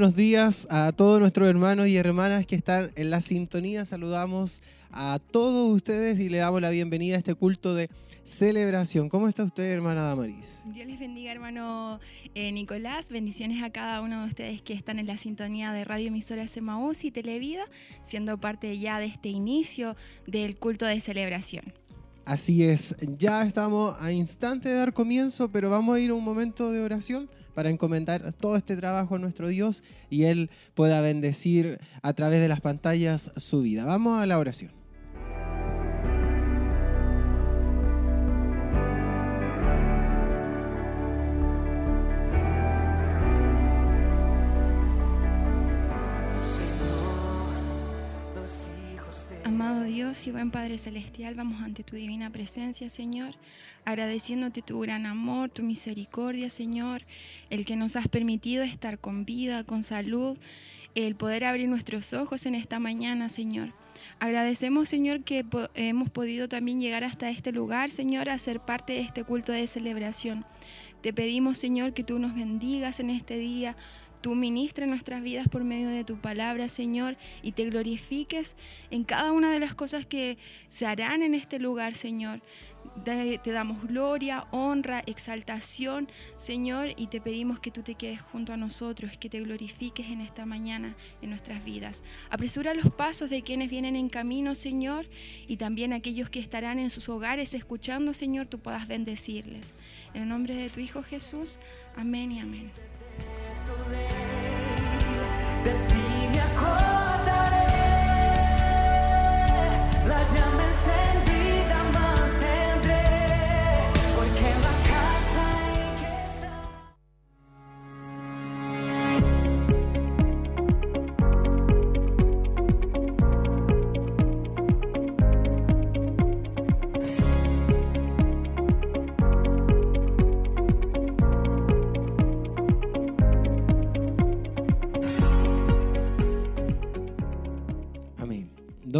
Buenos días a todos nuestros hermanos y hermanas que están en la sintonía. Saludamos a todos ustedes y le damos la bienvenida a este culto de celebración. ¿Cómo está usted, hermana Damaris? Dios les bendiga, hermano eh, Nicolás. Bendiciones a cada uno de ustedes que están en la sintonía de Radio Emisora Semaús y Televida, siendo parte ya de este inicio del culto de celebración. Así es, ya estamos a instante de dar comienzo, pero vamos a ir a un momento de oración para encomendar todo este trabajo a nuestro Dios y Él pueda bendecir a través de las pantallas su vida. Vamos a la oración. Dios y buen Padre Celestial, vamos ante tu divina presencia, Señor, agradeciéndote tu gran amor, tu misericordia, Señor, el que nos has permitido estar con vida, con salud, el poder abrir nuestros ojos en esta mañana, Señor. Agradecemos, Señor, que hemos podido también llegar hasta este lugar, Señor, a ser parte de este culto de celebración. Te pedimos, Señor, que tú nos bendigas en este día, tú ministres nuestras vidas por medio de tu palabra, Señor, y te glorifiques en cada una de las cosas que se harán en este lugar, Señor. Te, damos gloria, honra, exaltación, Señor, y te pedimos que tú te quedes junto a nosotros, que te glorifiques en esta mañana en nuestras vidas. Apresura los pasos de quienes vienen en camino, Señor, y también aquellos que estarán en sus hogares escuchando, Señor, tú puedas bendecirles. En el nombre de tu Hijo Jesús, amén y amén. De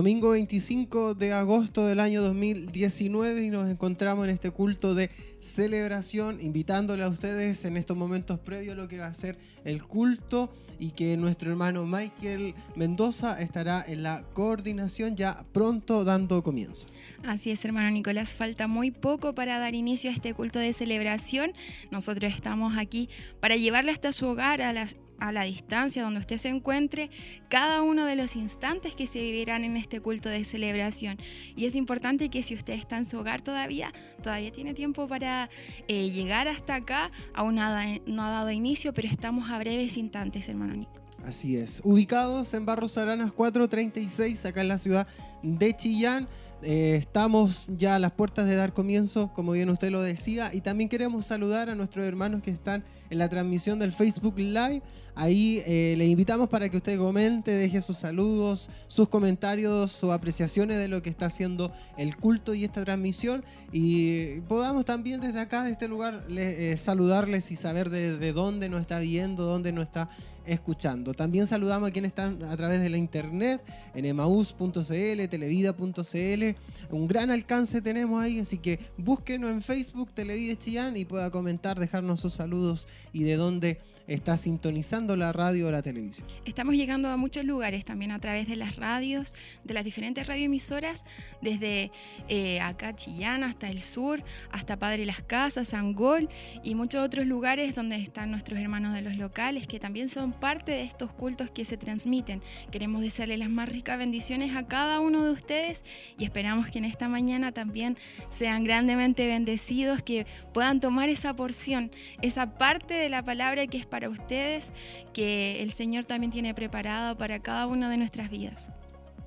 Domingo 25 de agosto del año 2019 y nos encontramos en este culto de celebración, invitándole a ustedes en estos momentos previos a lo que va a ser el culto y que nuestro hermano Michael Mendoza estará en la coordinación ya pronto dando comienzo. Así es, hermano Nicolás, falta muy poco para dar inicio a este culto de celebración. Nosotros estamos aquí para llevarle hasta su hogar a las a la distancia donde usted se encuentre cada uno de los instantes que se vivirán en este culto de celebración. Y es importante que si usted está en su hogar todavía, todavía tiene tiempo para eh, llegar hasta acá. Aún nada, no ha dado inicio, pero estamos a breves instantes, hermano Nico. Así es. Ubicados en Barros Aranas 436, acá en la ciudad de Chillán. Eh, estamos ya a las puertas de dar comienzo, como bien usted lo decía, y también queremos saludar a nuestros hermanos que están en la transmisión del Facebook Live. Ahí eh, le invitamos para que usted comente, deje sus saludos, sus comentarios, sus apreciaciones de lo que está haciendo el culto y esta transmisión. Y podamos también desde acá, de este lugar, eh, saludarles y saber de, de dónde nos está viendo, dónde nos está escuchando. También saludamos a quienes están a través de la internet, en emaús.cl, televida.cl. Un gran alcance tenemos ahí, así que búsquenos en Facebook, Televida Chillán, y pueda comentar, dejarnos sus saludos y de dónde está sintonizando la radio o la televisión. Estamos llegando a muchos lugares también a través de las radios, de las diferentes radioemisoras, desde eh, acá Chillán hasta el sur, hasta Padre Las Casas, Angol y muchos otros lugares donde están nuestros hermanos de los locales que también son parte de estos cultos que se transmiten. Queremos desearle las más ricas bendiciones a cada uno de ustedes y esperamos que en esta mañana también sean grandemente bendecidos, que puedan tomar esa porción, esa parte de la palabra que es para ustedes, que el Señor también tiene preparado para cada una de nuestras vidas.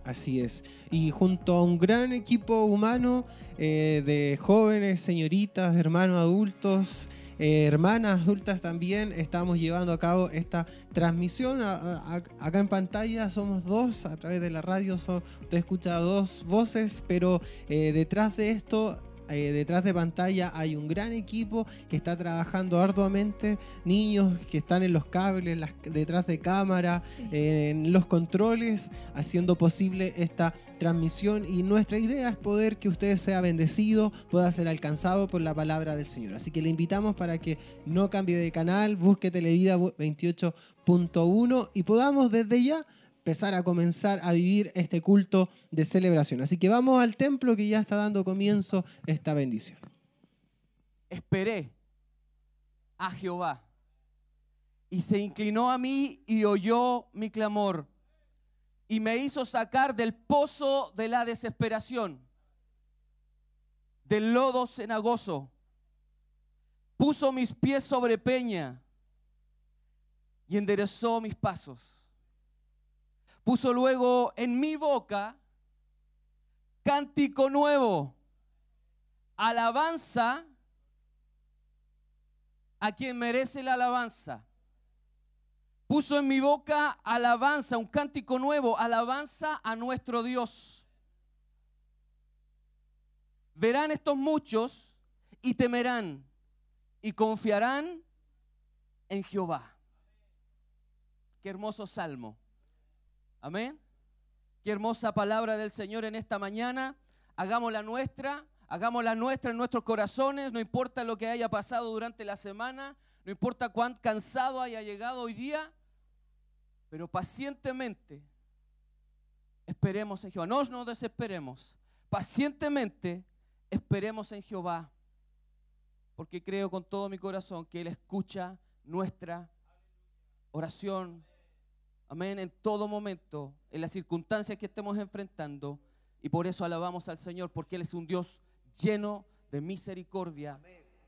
Así es. Y junto a un gran equipo humano eh, de jóvenes, señoritas, hermanos adultos, eh, hermanas adultas también, estamos llevando a cabo esta transmisión. Acá en pantalla somos dos, a través de la radio so- usted escucha dos voces, pero eh, detrás de esto eh, detrás de pantalla hay un gran equipo que está trabajando arduamente, niños que están en los cables, las- detrás de cámara, Sí. en los controles, haciendo posible esta transmisión y nuestra idea es poder que usted sea bendecido, pueda ser alcanzado por la palabra del Señor. Así que le invitamos para que no cambie de canal, busque Televida 28.1 y podamos desde ya empezar a comenzar a vivir este culto de celebración. Así que vamos al templo que ya está dando comienzo esta bendición. esperé a Jehová y se inclinó a mí y oyó mi clamor y me hizo sacar del pozo de la desesperación, del lodo cenagoso. Puso mis pies sobre peña y enderezó mis pasos. Puso luego en mi boca cántico nuevo, alabanza a quien merece la alabanza. Puso en mi boca alabanza, un cántico nuevo, alabanza a nuestro Dios. Verán estos muchos y temerán y confiarán en Jehová. Qué hermoso salmo. Amén. Qué hermosa palabra del Señor en esta mañana. Hagámosla nuestra, hagámosla nuestra en nuestros corazones, no importa lo que haya pasado durante la semana, no importa cuán cansado haya llegado hoy día, pero pacientemente esperemos en Jehová. No nos desesperemos, pacientemente esperemos en Jehová, porque creo con todo mi corazón que Él escucha nuestra oración. Amén, en todo momento, en las circunstancias que estemos enfrentando. Y por eso alabamos al Señor, porque Él es un Dios lleno de misericordia.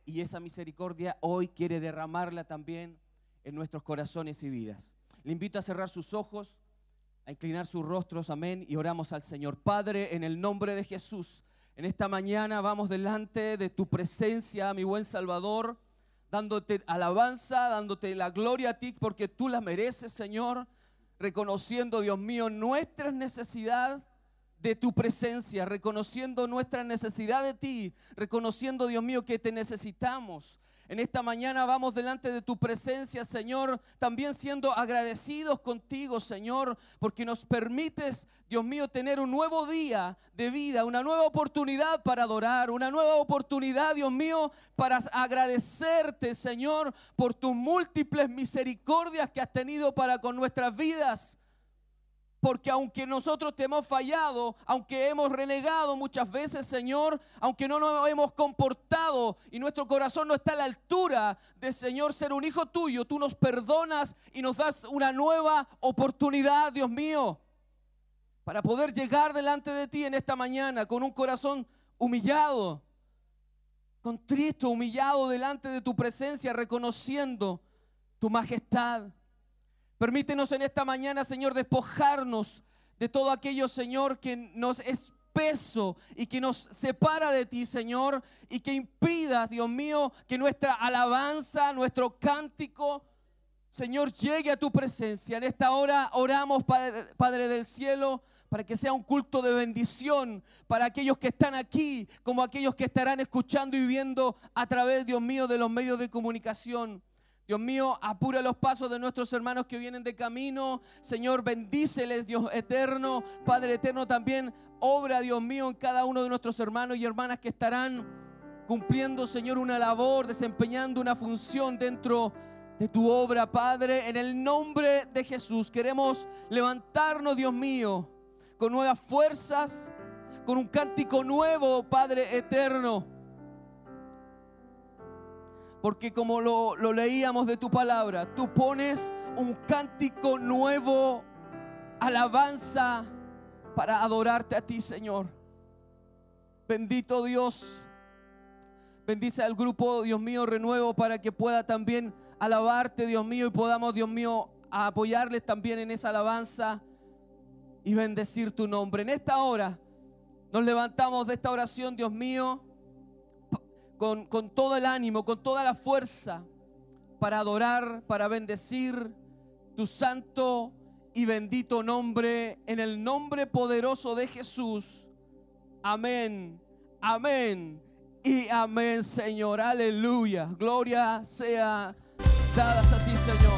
Y esa misericordia hoy quiere derramarla también en nuestros corazones y vidas. Le invito a cerrar sus ojos, a inclinar sus rostros, amén, y oramos al Señor. Padre, en el nombre de Jesús, en esta mañana vamos delante de tu presencia, mi buen Salvador, dándote alabanza, dándote la gloria a ti, porque tú la mereces, Señor, reconociendo, Dios mío, nuestra necesidad de tu presencia, reconociendo nuestra necesidad de ti, reconociendo, Dios mío, que te necesitamos. En esta mañana vamos delante de tu presencia, Señor, también siendo agradecidos contigo, Señor, porque nos permites, Dios mío, tener un nuevo día de vida, una nueva oportunidad para adorar, una nueva oportunidad, Dios mío, para agradecerte, Señor, por tus múltiples misericordias que has tenido para con nuestras vidas. Porque aunque nosotros te hemos fallado, aunque hemos renegado muchas veces, Señor, aunque no nos hemos comportado y nuestro corazón no está a la altura de, Señor, ser un hijo tuyo, tú nos perdonas y nos das una nueva oportunidad, Dios mío, para poder llegar delante de ti en esta mañana con un corazón humillado, contrito, humillado delante de tu presencia, reconociendo tu majestad. Permítenos en esta mañana, Señor, despojarnos de todo aquello, Señor, que nos es peso y que nos separa de ti, Señor, y que impida, Dios mío, que nuestra alabanza, nuestro cántico, Señor, llegue a tu presencia. En esta hora oramos, Padre, Padre del cielo, para que sea un culto de bendición para aquellos que están aquí, como aquellos que estarán escuchando y viendo a través, Dios mío, de los medios de comunicación. Dios mío, apura los pasos de nuestros hermanos que vienen de camino. Señor, bendíceles, Dios eterno. Padre eterno, también obra, Dios mío, en cada uno de nuestros hermanos y hermanas que estarán cumpliendo, Señor, una labor, desempeñando una función dentro de tu obra, Padre. En el nombre de Jesús queremos levantarnos, Dios mío, con nuevas fuerzas, con un cántico nuevo, Padre eterno. Porque como lo, lo leíamos de tu palabra, tú pones un cántico nuevo, alabanza para adorarte a ti, Señor. Bendito Dios. Bendice al grupo, Dios mío, renuevo para que pueda también alabarte, Dios mío, y podamos, Dios mío, apoyarles también en esa alabanza y bendecir tu nombre. En esta hora nos levantamos de esta oración, Dios mío con, con todo el ánimo, con toda la fuerza para adorar, para bendecir tu santo y bendito nombre, en el nombre poderoso de Jesús. Amén, amén y amén, Señor. Aleluya. Gloria sea dadas a ti, Señor.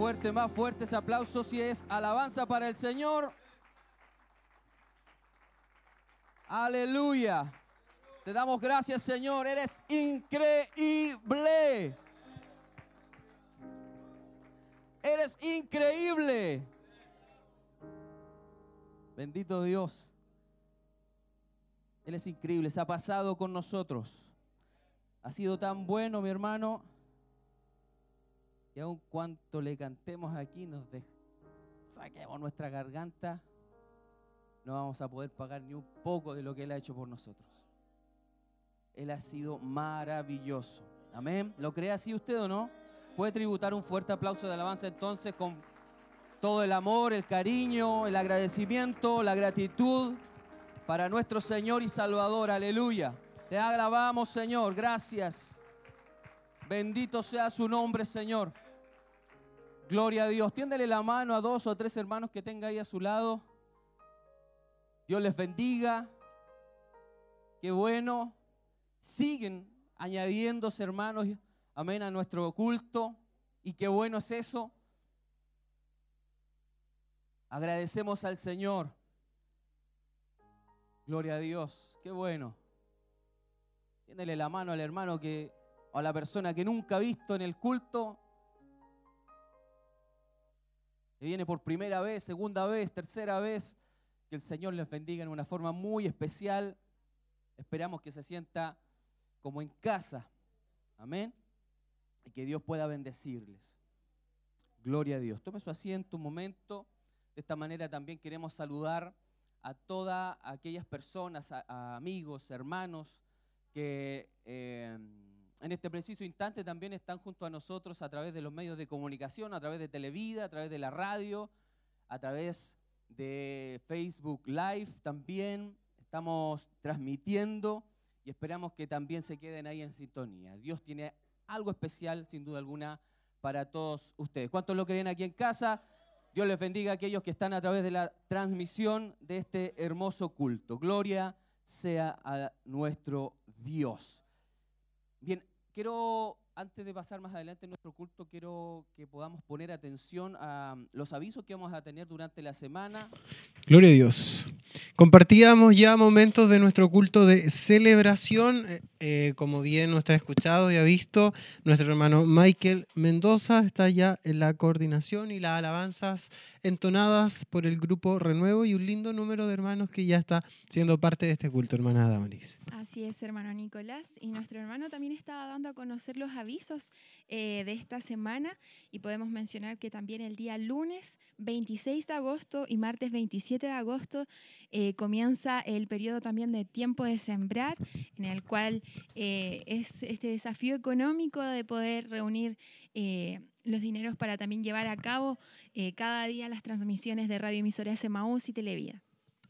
Fuerte, más fuerte ese aplauso si es alabanza para el Señor. Aleluya. Te damos gracias, Señor. Eres increíble. Eres increíble. Bendito Dios. Él es increíble. Se ha pasado con nosotros. Ha sido tan bueno, mi hermano. Y aun cuanto le cantemos aquí, nos saquemos nuestra garganta, no vamos a poder pagar ni un poco de lo que Él ha hecho por nosotros. Él ha sido maravilloso. Amén. ¿Lo cree así usted o no? Puede tributar un fuerte aplauso de alabanza entonces con todo el amor, el cariño, el agradecimiento, la gratitud para nuestro Señor y Salvador. Aleluya. Te alabamos, Señor. Gracias. Bendito sea su nombre, Señor. Gloria a Dios. Tiéndele la mano a dos o tres hermanos que tenga ahí a su lado. Dios les bendiga. Qué bueno. Siguen añadiéndose, hermanos, amén, a nuestro culto. Y qué bueno es eso. Agradecemos al Señor. Gloria a Dios. Qué bueno. Tiéndele la mano al hermano que, o a la persona que nunca ha visto en el culto. Que viene por primera vez, segunda vez, tercera vez. Que el Señor les bendiga en una forma muy especial. Esperamos que se sienta como en casa. Amén. Y que Dios pueda bendecirles. Gloria a Dios. Tome su asiento un momento. De esta manera también queremos saludar a todas aquellas personas, amigos, hermanos, que eh, en este preciso instante también están junto a nosotros a través de los medios de comunicación, a través de Televida, a través de la radio, a través de Facebook Live también. Estamos transmitiendo y esperamos que también se queden ahí en sintonía. Dios tiene algo especial, sin duda alguna, para todos ustedes. ¿Cuántos lo creen aquí en casa? Dios les bendiga a aquellos que están a través de la transmisión de este hermoso culto. Gloria sea a nuestro Dios. Bien, quiero, antes de pasar más adelante en nuestro culto, quiero que podamos poner atención a los avisos que vamos a tener durante la semana. Gloria a Dios. Compartíamos ya momentos de nuestro culto de celebración. eh, eh, como bien nos ha escuchado y ha visto, nuestro hermano Michael Mendoza está ya en la coordinación y las alabanzas entonadas por el grupo Renuevo y un lindo número de hermanos que ya está siendo parte de este culto, hermana Damaris. Así es, hermano Nicolás. Y nuestro hermano también estaba dando a conocer los avisos eh, de esta semana y podemos mencionar que también el día lunes 26 de agosto y martes 27 de agosto eh, comienza el periodo también de tiempo de sembrar, en el cual eh, es este desafío económico de poder reunir los dineros para también llevar a cabo cada día las transmisiones de radioemisoras Emaús y Televida.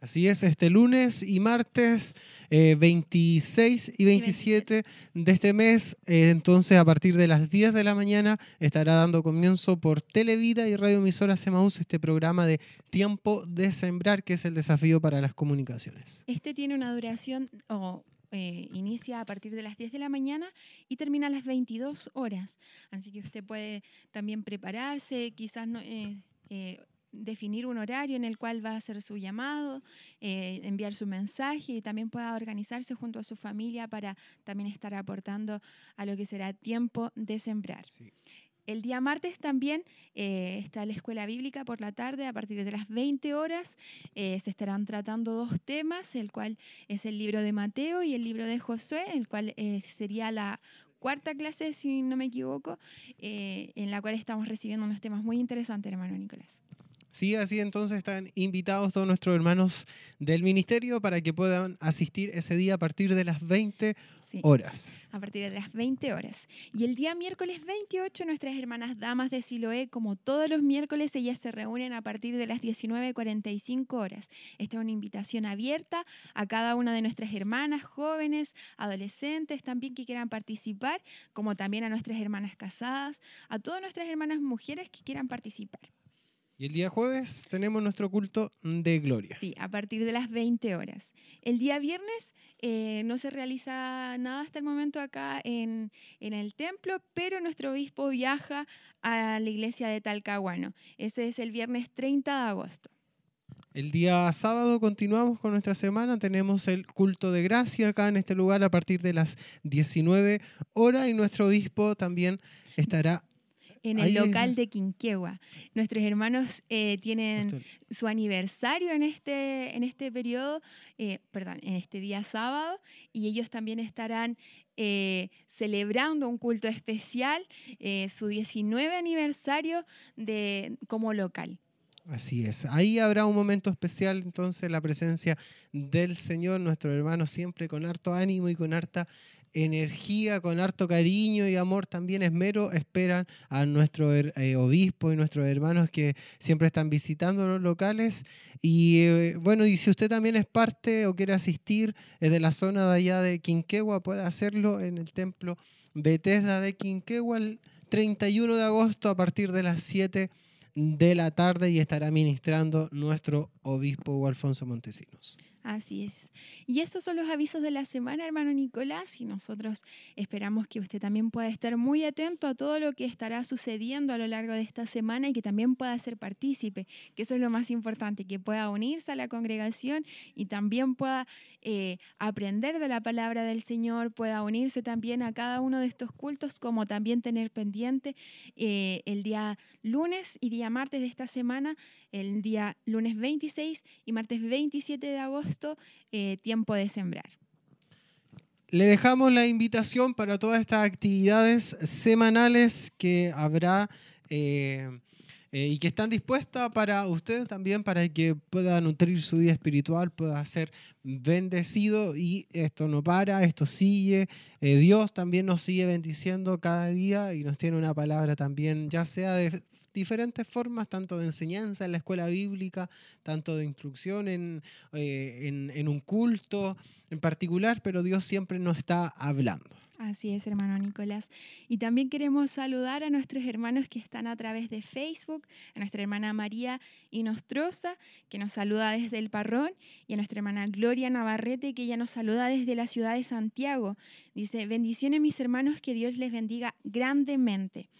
Así es, este lunes y martes eh, 26 y 27 de este mes, eh, entonces a partir de las 10 de la mañana estará dando comienzo por Televida y Radio Emisora Semaús este programa de Tiempo de Sembrar, que es el desafío para las comunicaciones. Este tiene una duración o eh, inicia a partir de las 10 de la mañana y termina a las 22 horas. Así que usted puede también prepararse, quizás no, eh, eh, definir un horario en el cual va a hacer su llamado, eh, enviar su mensaje y también pueda organizarse junto a su familia para también estar aportando a lo que será tiempo de sembrar. El día martes también eh, está la escuela bíblica por la tarde a partir de las 20 horas. eh, se estarán tratando dos temas, el cual es el libro de Mateo y el libro de Josué, el cual eh, sería la cuarta clase, si no me equivoco, en la cual estamos recibiendo unos temas muy interesantes, hermano Nicolás. Sí, así entonces están invitados todos nuestros hermanos del ministerio para que puedan asistir ese día a partir de las 20 Sí. horas. a partir de las 20 horas. Y el día miércoles 28, nuestras hermanas damas de Siloé, como todos los miércoles, ellas se reúnen a partir de las 19.45 horas. Esta es una invitación abierta a cada una de nuestras hermanas, jóvenes, adolescentes también que quieran participar, como también a nuestras hermanas casadas, a todas nuestras hermanas mujeres que quieran participar. Y el día jueves tenemos nuestro culto de gloria. Sí, a partir de las 20 horas. El día viernes eh, no se realiza nada hasta el momento acá en, en el templo, pero nuestro obispo viaja a la iglesia de Talcahuano. Ese es el viernes 30 de agosto. El día sábado continuamos con nuestra semana. Tenemos el culto de gracia acá en este lugar a partir de las 19 horas y nuestro obispo también estará. En Ahí el es- local de Quinquegua. Nuestros hermanos eh, tienen su aniversario en este, en este periodo, eh, perdón, en este día sábado, y ellos también estarán eh, celebrando un culto especial, su 19 aniversario de, como local. Así es. Ahí habrá un momento especial, entonces, la presencia del Señor, nuestro hermano, siempre con harto ánimo y con harta energía, con harto cariño y amor, también esmero, esperan a nuestro eh, obispo y nuestros hermanos que siempre están visitando los locales. Y eh, bueno, y si usted también es parte o quiere asistir eh, de la zona de allá de Quinquegua, puede hacerlo en el templo Bethesda de Quinquegua el 31 de agosto a partir de las 7 de la tarde y estará ministrando nuestro obispo Alfonso Montesinos. Así es. Y estos son los avisos de la semana, hermano Nicolás, y nosotros esperamos que usted también pueda estar muy atento a todo lo que estará sucediendo a lo largo de esta semana y que también pueda ser partícipe, que eso es lo más importante, que pueda unirse a la congregación y también pueda eh, aprender de la palabra del Señor, pueda unirse también a cada uno de estos cultos, como también tener pendiente eh, el día lunes y día martes de esta semana, el día lunes 26 y martes 27 de agosto, eh, tiempo de sembrar. Le dejamos la invitación para todas estas actividades semanales que habrá eh, eh, y que están dispuestas para usted también, para que pueda nutrir su vida espiritual, pueda ser bendecido y esto no para, esto sigue. Dios también nos sigue bendiciendo cada día y nos tiene una palabra también, ya sea de diferentes formas, tanto de enseñanza en la escuela bíblica, tanto de instrucción en, eh, en, en un culto en particular, pero Dios siempre nos está hablando. Así es, hermano Nicolás. Y también queremos saludar a nuestros hermanos que están a través de Facebook, a nuestra hermana María Inostroza, que nos saluda desde el Parrón, y a nuestra hermana Gloria Navarrete, que ella nos saluda desde la ciudad de Santiago. Dice, bendiciones mis hermanos, que Dios les bendiga grandemente.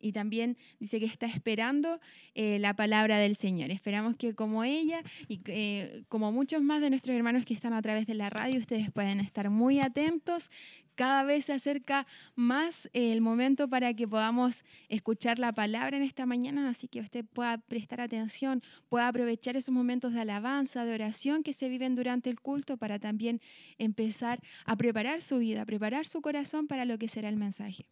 Y también dice que está esperando eh, la palabra del Señor. Esperamos que como ella y eh, como muchos más de nuestros hermanos que están a través de la radio, ustedes pueden estar muy atentos. Cada vez se acerca más el momento para que podamos escuchar la palabra en esta mañana, así que usted pueda prestar atención, pueda aprovechar esos momentos de alabanza, de oración que se viven durante el culto para también empezar a preparar su vida, a preparar su corazón para lo que será el mensaje.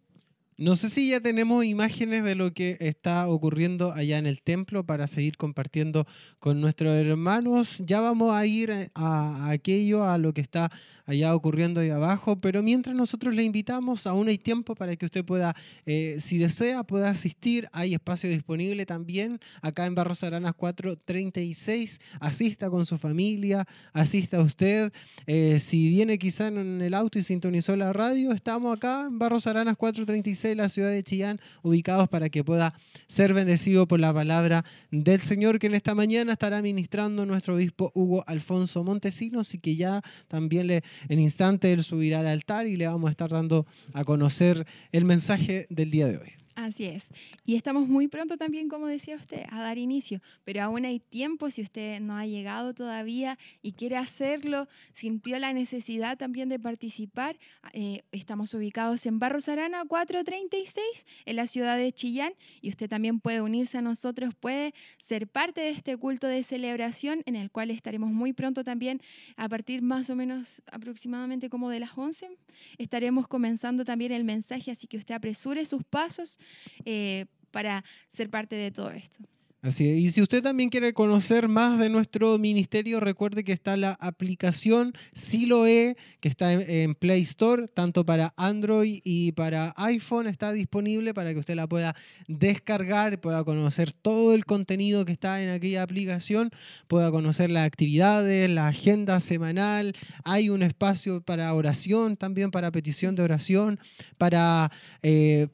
No sé si ya tenemos imágenes de lo que está ocurriendo allá en el templo para seguir compartiendo con nuestros hermanos. Ya vamos a ir a, aquello, a lo que está allá ocurriendo ahí abajo, pero mientras nosotros le invitamos, aún hay tiempo para que usted pueda, eh, si desea, pueda asistir. Hay espacio disponible también acá en Barros Aranas 436. Asista con su familia, asista usted. Eh, si viene quizá en el auto y sintonizó la radio, estamos acá en Barros Aranas 436, la ciudad de Chillán, ubicados para que pueda ser bendecido por la palabra del Señor que en esta mañana estará ministrando nuestro obispo Hugo Alfonso Montesinos y que ya también le, en instante él subirá al altar y le vamos a estar dando a conocer el mensaje del día de hoy. Así es. Y estamos muy pronto también, como decía usted, a dar inicio. Pero aún hay tiempo si usted no ha llegado todavía y quiere hacerlo, sintió la necesidad también de participar. eh, estamos ubicados en Barros Arana 436, en la ciudad de Chillán. Y usted también puede unirse a nosotros, puede ser parte de este culto de celebración en el cual estaremos muy pronto también, a partir más o menos aproximadamente como de las 11. Estaremos comenzando también el mensaje, así que usted apresure sus pasos eh, para ser parte de todo esto. Así es. Y si usted también quiere conocer más de nuestro ministerio, recuerde que está la aplicación Siloe, que está en, Play Store, tanto para Android y para iPhone, está disponible para que usted la pueda descargar, pueda conocer todo el contenido que está en aquella aplicación, pueda conocer las actividades, la agenda semanal, hay un espacio para oración también, para petición de oración, para... eh,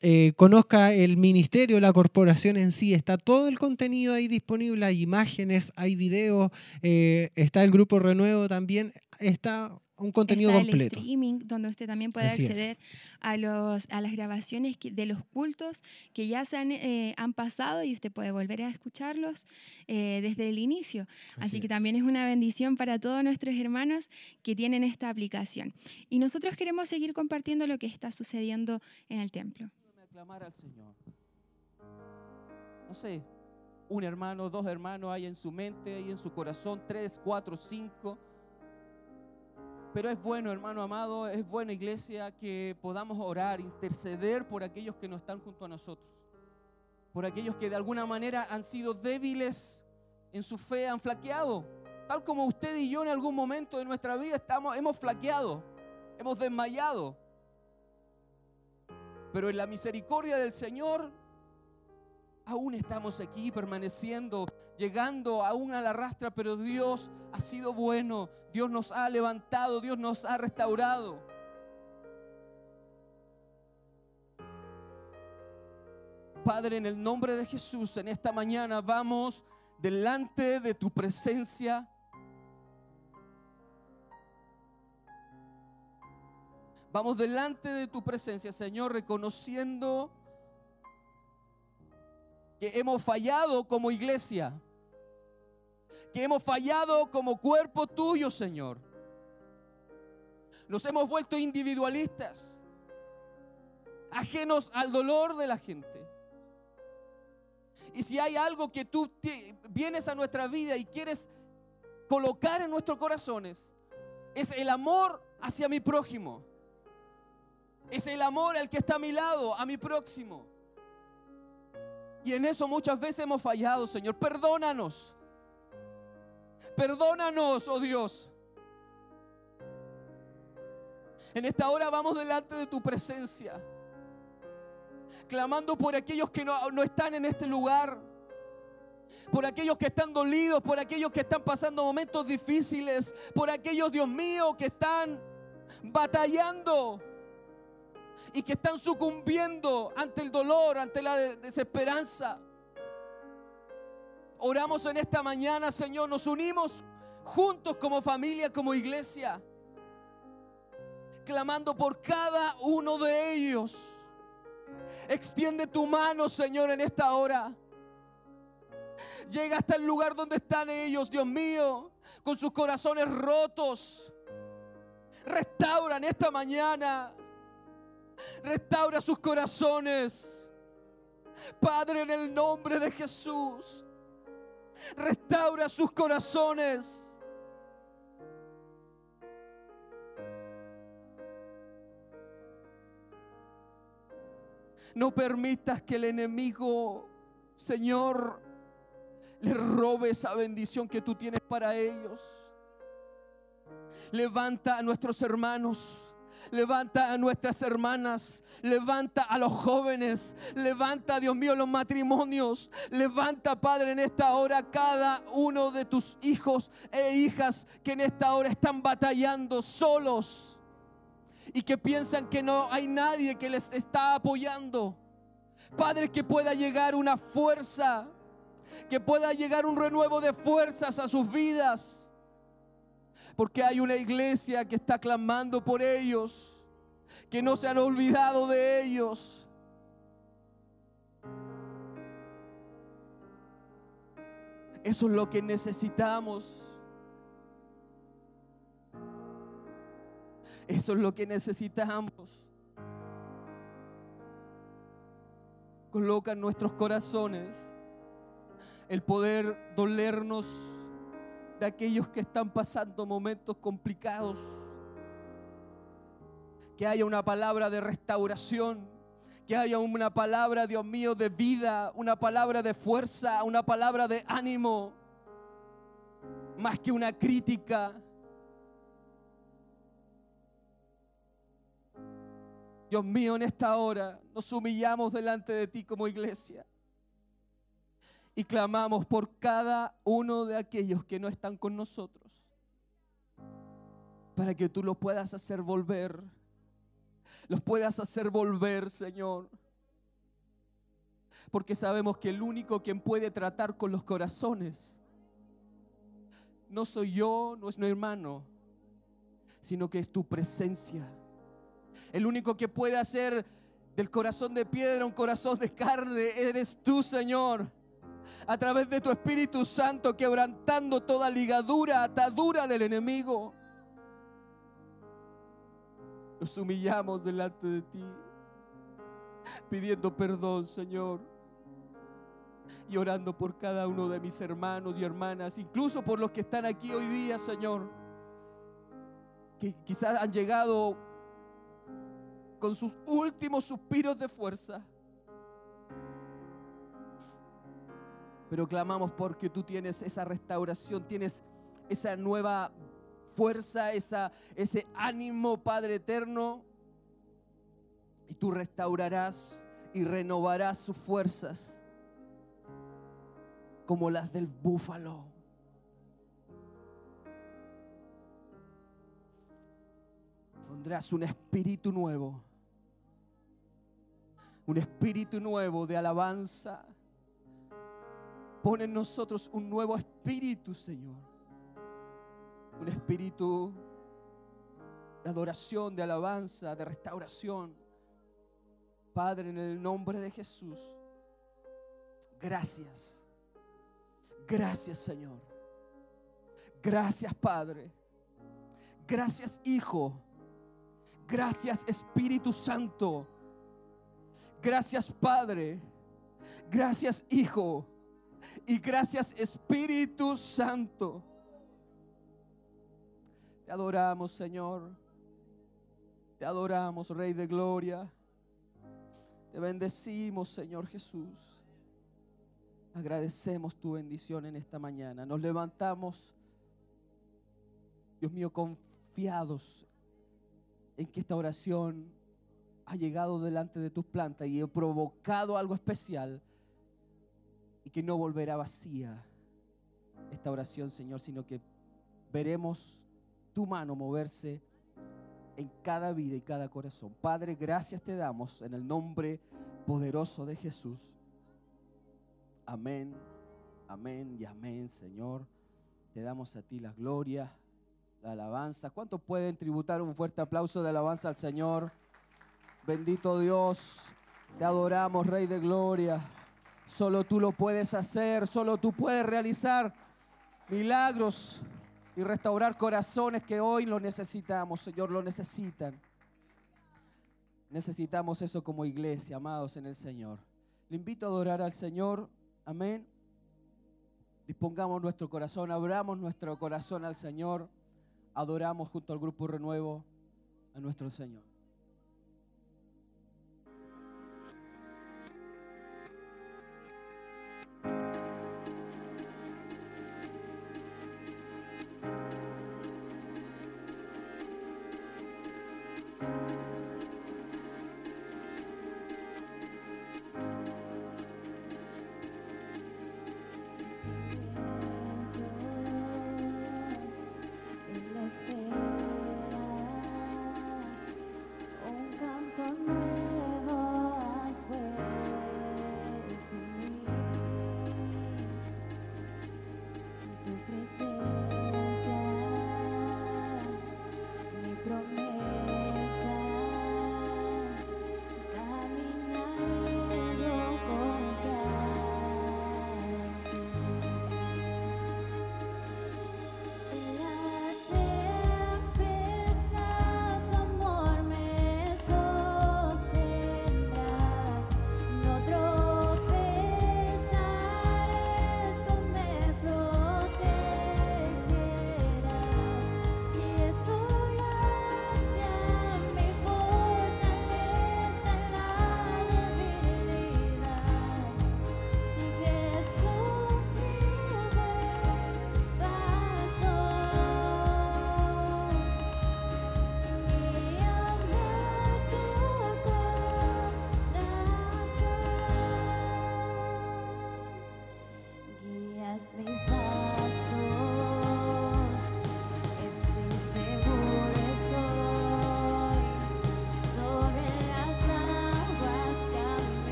eh, conozca el ministerio, la corporación en sí. Está todo el contenido ahí disponible, hay imágenes, hay videos, eh, está el grupo Renuevo también, está un contenido Está el completo. streaming, donde usted también puede Así es. acceder a, los, a las grabaciones que- de los cultos que ya se han, eh, han pasado y usted puede volver a escucharlos eh, desde el inicio. Así, Así que es. también es una bendición para todos nuestros hermanos que tienen esta aplicación. Y nosotros queremos seguir compartiendo lo que está sucediendo en el templo. Clamar al Señor. No sé, un hermano, dos hermanos hay en su mente, hay en su corazón, tres, cuatro, cinco. Pero es bueno, hermano amado, es buena iglesia que podamos orar, interceder por aquellos que no están junto a nosotros. Por aquellos que de alguna manera han sido débiles en su fe, han flaqueado. Tal como usted y yo en algún momento de nuestra vida estamos, hemos flaqueado, hemos desmayado. Pero en la misericordia del Señor, aún estamos aquí permaneciendo, llegando aún a la rastra, pero Dios ha sido bueno, Dios nos ha levantado, Dios nos ha restaurado. Padre, en el nombre de Jesús, en esta mañana vamos delante de tu presencia. Vamos delante de tu presencia, Señor, reconociendo que hemos fallado como iglesia, que hemos fallado como cuerpo tuyo, Señor. Nos hemos vuelto individualistas, ajenos al dolor de la gente. Y si hay algo que tú vienes a nuestra vida y quieres colocar en nuestros corazones, es el amor hacia mi prójimo. Es el amor al que está a mi lado, a mi próximo. Y en eso muchas veces hemos fallado, Señor. Perdónanos. Perdónanos, oh Dios. En esta hora vamos delante de tu presencia, clamando por aquellos que no, no están en este lugar, por aquellos que están dolidos, por aquellos que están pasando momentos difíciles, por aquellos, Dios mío, que están batallando y que están sucumbiendo ante el dolor, ante la de- desesperanza. Oramos en esta mañana, Señor, nos unimos juntos como familia, como iglesia, clamando por cada uno de ellos. Extiende tu mano, Señor, en esta hora. Llega hasta el lugar donde están ellos, Dios mío, con sus corazones rotos. Restauran esta mañana. Restaura sus corazones. Padre, en el nombre de Jesús. Restaura sus corazones. No permitas que el enemigo, Señor, le robe esa bendición que tú tienes para ellos. Levanta a nuestros hermanos. Levanta a nuestras hermanas, levanta a los jóvenes, levanta, Dios mío, los matrimonios, levanta, Padre, en esta hora cada uno de tus hijos e hijas que en esta hora están batallando solos y que piensan que no hay nadie que les está apoyando. Padre, que pueda llegar una fuerza, que pueda llegar un renuevo de fuerzas a sus vidas. Porque hay una iglesia que está clamando por ellos, que no se han olvidado de ellos. Eso es lo que necesitamos. Eso es lo que necesitamos. Coloca en nuestros corazones el poder dolernos de aquellos que están pasando momentos complicados. Que haya una palabra de restauración, que haya una palabra, Dios mío, de vida, una palabra de fuerza, una palabra de ánimo, más que una crítica. Dios mío, en esta hora nos humillamos delante de ti como iglesia y clamamos por cada uno de aquellos que no están con nosotros, para que tú los puedas hacer volver, los puedas hacer volver, Señor. Porque sabemos que el único quien puede tratar con los corazones no soy yo, no es mi hermano, sino que es tu presencia. El único que puede hacer del corazón de piedra un corazón de carne eres tú, Señor. A través de tu Espíritu Santo quebrantando toda ligadura, atadura del enemigo. Nos humillamos delante de ti, pidiendo perdón, Señor. Y orando por cada uno de mis hermanos y hermanas, incluso por los que están aquí hoy día, Señor. Que quizás han llegado con sus últimos suspiros de fuerza. Pero clamamos porque tú tienes esa restauración, tienes esa nueva fuerza, esa, ese ánimo, Padre eterno. Y tú restaurarás y renovarás sus fuerzas como las del búfalo. Pondrás un espíritu nuevo, un espíritu nuevo de alabanza. Pon en nosotros un nuevo espíritu, Señor. Un espíritu de adoración, de alabanza, de restauración. Padre, en el nombre de Jesús, gracias. Gracias, Señor. Gracias, Padre. Gracias, Hijo. Gracias, Espíritu Santo. Gracias, Padre. Gracias, Hijo. Y gracias, Espíritu Santo. Te adoramos, Señor. Te adoramos, Rey de Gloria. Te bendecimos, Señor Jesús. Agradecemos tu bendición en esta mañana. Nos levantamos, Dios mío, confiados en que esta oración ha llegado delante de tus plantas y he provocado algo especial y que no volverá vacía esta oración, Señor, sino que veremos tu mano moverse en cada vida y cada corazón. Padre, gracias te damos en el nombre poderoso de Jesús. Amén, amén y amén, Señor. Te damos a ti la gloria, la alabanza. ¿Cuántos pueden tributar un fuerte aplauso de alabanza al Señor? Bendito Dios, te adoramos, Rey de Gloria. Solo tú lo puedes hacer, solo tú puedes realizar milagros y restaurar corazones que hoy lo necesitamos, Señor, lo necesitan. Necesitamos eso como iglesia, amados en el Señor. Le invito a adorar al Señor. Amén. Dispongamos nuestro corazón, abramos nuestro corazón al Señor. Adoramos junto al grupo Renuevo a nuestro Señor.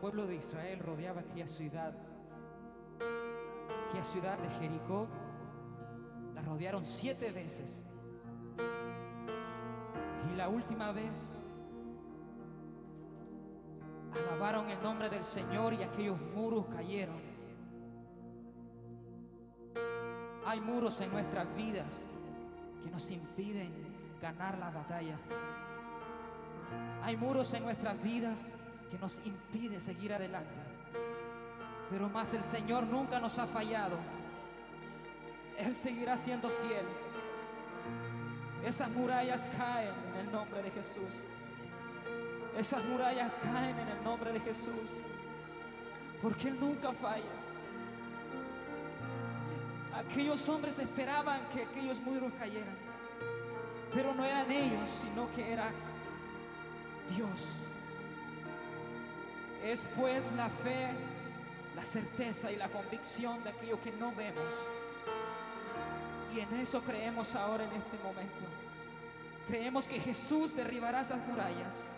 Pueblo de Israel rodeaba aquella ciudad, aquella ciudad de Jericó, la rodearon siete veces. Y la última vez alabaron el nombre del Señor y aquellos muros cayeron. Hay muros en nuestras vidas que nos impiden ganar la batalla. Hay muros en nuestras vidas que nos impiden seguir adelante. Pero más el Señor nunca nos ha fallado. Él seguirá siendo fiel. Esas murallas caen en el nombre de Jesús. Esas murallas caen en el nombre de Jesús. Porque Él nunca falla. Aquellos hombres esperaban que aquellos muros cayeran. Pero no eran ellos, sino que era Dios. Es pues la fe, la certeza y la convicción de aquello que no vemos. Y en eso creemos ahora en este momento. Creemos que Jesús derribará esas murallas.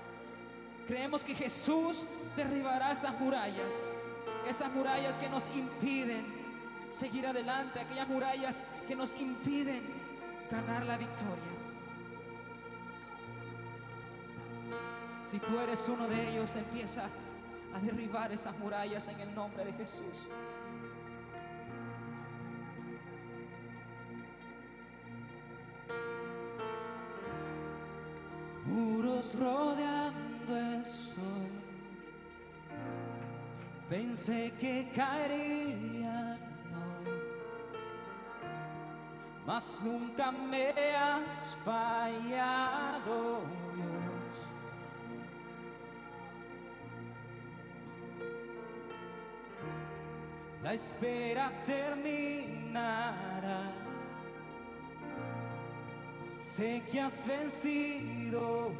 Creemos que Jesús derribará esas murallas. Esas murallas que nos impiden seguir adelante. Aquellas murallas que nos impiden ganar la victoria. Si tú eres uno de ellos, empieza a derribar esas murallas en el nombre de Jesús. Muros rodeando estoy. Pensé que caerían hoy, mas nunca me has fallado, Espera terminará. Sé que has vencido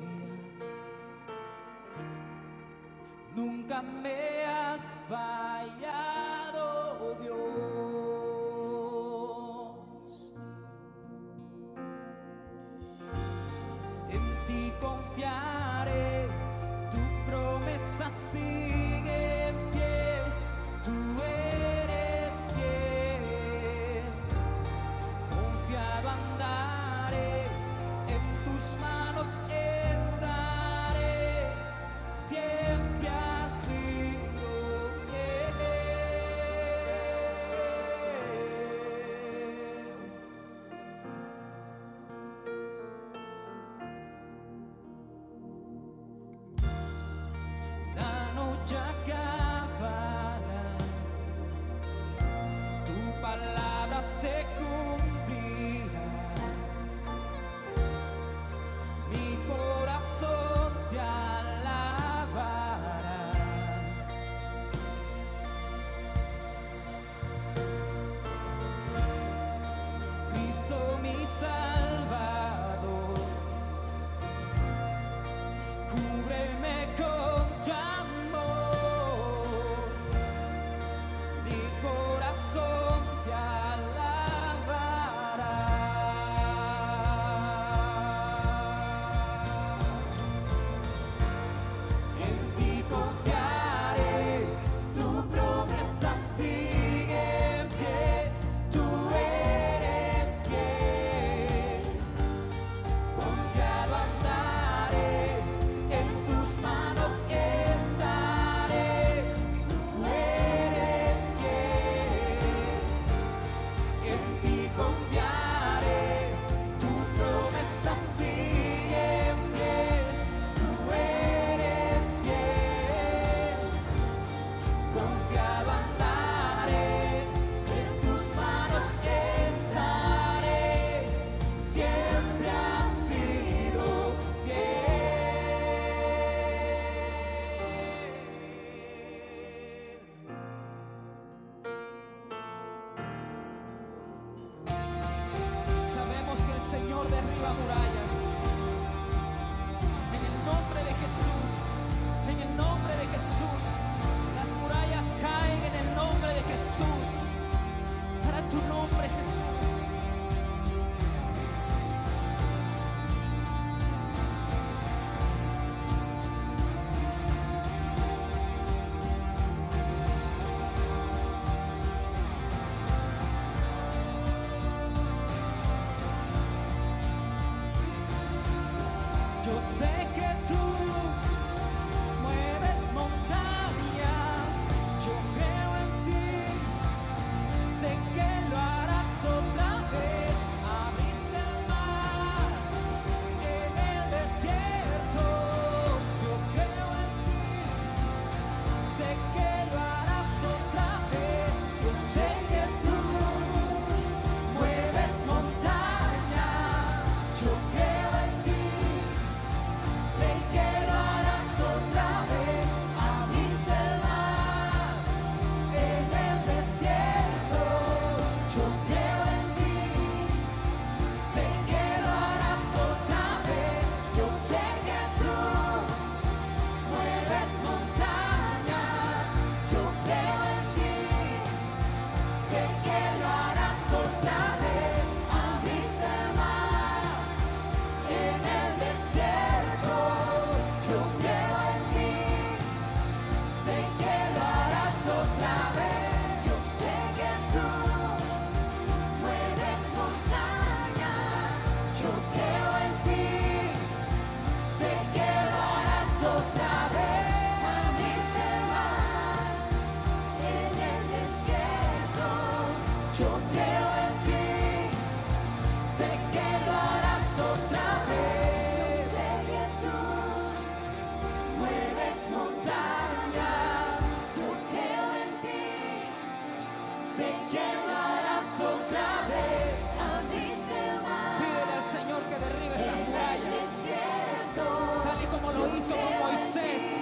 Moisés.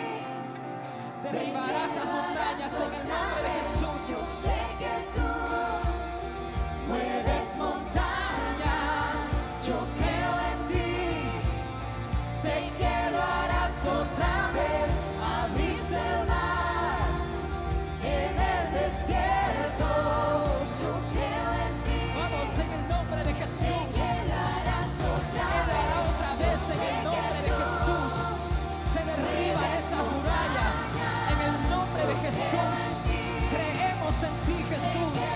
Derribarás las montañas en el nombre de Jesús. sentir, Jesús.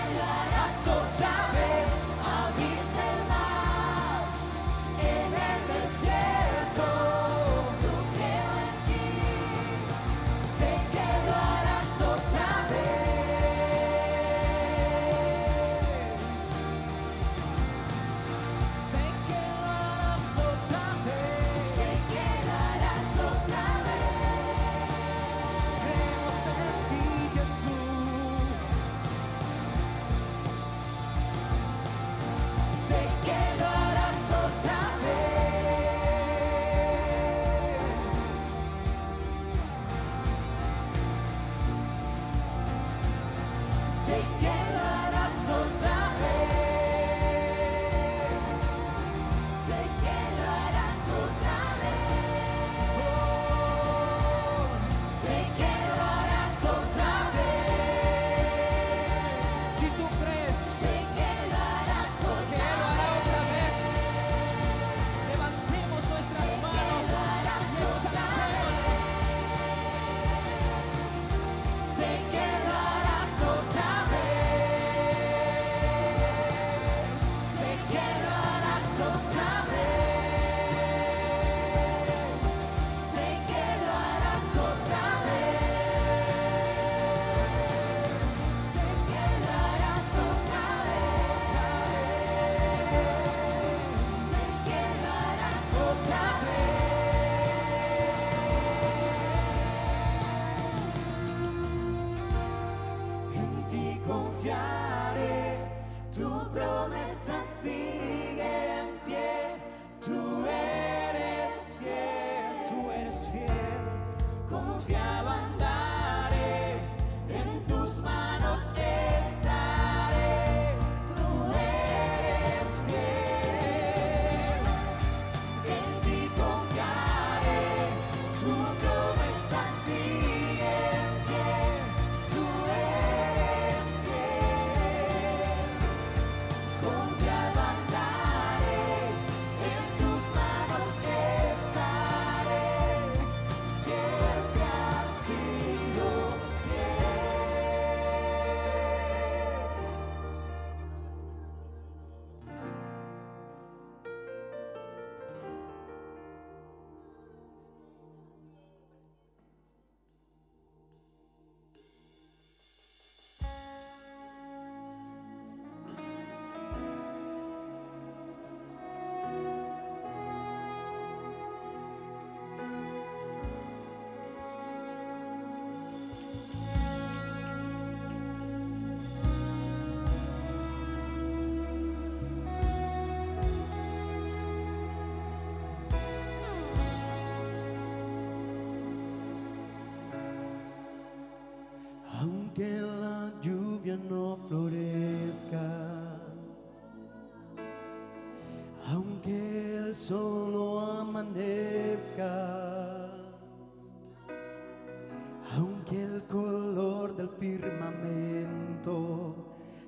no florezca, aunque el sol no amanezca, aunque el color del firmamento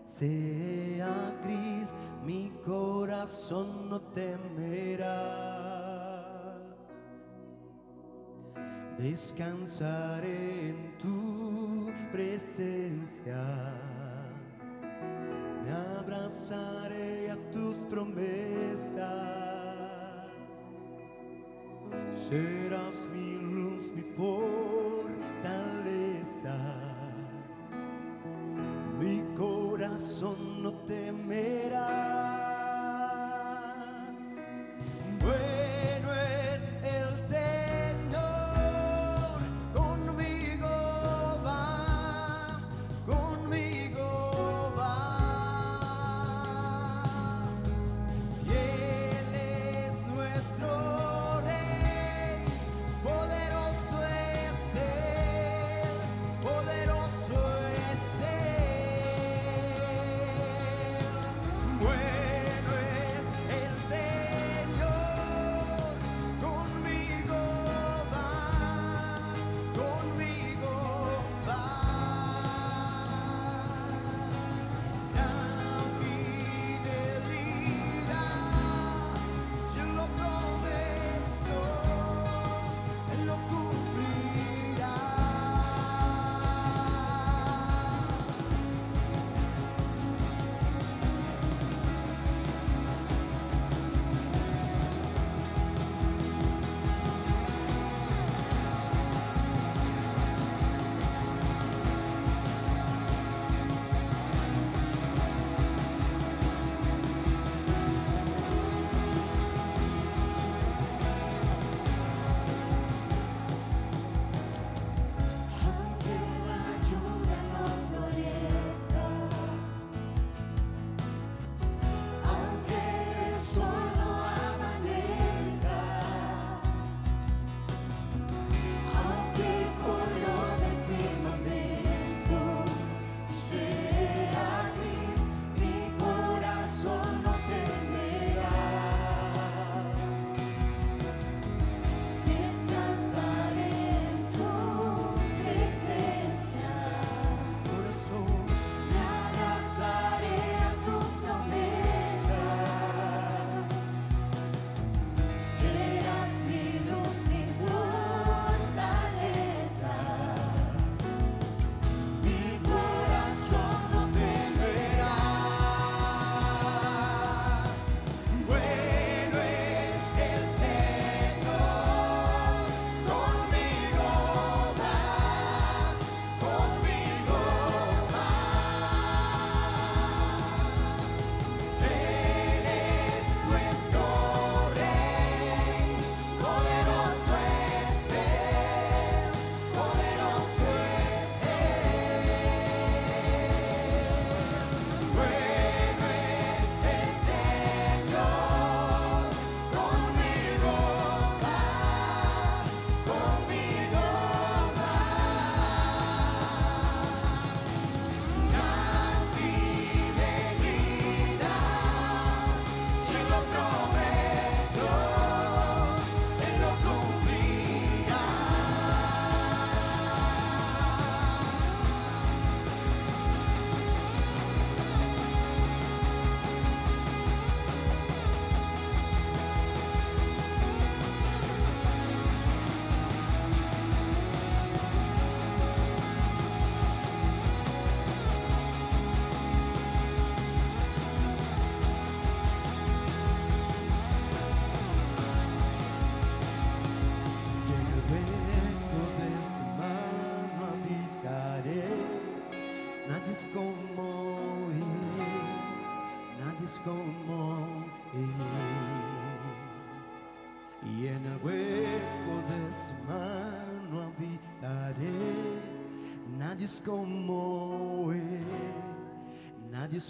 sea gris, mi corazón no temerá. Descansaré en tu presencia. serás mi luz, mi fuerza.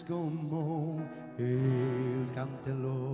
como el cantelón.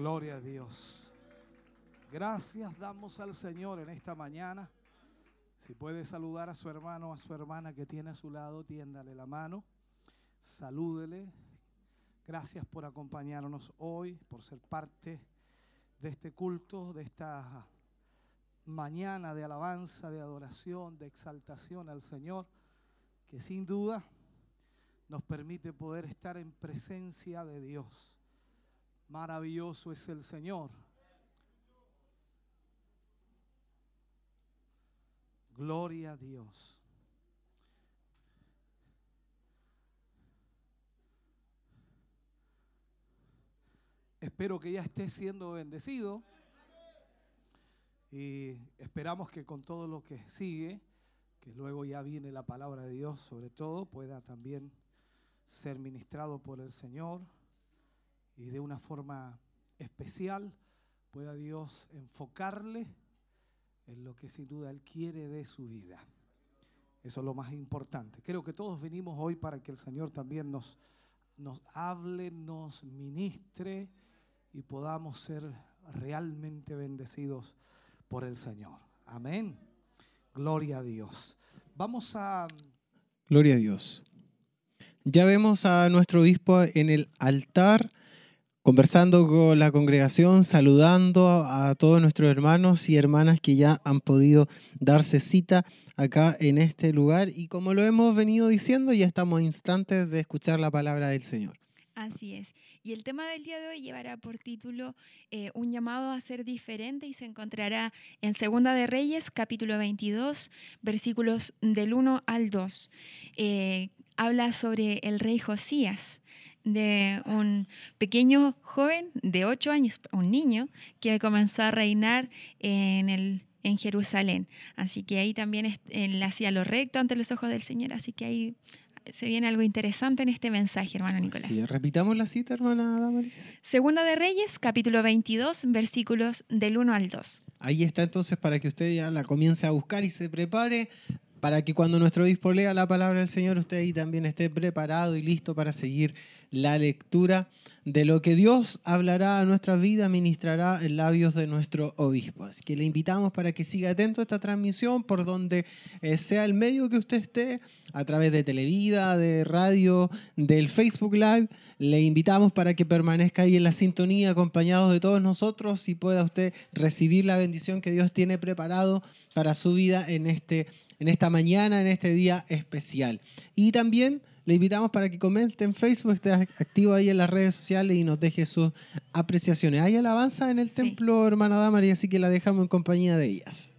Gloria a Dios. Gracias damos al Señor en esta mañana. Si puede saludar a su hermano o a su hermana que tiene a su lado, tiéndale la mano. Salúdele. Gracias por acompañarnos hoy, por ser parte de este culto, de esta mañana de alabanza, de adoración, de exaltación al Señor, que sin duda nos permite poder estar en presencia de Dios. Maravilloso es el Señor. Gloria a Dios. Espero que ya esté siendo bendecido y esperamos que con todo lo que sigue, que luego ya viene la palabra de Dios sobre todo, pueda también ser ministrado por el Señor y de una forma especial pueda Dios enfocarle en lo que sin duda Él quiere de su vida. Eso es lo más importante. Creo que todos venimos hoy para que el Señor también nos, nos hable, nos ministre y podamos ser realmente bendecidos por el Señor. Amén. Gloria a Dios. Vamos a... Gloria a Dios. Ya vemos a nuestro obispo en el altar, conversando con la congregación, saludando a todos nuestros hermanos y hermanas que ya han podido darse cita acá en este lugar. Y como lo hemos venido diciendo, ya estamos instantes de escuchar la palabra del Señor. Así es. Y el tema del día de hoy llevará por título eh, Un llamado a ser diferente y se encontrará en Segunda de Reyes, capítulo 22, versículos del 1 al 2. Eh, habla sobre el rey Josías, de un pequeño joven de 8 años, un niño, que comenzó a reinar en el en Jerusalén. Así que ahí también él hacía lo recto ante los ojos del Señor. Así que ahí se viene algo interesante en este mensaje, hermano Nicolás. Sí, repitamos la cita, hermana Damaris. Segunda de Reyes, capítulo 22, versículos del 1 al 2. Ahí está entonces para que usted ya la comience a buscar y se prepare para que cuando nuestro obispo lea la palabra del Señor, usted ahí también esté preparado y listo para seguir la lectura de lo que Dios hablará a nuestra vida, ministrará en labios de nuestro obispo. Así que le invitamos para que siga atento a esta transmisión por donde eh, sea el medio que usted esté, a través de Televida, de radio, del Facebook Live. Le invitamos para que permanezca ahí en la sintonía acompañado de todos nosotros y pueda usted recibir la bendición que Dios tiene preparado para su vida en, este, en esta mañana, en este día especial. Y también le invitamos para que comente en Facebook, esté activo ahí en las redes sociales y nos deje sus apreciaciones. Hay alabanza en el Sí. templo, hermana Damaris, así que la dejamos en compañía de ellas.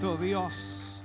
Dios.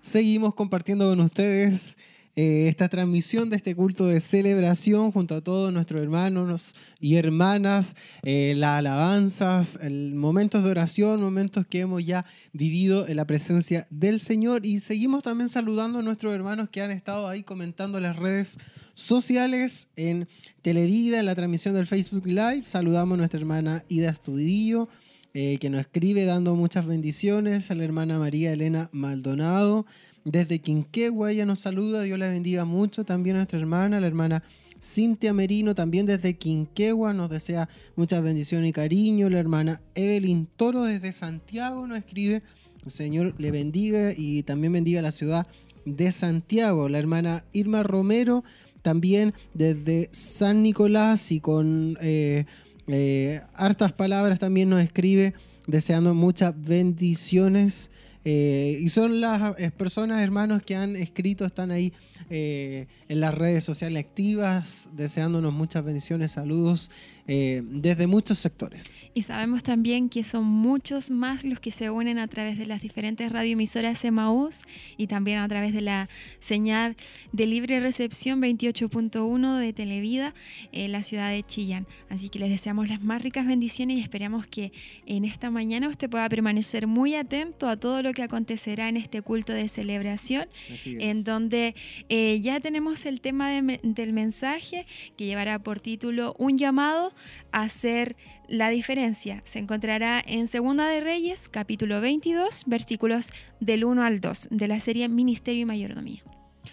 Seguimos compartiendo con ustedes eh, esta transmisión de este culto de celebración junto a todos nuestros hermanos y hermanas, eh, las alabanzas, el- momentos de oración, momentos que hemos ya vivido en la presencia del Señor y seguimos también saludando a nuestros hermanos que han estado ahí comentando en las redes sociales en Televida, en la transmisión del Facebook Live. Saludamos a nuestra hermana Ida Estudillo, eh, que nos escribe dando muchas bendiciones, a la hermana María Elena Maldonado. Desde Quinquegua ella nos saluda, Dios la bendiga mucho. También a nuestra hermana, la hermana Cintia Merino, también desde Quinquegua, nos desea muchas bendiciones y cariño. La hermana Evelyn Toro desde Santiago nos escribe, Señor le bendiga y también bendiga la ciudad de Santiago. La hermana Irma Romero, también desde San Nicolás y con eh, eh, hartas palabras también nos escribe, deseando muchas bendiciones. Eh, y son las eh, personas, hermanos, que han escrito, están ahí eh, en las redes sociales activas, deseándonos muchas bendiciones, saludos eh, desde muchos sectores. Y sabemos también que son muchos más los que se unen a través de las diferentes radioemisoras Emaús y también a través de la señal de libre recepción 28.1 de Televida en la ciudad de Chillán. Así que les deseamos las más ricas bendiciones y esperamos que en esta mañana usted pueda permanecer muy atento a todo lo que acontecerá en este culto de celebración en donde eh, ya tenemos el tema del mensaje que llevará por título Un llamado a hacer la diferencia. Se encontrará en Segunda de Reyes, capítulo 22, versículos del 1 al 2, de la serie Ministerio y Mayordomía.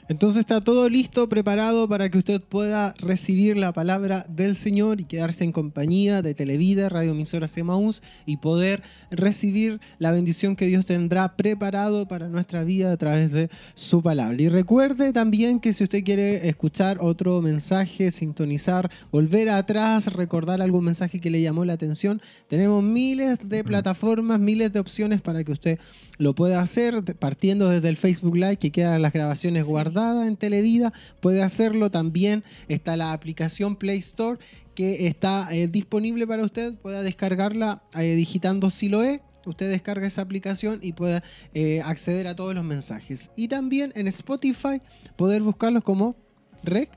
Entonces está todo listo, preparado para que usted pueda recibir la palabra del Señor y quedarse en compañía de Televida, Radio Emisora Semaús y poder recibir la bendición que Dios tendrá preparado para nuestra vida a través de su palabra. Y recuerde también que si usted quiere escuchar otro mensaje, sintonizar, volver atrás, recordar algún mensaje que le llamó la atención, tenemos miles de plataformas, miles de opciones para que usted lo pueda hacer, partiendo desde el Facebook Live, que quedan las grabaciones guardadas en Televida, puede hacerlo también. Está la aplicación Play Store que está eh, disponible para usted, pueda descargarla eh, digitando Siloe. Usted descarga esa aplicación y puede eh, acceder a todos los mensajes. Y también en Spotify poder buscarlos como Rec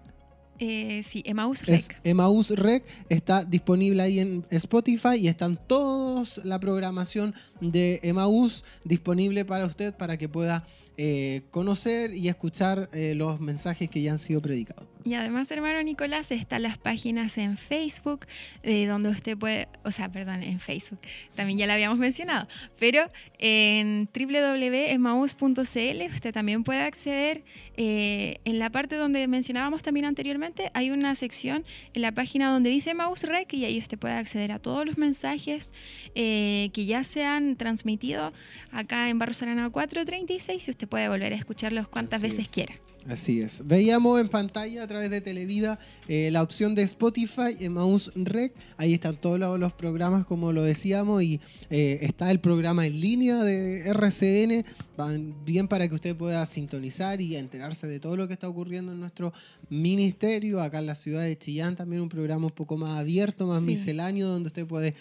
Eh, sí, es Rec. Emaús Rec, está disponible ahí en Spotify y están todos la programación de Emaús disponible para usted para que pueda eh, conocer y escuchar eh, los mensajes que ya han sido predicados. Y además, hermano Nicolás, están las páginas en Facebook, eh, donde usted puede, o sea, perdón, en Facebook, también ya la habíamos mencionado, pero en www.emaus.cl usted también puede acceder eh, en la parte donde mencionábamos también anteriormente, hay una sección en la página donde dice Emaus Rec y ahí usted puede acceder a todos los mensajes eh, que ya se han transmitido acá en Barros Arana 436 y usted puede volver a escucharlos cuantas Así veces es. quiera. Así es. Veíamos en pantalla a través de Televida eh, la opción de Spotify, Emaús Rec. Ahí están todos los, los programas, como lo decíamos, y eh, está el programa en línea de RCN, van bien para que usted pueda sintonizar y enterarse de todo lo que está ocurriendo en nuestro ministerio, acá en la ciudad de Chillán, también un programa un poco más abierto, más Sí. misceláneo, donde usted puede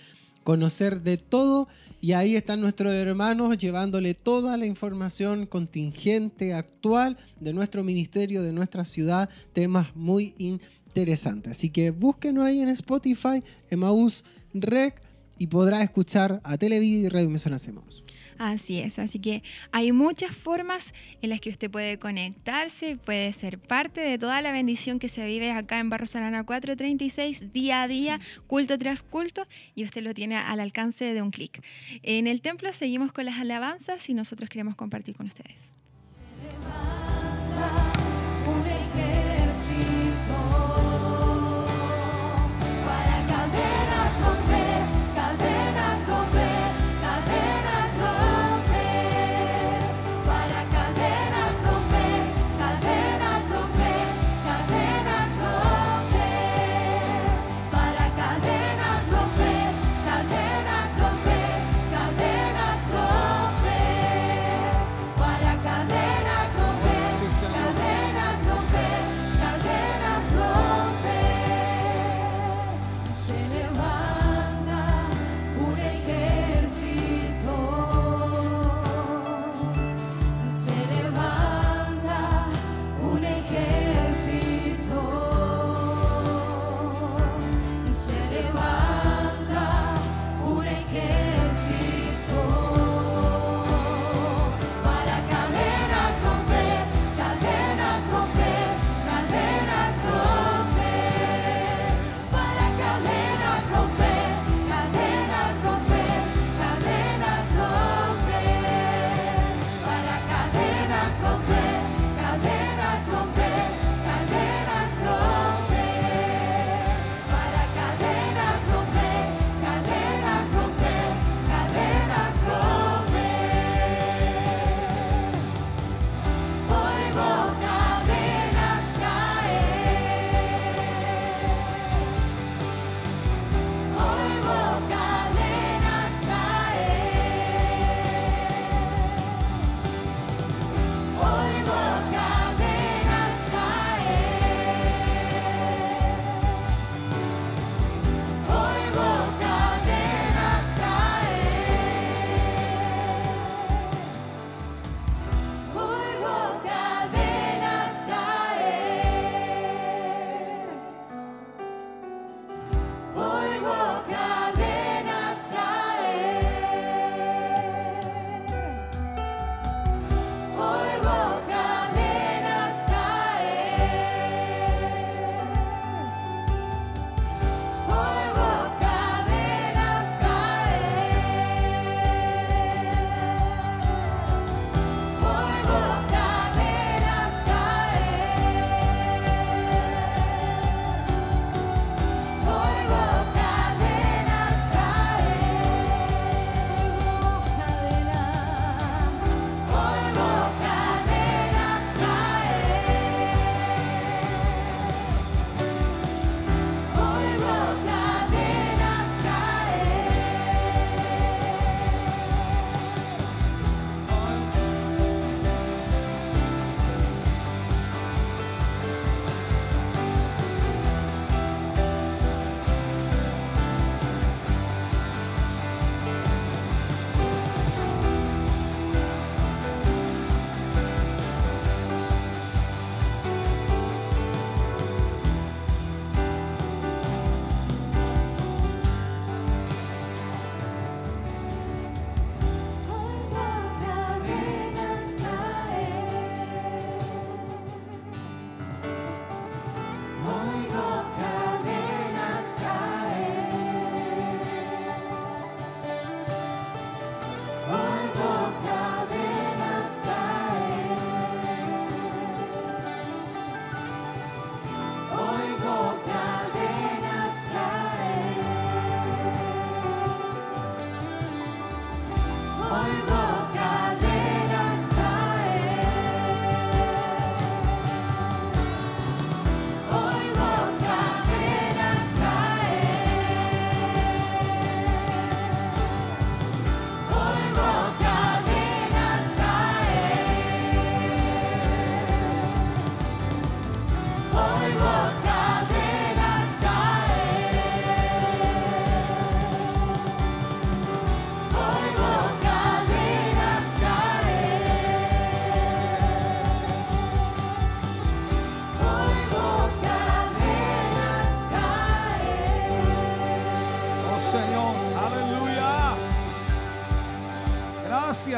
conocer de todo. Y ahí están nuestros hermanos llevándole toda la información contingente, actual de nuestro ministerio, de nuestra ciudad, temas muy interesantes. Así que búsquenos ahí en Spotify, Emaús Rec, y podrá escuchar a Televida y Radio Emisoras Emaús. Así es, así que hay muchas formas en las que usted puede conectarse, puede ser parte de toda la bendición que se vive acá en Barros Arana 436, día a día, culto tras culto, y usted lo tiene al alcance de un clic. En el templo seguimos con las alabanzas y nosotros queremos compartir con ustedes.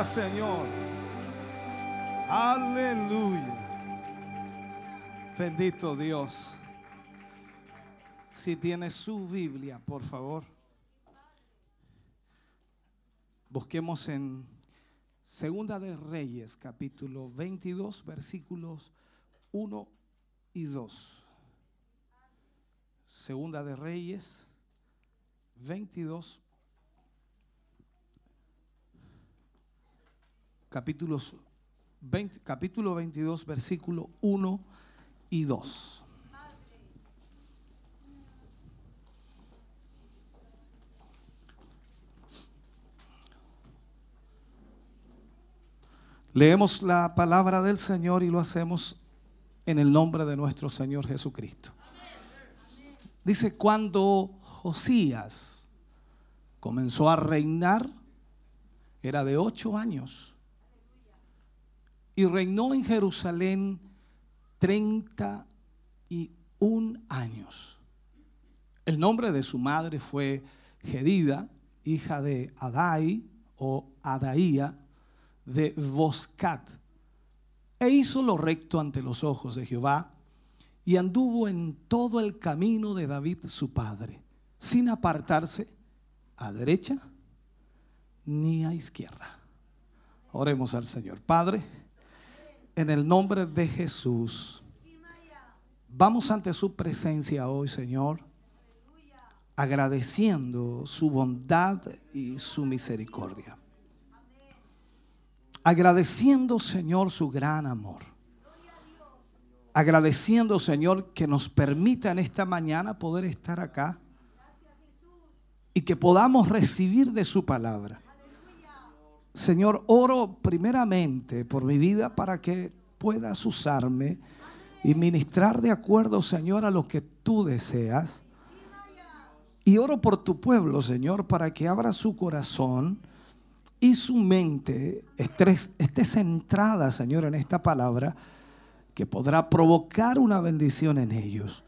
Señor. Aleluya. Bendito Dios. Si tiene su Biblia, por favor. Busquemos en Segunda de Reyes, capítulo 22, versículos 1 y 2. Segunda de Reyes 22, capítulos 20 capítulo 22, versículo 1 y 2. Leemos la palabra del Señor y lo hacemos en el nombre de nuestro Señor Jesucristo. Dice, cuando Josías comenzó a reinar, era de ocho años, y reinó en Jerusalén treinta y un años. El nombre de su madre fue Gedida, hija de Adai o Adaía de Boscat. E hizo lo recto ante los ojos de Jehová y anduvo en todo el camino de David su padre, sin apartarse a derecha ni a izquierda. Oremos al Señor. Padre, en el nombre de Jesús, vamos ante su presencia hoy, Señor, agradeciendo su bondad y su misericordia. Agradeciendo, Señor, su gran amor. Agradeciendo, Señor, que nos permita en esta mañana poder estar acá y que podamos recibir de su palabra. Señor, oro primeramente por mi vida para que puedas usarme y ministrar de acuerdo, Señor, a lo que tú deseas. Y oro por tu pueblo, Señor, para que abra su corazón y su mente esté, centrada, Señor, en esta palabra que podrá provocar una bendición en ellos.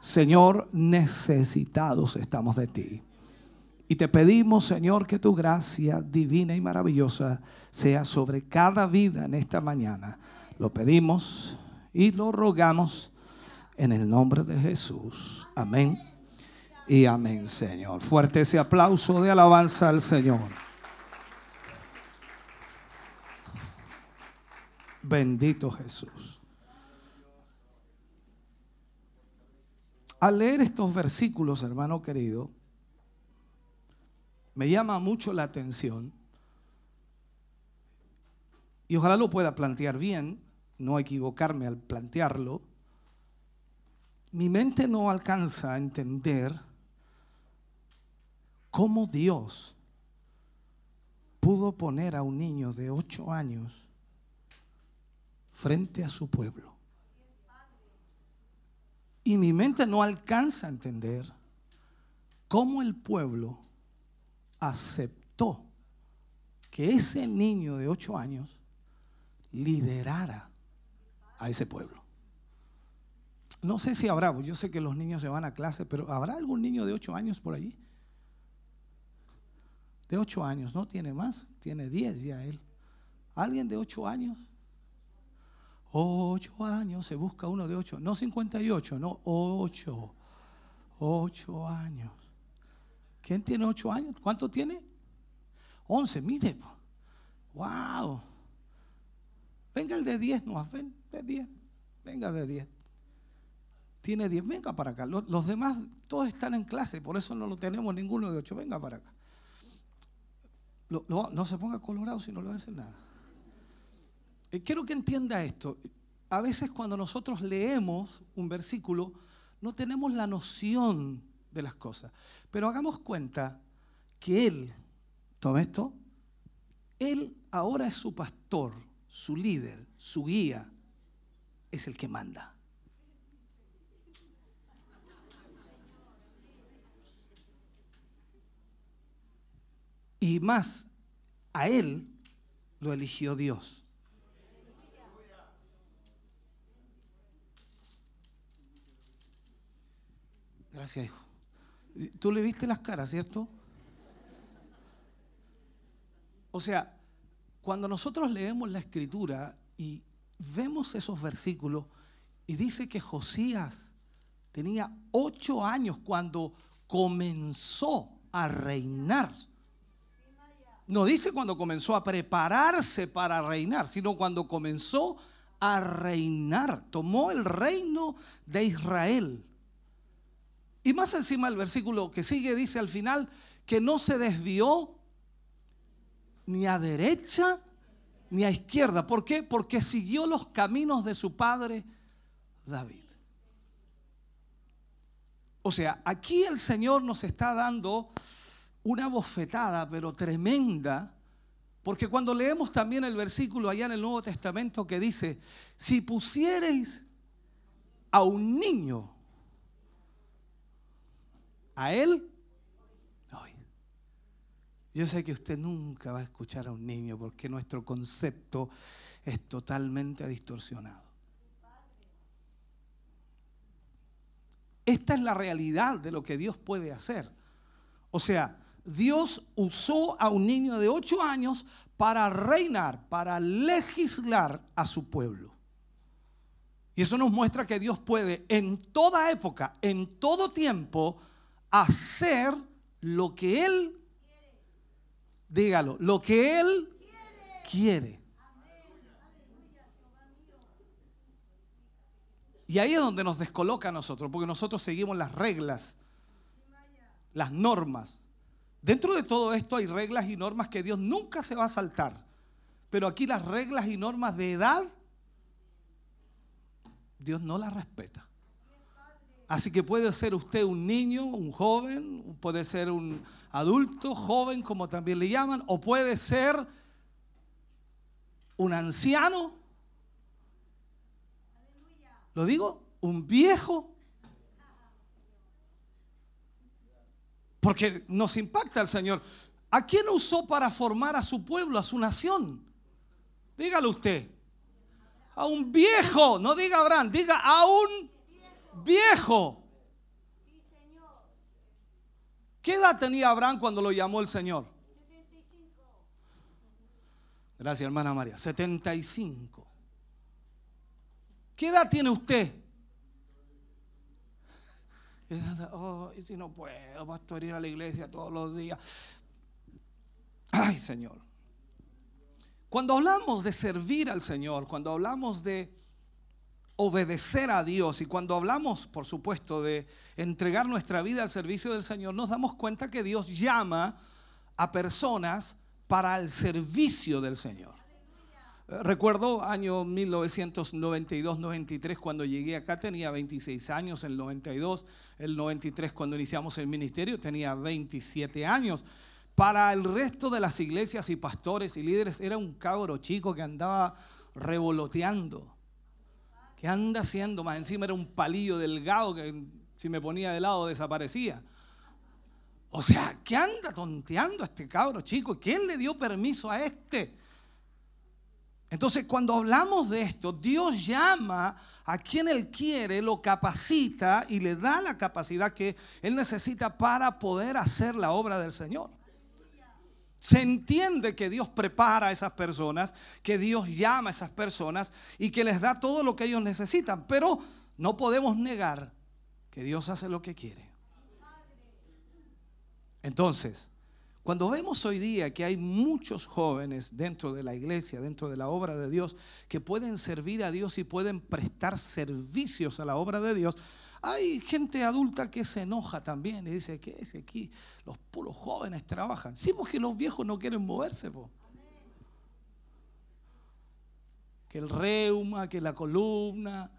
Señor, necesitados estamos de ti. Y te pedimos, Señor, que tu gracia divina y maravillosa sea sobre cada vida en esta mañana. Lo pedimos y lo rogamos en el nombre de Jesús. Amén. Y amén, Señor. Fuerte ese aplauso de alabanza al Señor. Bendito Jesús. Al leer estos versículos, hermano querido, me llama mucho la atención y ojalá lo pueda plantear bien, no equivocarme al plantearlo. Mi mente no alcanza a entender cómo Dios pudo poner a un niño de ocho años frente a su pueblo. Y mi mente no alcanza a entender cómo el pueblo aceptó que ese niño de ocho años liderara a ese pueblo. No sé si habrá, yo sé que los niños se van a clase, pero ¿habrá algún niño de ocho años por allí? De ocho años, no tiene más, tiene diez ya él. ¿Alguien de ocho años? Ocho años, se busca uno de ocho, no 58, no, ocho. Ocho años. ¿Quién tiene ocho años? ¿Cuánto tiene? Once, mire. Wow. Venga el de diez, no, ven, de diez. Venga de diez. Tiene diez, venga para acá. Los, los demás todos están en clase, por eso no lo tenemos ninguno de ocho. Venga para acá. No se ponga colorado si no le va a hacer nada. Eh, Quiero que entienda esto. A veces cuando nosotros leemos un versículo, no tenemos la noción de las cosas. Pero hagamos cuenta que Él, toma esto, Él ahora es su pastor, su líder, su guía, es el que manda. Y más, a Él lo eligió Dios. Gracias, hijo. Tú le viste las caras, ¿cierto? O sea, cuando nosotros leemos la escritura y vemos esos versículos y dice que Josías tenía ocho años cuando comenzó a reinar. No dice cuando comenzó a prepararse para reinar, sino cuando comenzó a reinar. Tomó el reino de Israel. Y más encima el versículo que sigue dice al final que no se desvió ni a derecha ni a izquierda. ¿Por qué? Porque siguió los caminos de su padre David. O sea, aquí el Señor nos está dando una bofetada, pero tremenda, porque cuando leemos también el versículo allá en el Nuevo Testamento que dice, si pusiereis a un niño, a él, Ay, yo sé que usted nunca va a escuchar a un niño porque nuestro concepto es totalmente distorsionado. Esta es la realidad de lo que Dios puede hacer. O sea, Dios usó a un niño de ocho años para reinar, para legislar a su pueblo. Y eso nos muestra que Dios puede en toda época, en todo tiempo, hacer lo que Él, dígalo, lo que Él quiere. Y ahí es donde nos descoloca a nosotros, porque nosotros seguimos las reglas, las normas. Dentro de todo esto hay reglas y normas que Dios nunca se va a saltar. Pero aquí las reglas y normas de edad, Dios no las respeta. Así que puede ser usted un niño, un joven, puede ser un adulto, joven, como también le llaman, o puede ser un anciano. ¿Lo digo? Un viejo. Porque nos impacta el Señor. ¿A quién usó para formar a su pueblo, a su nación? Dígalo usted. A un viejo, no diga Abraham, diga a un viejo. ¿Qué edad tenía Abraham cuando lo llamó el Señor? Gracias, hermana María. 75. ¿Qué edad tiene usted? Oh, y si no puedo, pastor, ir a la iglesia todos los días. Ay, Señor. Cuando hablamos de servir al Señor, cuando hablamos de obedecer a Dios y cuando hablamos, por supuesto, de entregar nuestra vida al servicio del Señor, nos damos cuenta que Dios llama a personas para el servicio del Señor. Recuerdo año 1992-93 cuando llegué acá, tenía 26 años, el 92, el 93 cuando iniciamos el ministerio tenía 27 años. Para el resto de las iglesias y pastores y líderes era un cabro chico que andaba revoloteando. ¿Qué anda haciendo? Más encima era un palillo delgado que si me ponía de lado desaparecía. O sea, ¿qué anda tonteando este cabro chico? ¿Quién le dio permiso a este? Entonces, cuando hablamos de esto, Dios llama a quien Él quiere, lo capacita y le da la capacidad que Él necesita para poder hacer la obra del Señor. Se entiende que Dios prepara a esas personas, que Dios llama a esas personas y que les da todo lo que ellos necesitan, pero no podemos negar que Dios hace lo que quiere. Entonces, cuando vemos hoy día que hay muchos jóvenes dentro de la iglesia, dentro de la obra de Dios, que pueden servir a Dios y pueden prestar servicios a la obra de Dios, hay gente adulta que se enoja también y dice que es aquí los puros jóvenes trabajan. Sí, porque los viejos no quieren moverse. Que el reuma, que la columna.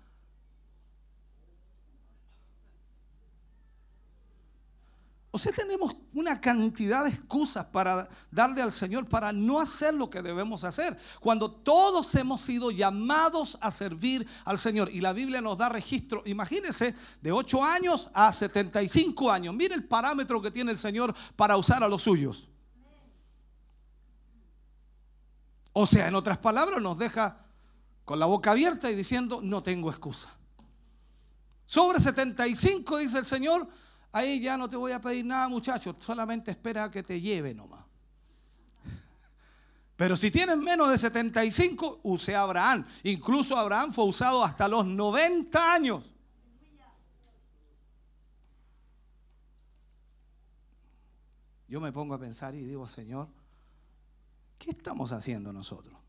O sea, tenemos una cantidad de excusas para darle al Señor para no hacer lo que debemos hacer. Cuando todos hemos sido llamados a servir al Señor. Y la Biblia nos da registro, imagínense, de 8 años a 75 años. Mire el parámetro que tiene el Señor para usar a los suyos. O sea, en otras palabras, nos deja con la boca abierta y diciendo, no tengo excusa. Sobre 75, dice el Señor, ahí ya no te voy a pedir nada, muchachos, solamente espera a que te lleve nomás. Pero si tienes menos de 75, use a Abraham. Incluso Abraham fue usado hasta los 90 años. Yo me pongo a pensar y digo, Señor, ¿qué estamos haciendo nosotros?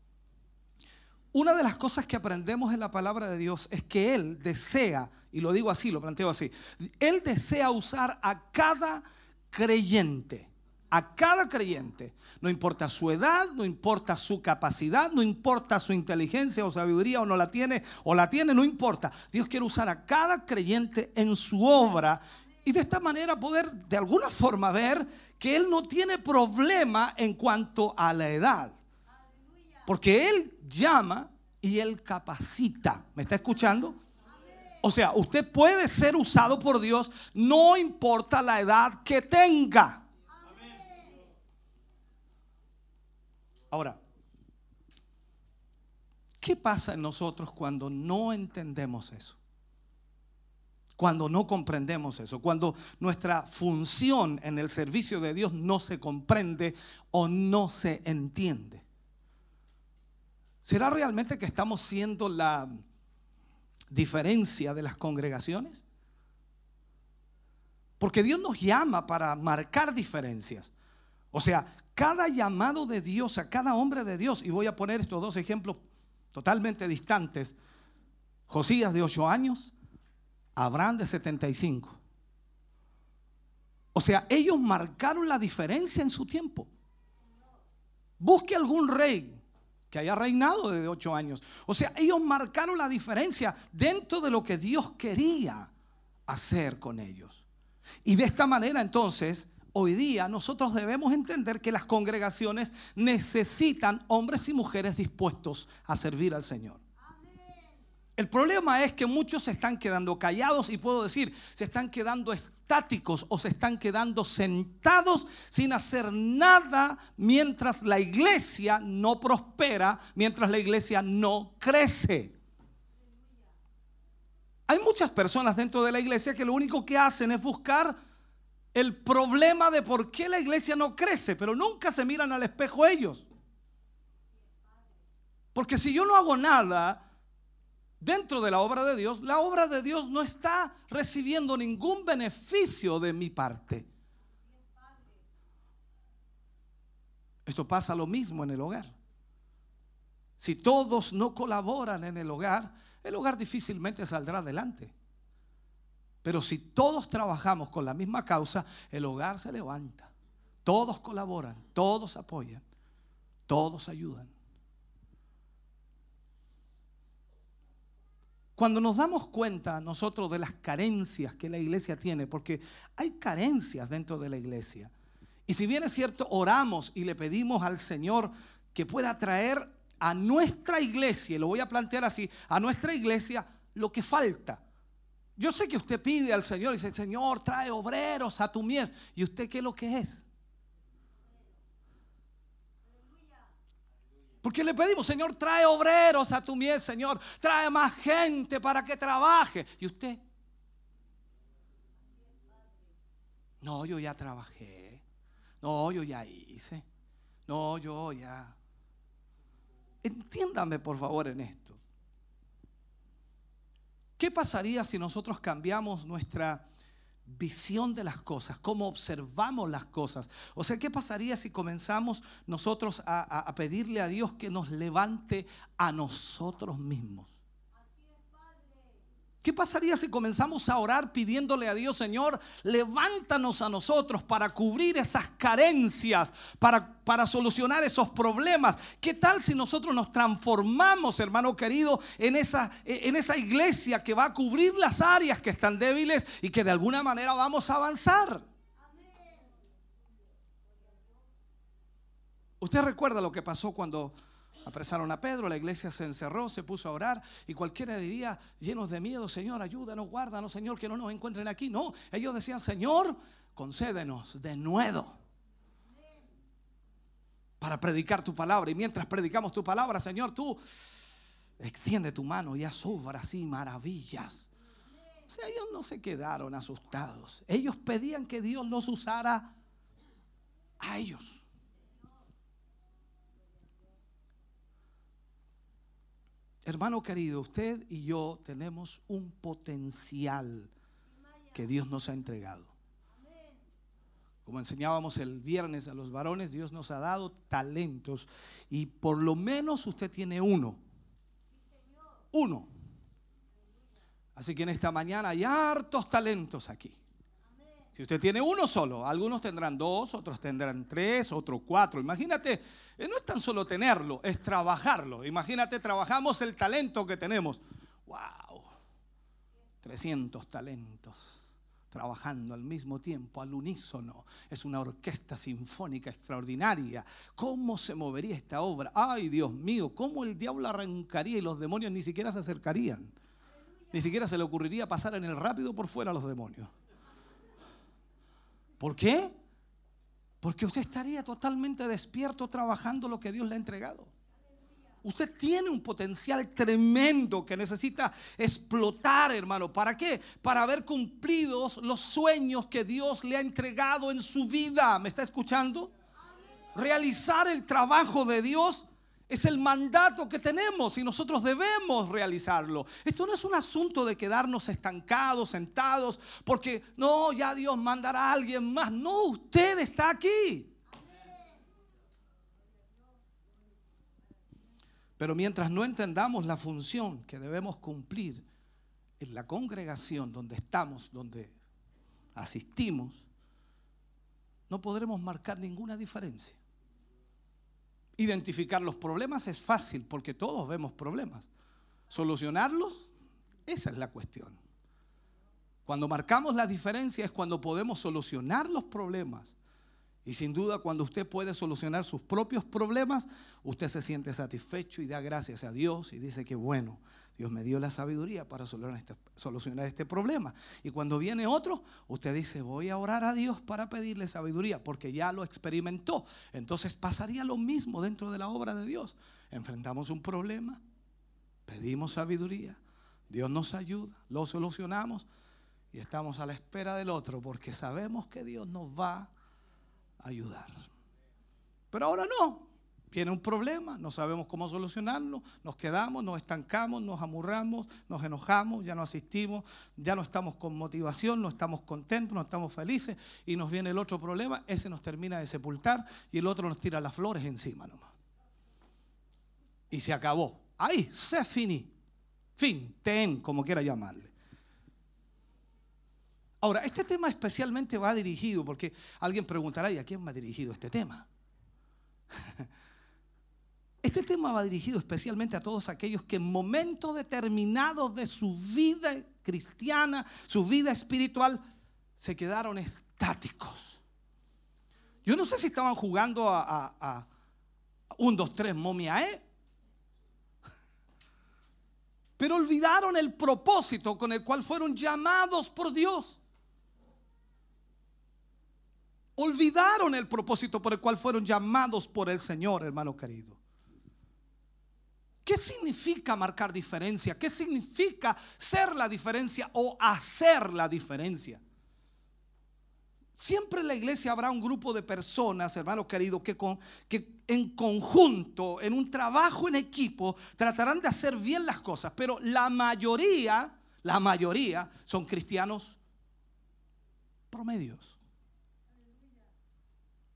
Una de las cosas que aprendemos en la palabra de Dios es que Él desea, y lo digo así, lo planteo así, Él desea usar a cada creyente, a cada creyente, no importa su edad, no importa su capacidad, no importa su inteligencia o sabiduría o no la tiene, o la tiene, no importa. Dios quiere usar a cada creyente en su obra y de esta manera poder de alguna forma ver que Él no tiene problema en cuanto a la edad. Porque Él llama y Él capacita. ¿Me está escuchando? O sea, usted puede ser usado por Dios, no importa la edad que tenga. Ahora, ¿qué pasa en nosotros cuando no entendemos eso? Cuando no comprendemos eso, cuando nuestra función en el servicio de Dios no se comprende o no se entiende. ¿Será realmente que estamos siendo la diferencia de las congregaciones? Porque Dios nos llama para marcar diferencias. O sea, cada llamado de Dios a cada hombre de Dios, y voy a poner estos dos ejemplos totalmente distantes, Josías de 8 años, Abraham de 75. O sea, ellos marcaron la diferencia en su tiempo. Busque algún rey que haya reinado desde 8 años. O sea, ellos marcaron la diferencia dentro de lo que Dios quería hacer con ellos. Y de esta manera entonces, hoy día nosotros debemos entender que las congregaciones necesitan hombres y mujeres dispuestos a servir al Señor. El problema es que muchos se están quedando callados y puedo decir, se están quedando estáticos o se están quedando sentados sin hacer nada mientras la iglesia no prospera, mientras la iglesia no crece. Hay muchas personas dentro de la iglesia que lo único que hacen es buscar el problema de por qué la iglesia no crece, pero nunca se miran al espejo ellos. Porque si yo no hago nada, dentro de la obra de Dios, la obra de Dios no está recibiendo ningún beneficio de mi parte. Esto pasa lo mismo en el hogar. Si todos no colaboran en el hogar, el hogar difícilmente saldrá adelante. Pero si todos trabajamos con la misma causa, el hogar se levanta. Todos colaboran, todos apoyan, todos ayudan. Cuando nos damos cuenta nosotros de las carencias que la iglesia tiene, porque hay carencias dentro de la iglesia. Y si bien es cierto, oramos y le pedimos al Señor que pueda traer a nuestra iglesia, lo voy a plantear así, a nuestra iglesia lo que falta. Yo sé que usted pide al Señor y dice, Señor, trae obreros a tu mies. ¿Y usted qué es lo que es? Porque le pedimos, Señor, trae obreros a tu mies, Señor. Trae más gente para que trabaje. ¿Y usted? No, yo ya trabajé. No, yo ya hice. No, yo ya. Entiéndame por favor en esto. ¿Qué pasaría si nosotros cambiamos nuestra visión de las cosas, cómo observamos las cosas? O sea, ¿qué pasaría si comenzamos nosotros a, a- a pedirle a Dios que nos levante a nosotros mismos? ¿Qué pasaría si comenzamos a orar pidiéndole a Dios, Señor, levántanos a nosotros para cubrir esas carencias, para, para solucionar esos problemas? ¿Qué tal si nosotros nos transformamos, hermano querido, en esa, en esa iglesia que va a cubrir las áreas que están débiles y que de alguna manera vamos a avanzar? Usted recuerda lo que pasó cuando apresaron a Pedro, la iglesia se encerró, se puso a orar y cualquiera diría, llenos de miedo, Señor, ayúdanos, guárdanos, Señor, que no nos encuentren aquí. No, ellos decían, Señor, concédenos de nuevo para predicar tu palabra. Y mientras predicamos tu palabra, Señor, tú extiende tu mano y haz obras así maravillas. O sea, ellos no se quedaron asustados. Ellos pedían que Dios los usara a ellos. Hermano querido, usted y yo tenemos un potencial que Dios nos ha entregado. Como enseñábamos el viernes a los varones, Dios nos ha dado talentos y por lo menos usted tiene uno. Uno. Así que en esta mañana hay hartos talentos aquí. Si usted tiene uno solo, algunos tendrán dos, otros tendrán tres, otros cuatro. Imagínate, eh, no es tan solo tenerlo, es trabajarlo. Imagínate, trabajamos el talento que tenemos. ¡Wow! 300 talentos trabajando al mismo tiempo, al unísono. Es una orquesta sinfónica extraordinaria. ¿Cómo se movería esta obra? Ay, Dios mío, ¿cómo el diablo arrancaría y los demonios ni siquiera se acercarían? Ni siquiera se le ocurriría pasar en el rápido por fuera a los demonios. ¿Por qué? Porque usted estaría totalmente despierto trabajando lo que Dios le ha entregado. Usted tiene un potencial tremendo que necesita explotar, hermano. ¿Para qué? Para ver cumplidos los sueños que Dios le ha entregado en su vida. ¿Me está escuchando? Realizar el trabajo de Dios es el mandato que tenemos y nosotros debemos realizarlo. Esto no es un asunto de quedarnos estancados, sentados, porque no, ya Dios mandará a alguien más. No, usted está aquí. Pero mientras no entendamos la función que debemos cumplir en la congregación donde estamos, donde asistimos, no podremos marcar ninguna diferencia. Identificar los problemas es fácil porque todos vemos problemas. Solucionarlos, esa es la cuestión. Cuando marcamos la diferencia es cuando podemos solucionar los problemas. Y sin duda cuando usted puede solucionar sus propios problemas, usted se siente satisfecho y da gracias a Dios y dice que bueno, Dios me dio la sabiduría para solucionar este, solucionar este problema. Y cuando viene otro, usted dice, voy a orar a Dios para pedirle sabiduría, porque ya lo experimentó. Entonces pasaría lo mismo dentro de la obra de Dios. Enfrentamos un problema, pedimos sabiduría, Dios nos ayuda, lo solucionamos y estamos a la espera del otro, porque sabemos que Dios nos va a ayudar. Pero ahora no. Viene un problema, no sabemos cómo solucionarlo, nos quedamos, nos estancamos, nos amurramos, nos enojamos, ya no asistimos, ya no estamos con motivación, no estamos contentos, no estamos felices y nos viene el otro problema, ese nos termina de sepultar y el otro nos tira las flores encima nomás. Y se acabó. Ahí, se finí. Fin, ten, como quiera llamarle. Ahora, este tema especialmente va dirigido, porque alguien preguntará, ¿y a quién va dirigido este tema? Este tema va dirigido especialmente a todos aquellos que en momentos determinados de su vida cristiana, su vida espiritual, se quedaron estáticos. Yo no sé si estaban jugando a, un, dos, tres, momia, ¿eh? Pero olvidaron el propósito con el cual fueron llamados por Dios. Olvidaron el propósito por el cual fueron llamados por el Señor, hermano querido. ¿Qué significa marcar diferencia? ¿Qué significa ser la diferencia o hacer la diferencia? Siempre en la iglesia habrá un grupo de personas, hermano querido, que, con, que en conjunto, en un trabajo en equipo, tratarán de hacer bien las cosas, pero la mayoría, la mayoría son cristianos promedios.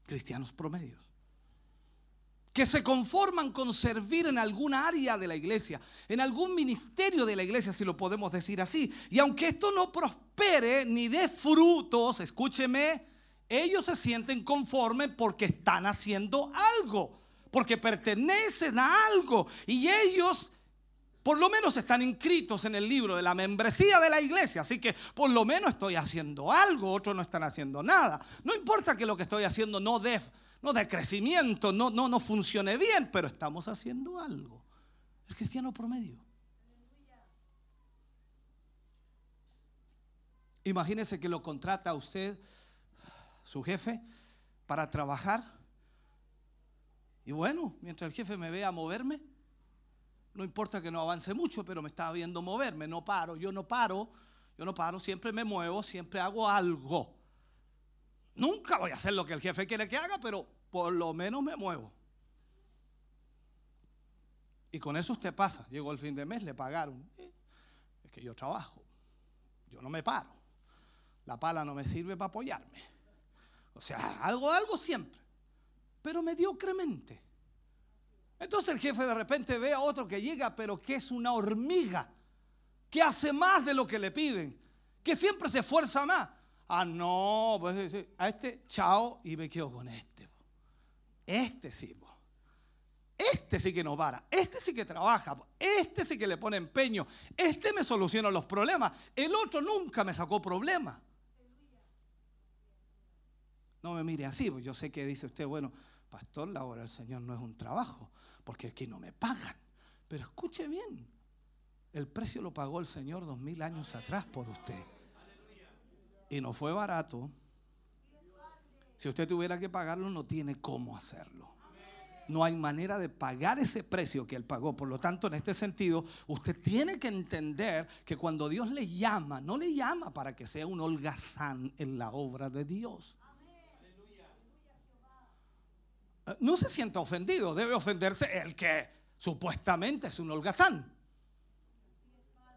Cristianos promedios que se conforman con servir en alguna área de la iglesia, en algún ministerio de la iglesia, si lo podemos decir así. Y aunque esto no prospere ni dé frutos, escúcheme, ellos se sienten conformes porque están haciendo algo, porque pertenecen a algo. Y ellos por lo menos están inscritos en el libro de la membresía de la iglesia, así que por lo menos estoy haciendo algo, otros no están haciendo nada. No importa que lo que estoy haciendo no dé no de crecimiento, no, no, no funcione bien, pero estamos haciendo algo. El cristiano promedio. Imagínese que lo contrata a usted, su jefe, para trabajar. Y bueno, mientras el jefe me vea moverme, no importa que no avance mucho, pero me está viendo moverme, no paro, yo no paro, yo no paro, siempre me muevo, siempre hago algo. Nunca voy a hacer lo que el jefe quiere que haga, pero por lo menos me muevo. Y con eso usted pasa. Llegó el fin de mes, le pagaron. Eh, Es que yo trabajo. Yo no me paro. La pala no me sirve para apoyarme. O sea, algo, algo siempre. Pero mediocremente. Entonces el jefe de repente ve a otro que llega, pero que es una hormiga, que hace más de lo que le piden, que siempre se esfuerza más. Ah, no, pues a este chao y me quedo con este. Este sí, este sí que no para, este sí que trabaja, este sí que le pone empeño, este me soluciona los problemas, el otro nunca me sacó problemas. No me mire así, pues yo sé que dice usted, bueno, pastor, la obra del Señor no es un trabajo, porque aquí no me pagan. Pero escuche bien, el precio lo pagó el Señor dos mil años atrás por usted. Y no fue barato. Si usted tuviera que pagarlo, no tiene cómo hacerlo. No hay manera de pagar ese precio que Él pagó. Por lo tanto, en este sentido, usted tiene que entender que cuando Dios le llama, no le llama para que sea un holgazán en la obra de Dios. Eh, No se sienta ofendido, debe ofenderse el que supuestamente es un holgazán.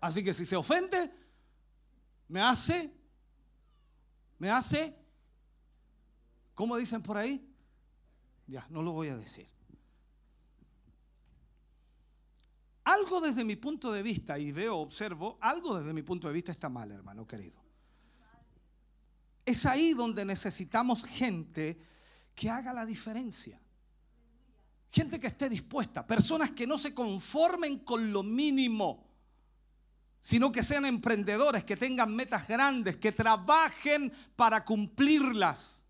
Así que si se ofende, me hace, me hace, ¿cómo dicen por ahí? Ya, no lo voy a decir. Algo desde mi punto de vista, y veo, observo, algo desde mi punto de vista está mal, hermano querido. Es ahí donde necesitamos gente que haga la diferencia. Gente que esté dispuesta, personas que no se conformen con lo mínimo, sino que sean emprendedores, que tengan metas grandes, que trabajen para cumplirlas.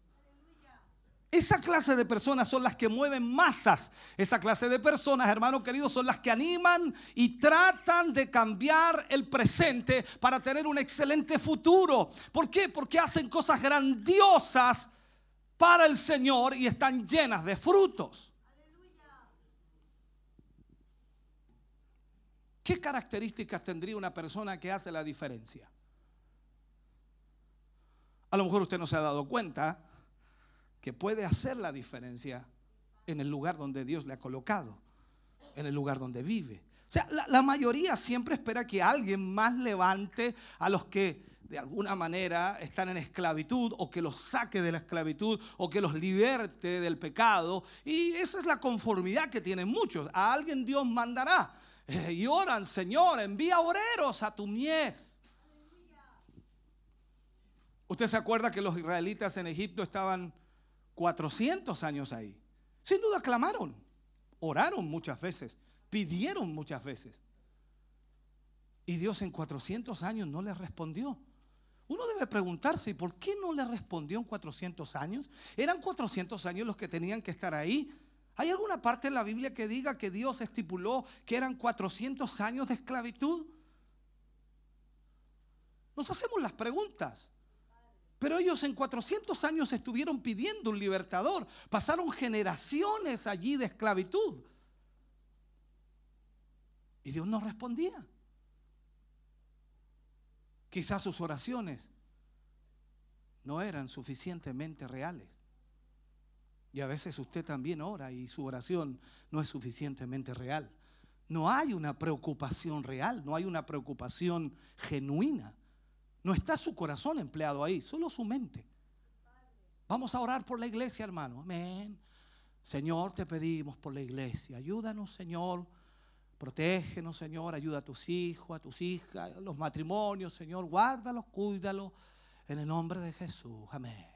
Esa clase de personas son las que mueven masas. Esa clase de personas, hermanos queridos, son las que animan y tratan de cambiar el presente para tener un excelente futuro. ¿Por qué? Porque hacen cosas grandiosas para el Señor y están llenas de frutos. ¿Qué características tendría una persona que hace la diferencia? A lo mejor usted no se ha dado cuenta que puede hacer la diferencia en el lugar donde Dios le ha colocado, en el lugar donde vive. O sea, la, la mayoría siempre espera que alguien más levante a los que de alguna manera están en esclavitud o que los saque de la esclavitud o que los liberte del pecado. Y esa es la conformidad que tienen muchos. A alguien Dios mandará. Y oran, Señor, envía obreros a tu mies. Usted se acuerda que los israelitas en Egipto estaban 400 años ahí. Sin duda clamaron, oraron muchas veces, pidieron muchas veces. Y Dios en 400 años no les respondió. Uno debe preguntarse, ¿y por qué no le respondió en 400 años? ¿Eran 400 años los que tenían que estar ahí? ¿Hay alguna parte en la Biblia que diga que Dios estipuló que eran 400 años de esclavitud? Nos hacemos las preguntas. Pero ellos en 400 años estuvieron pidiendo un libertador. Pasaron generaciones allí de esclavitud. Y Dios no respondía. Quizás sus oraciones no eran suficientemente reales. Y a veces usted también ora y su oración no es suficientemente real. No hay una preocupación real, no hay una preocupación genuina. No está su corazón empleado ahí, solo su mente. Vamos a orar por la iglesia, hermano. Amén. Señor, te pedimos por la iglesia. Ayúdanos, Señor. Protégenos, Señor. Ayuda a tus hijos, a tus hijas, los matrimonios, Señor. Guárdalos, cuídalos. En el nombre de Jesús. Amén.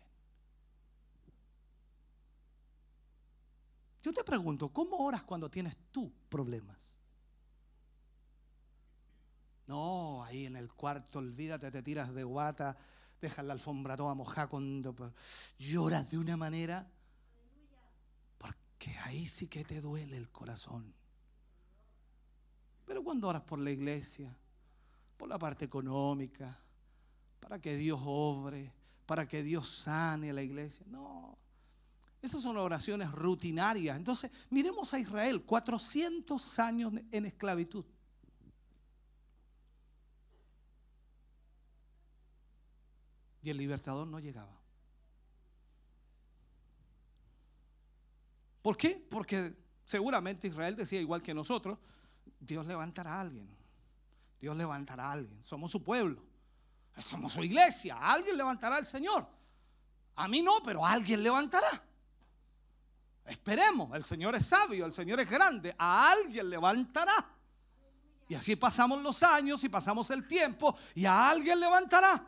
Yo te pregunto, ¿cómo oras cuando tienes tú problemas? No, ahí en el cuarto, olvídate, te tiras de guata, dejas la alfombra toda mojada, lloras de una manera, porque ahí sí que te duele el corazón. Pero cuando oras por la iglesia, por la parte económica, para que Dios obre, para que Dios sane a la iglesia, no. Esas son oraciones rutinarias. Entonces, miremos a Israel, 400 años en esclavitud. Y el libertador no llegaba. ¿Por qué? Porque Seguramente Israel decía igual que nosotros, Dios levantará a alguien. Dios levantará a alguien. Somos su pueblo. Somos su iglesia. Alguien levantará al Señor. A mí no, pero alguien levantará. Esperemos. El Señor es sabio, el Señor es grande. A alguien levantará. Y así pasamos los años y pasamos el tiempo y a alguien levantará.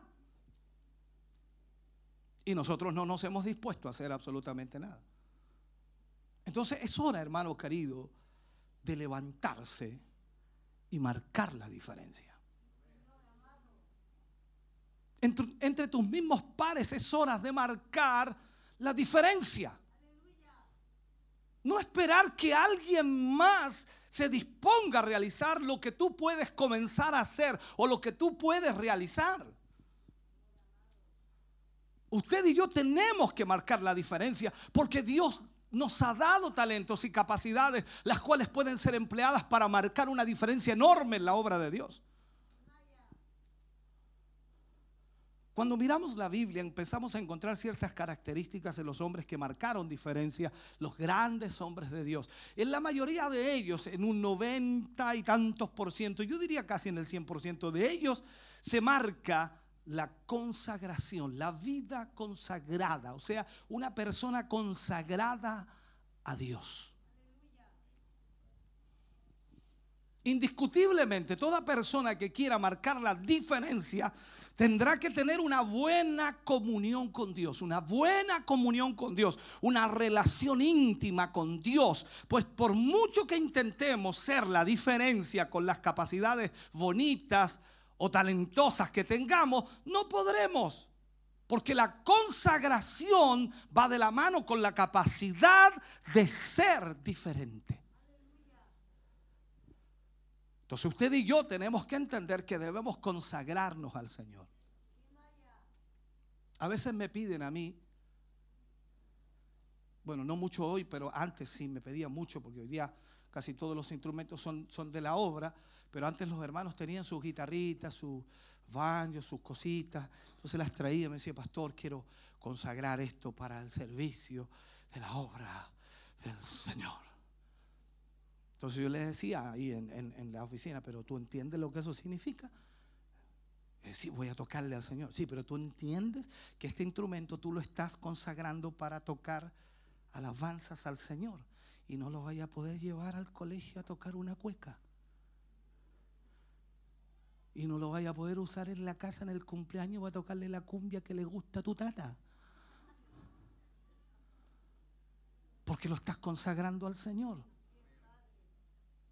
Y nosotros no nos hemos dispuesto a hacer absolutamente nada. Entonces es hora, hermano querido, de levantarse y marcar la diferencia. Entre, entre tus mismos pares es hora de marcar la diferencia. No esperar que alguien más se disponga a realizar lo que tú puedes comenzar a hacer o lo que tú puedes realizar. Usted y yo tenemos que marcar la diferencia porque Dios nos ha dado talentos y capacidades las cuales pueden ser empleadas para marcar una diferencia enorme en la obra de Dios. Cuando miramos la Biblia empezamos a encontrar ciertas características de los hombres que marcaron diferencia, los grandes hombres de Dios. En la mayoría de ellos, en un 90 y tantos por ciento, yo diría casi en el 100 por ciento de ellos, se marca la consagración, la vida consagrada, o sea, una persona consagrada a Dios. Indiscutiblemente, toda persona que quiera marcar la diferencia tendrá que tener una buena comunión con Dios, una buena comunión con Dios, una relación íntima con Dios. Pues por mucho que intentemos ser la diferencia con las capacidades bonitas o talentosas que tengamos, no podremos. Porque la consagración va de la mano con la capacidad de ser diferente. Entonces usted y yo tenemos que entender que debemos consagrarnos al Señor. A veces me piden a mí, bueno, no mucho hoy, pero antes sí me pedía mucho, porque hoy día casi todos los instrumentos son, son de la obra, pero antes los hermanos tenían sus guitarritas, sus baños, sus cositas, entonces las traía, me decía, pastor, quiero consagrar esto para el servicio de la obra del Señor. Entonces yo le decía ahí en, la oficina, pero tú entiendes lo que eso significa. Eh, sí, voy a tocarle al Señor. Sí, pero tú entiendes que este instrumento tú lo estás consagrando para tocar alabanzas al Señor. Y no lo vaya a poder llevar al colegio a tocar una cueca. Y no lo vaya a poder usar en la casa en el cumpleaños para tocarle la cumbia que le gusta a tu tata. Porque lo estás consagrando al Señor.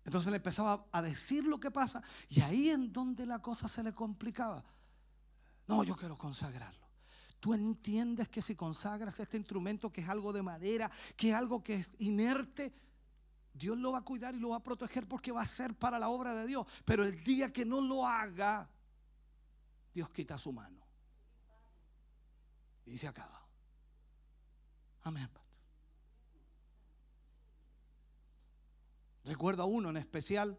Entonces le empezaba a decir lo que pasa y ahí en donde la cosa se le complicaba. No, yo quiero consagrarlo. Tú entiendes que si consagras este instrumento que es algo de madera, que es algo que es inerte, Dios lo va a cuidar y lo va a proteger porque va a ser para la obra de Dios. Pero el día que no lo haga, Dios quita su mano. Y se acaba. Amén. Recuerdo a uno en especial,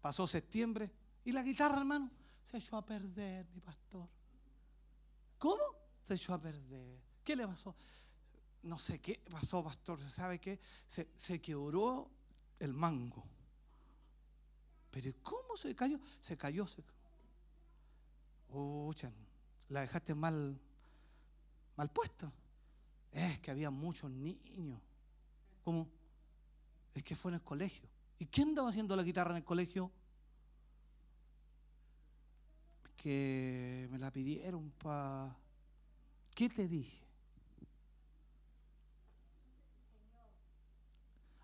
pasó septiembre y la guitarra, hermano, se echó a perder, mi pastor. ¿Cómo? Se echó a perder. ¿Qué le pasó? No sé qué pasó, pastor. ¿Sabe qué? Se, se quebró el mango. Pero ¿cómo se cayó? Se cayó. Se... La dejaste mal, mal puesta. Es que había muchos niños. ¿Cómo? Es que fue en el colegio. ¿Y quién andaba haciendo la guitarra en el colegio? Que me la pidieron para... ¿Qué te dije?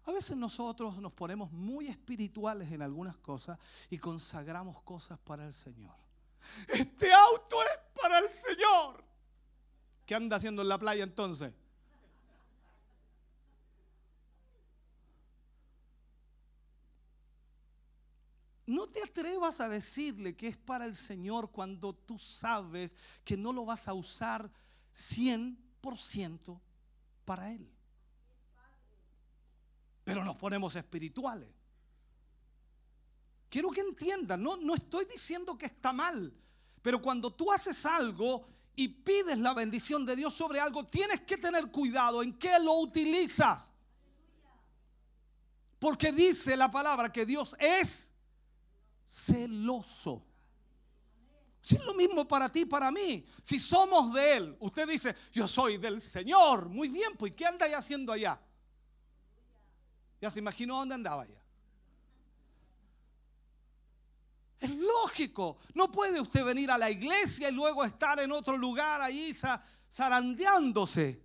A veces nosotros nos ponemos muy espirituales en algunas cosas y consagramos cosas para el Señor. Este auto es para el Señor. ¿Qué anda haciendo en la playa entonces? No te atrevas a decirle que es para el Señor cuando tú sabes que no lo vas a usar 100% para Él. Pero nos ponemos espirituales. Quiero que entiendan, no, no estoy diciendo que está mal, pero cuando tú haces algo y pides la bendición de Dios sobre algo, tienes que tener cuidado en qué lo utilizas. Porque dice la palabra que Dios es celoso. Si es lo mismo para ti para mí. Si somos de Él, usted dice, yo soy del Señor. Muy bien, pues ¿qué anda haciendo allá? Ya se imaginó dónde andaba allá. Es lógico. No puede usted venir a la iglesia y luego estar en otro lugar ahí za- zarandeándose.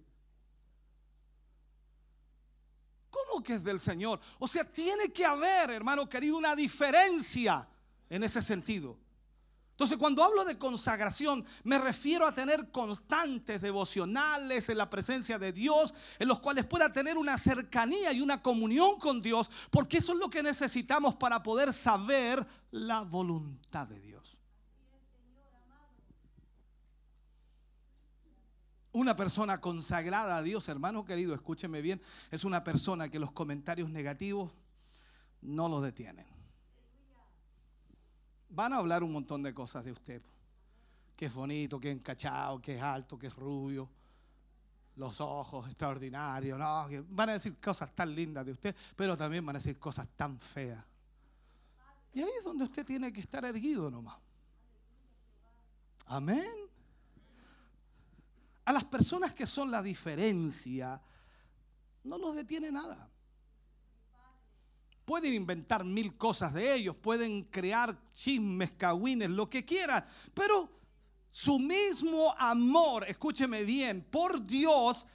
¿Cómo que es del Señor? O sea, tiene que haber, hermano querido, una diferencia en ese sentido. Entonces, cuando hablo de consagración, me refiero a tener constantes devocionales en la presencia de Dios, en los cuales pueda tener una cercanía y una comunión con Dios, porque eso es lo que necesitamos para poder saber la voluntad de Dios. Una persona consagrada a Dios, hermano querido, escúcheme bien, es una persona que los comentarios negativos no los detienen. Van a hablar un montón de cosas de usted. Que es bonito, que es encachado, que es alto, que es rubio. Los ojos extraordinarios. No, van a decir cosas tan lindas de usted, pero también van a decir cosas tan feas. Y ahí es donde usted tiene que estar erguido nomás. Amén. A las personas que son la diferencia, no los detiene nada. Pueden inventar mil cosas de ellos, pueden crear chismes, cagüines, lo que quieran, pero su mismo amor, escúcheme bien, por Dios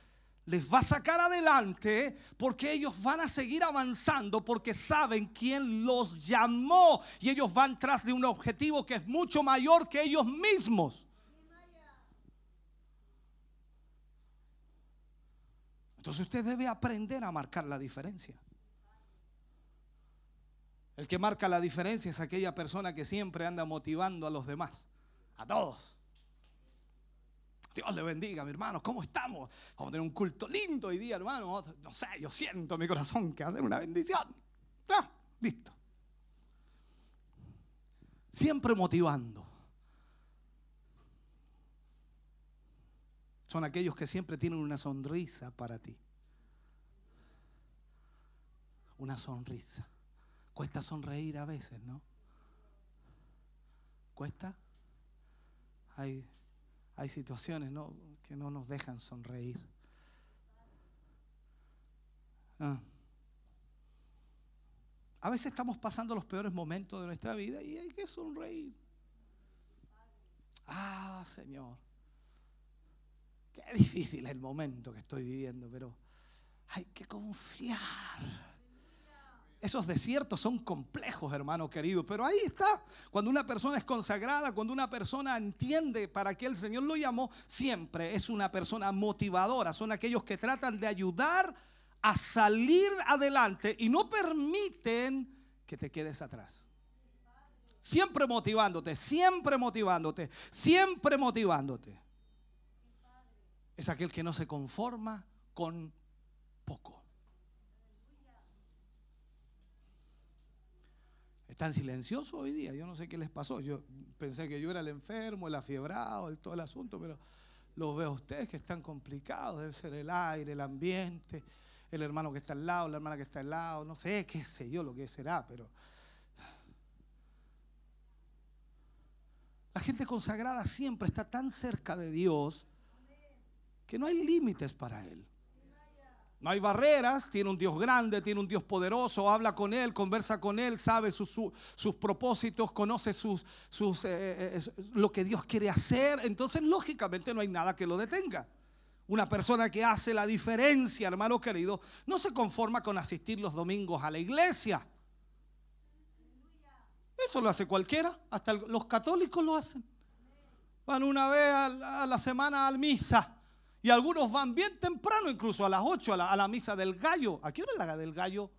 les va a sacar adelante porque ellos van a seguir avanzando porque saben quién los llamó y ellos van tras de un objetivo que es mucho mayor que ellos mismos. Entonces usted debe aprender a marcar la diferencia. El que marca la diferencia es aquella persona que siempre anda motivando a los demás, a todos. Dios le bendiga, mi hermano. ¿Cómo estamos? Vamos a tener un culto lindo hoy día, hermano. No sé, yo siento en mi corazón que va a ser una bendición. Ah, listo. Siempre motivando. Son aquellos que siempre tienen una sonrisa para ti. Una sonrisa. Cuesta sonreír a veces, ¿no? ¿Cuesta? Hay, hay situaciones que no nos dejan sonreír. Ah. A veces estamos pasando los peores momentos de nuestra vida y hay que sonreír. Ah, Señor. Qué difícil es el momento que estoy viviendo, pero hay que confiar. Esos desiertos son complejos, hermano querido, pero ahí está. Cuando una persona es consagrada, cuando una persona entiende para qué el Señor lo llamó, siempre es una persona motivadora. Son aquellos que tratan de ayudar a salir adelante y no permiten que te quedes atrás. Siempre motivándote, siempre motivándote, siempre motivándote. Es aquel que no se conforma con poco. Están silenciosos hoy día. Yo no sé qué les pasó. Yo pensé que yo era el enfermo, el afiebrado, el, todo el asunto, pero los veo a ustedes que están complicados. Debe ser el aire, el ambiente, el hermano que está al lado, la hermana que está al lado. No sé, qué sé yo lo que será, pero. La gente consagrada siempre está tan cerca de Dios que no hay límites para Él. No hay barreras, tiene un Dios grande, tiene un Dios poderoso, habla con Él, conversa con Él, sabe sus, su- sus propósitos, conoce sus, sus, eh, eh, lo que Dios quiere hacer. Entonces, lógicamente, no hay nada que lo detenga. Una persona que hace la diferencia, hermano querido, no se conforma con asistir los domingos a la iglesia. Eso lo hace cualquiera, hasta los católicos lo hacen. Van una vez a la, a la semana al misa. Y algunos van bien temprano, incluso a las 8, a la, misa del gallo. ¿A qué hora es la del gallo?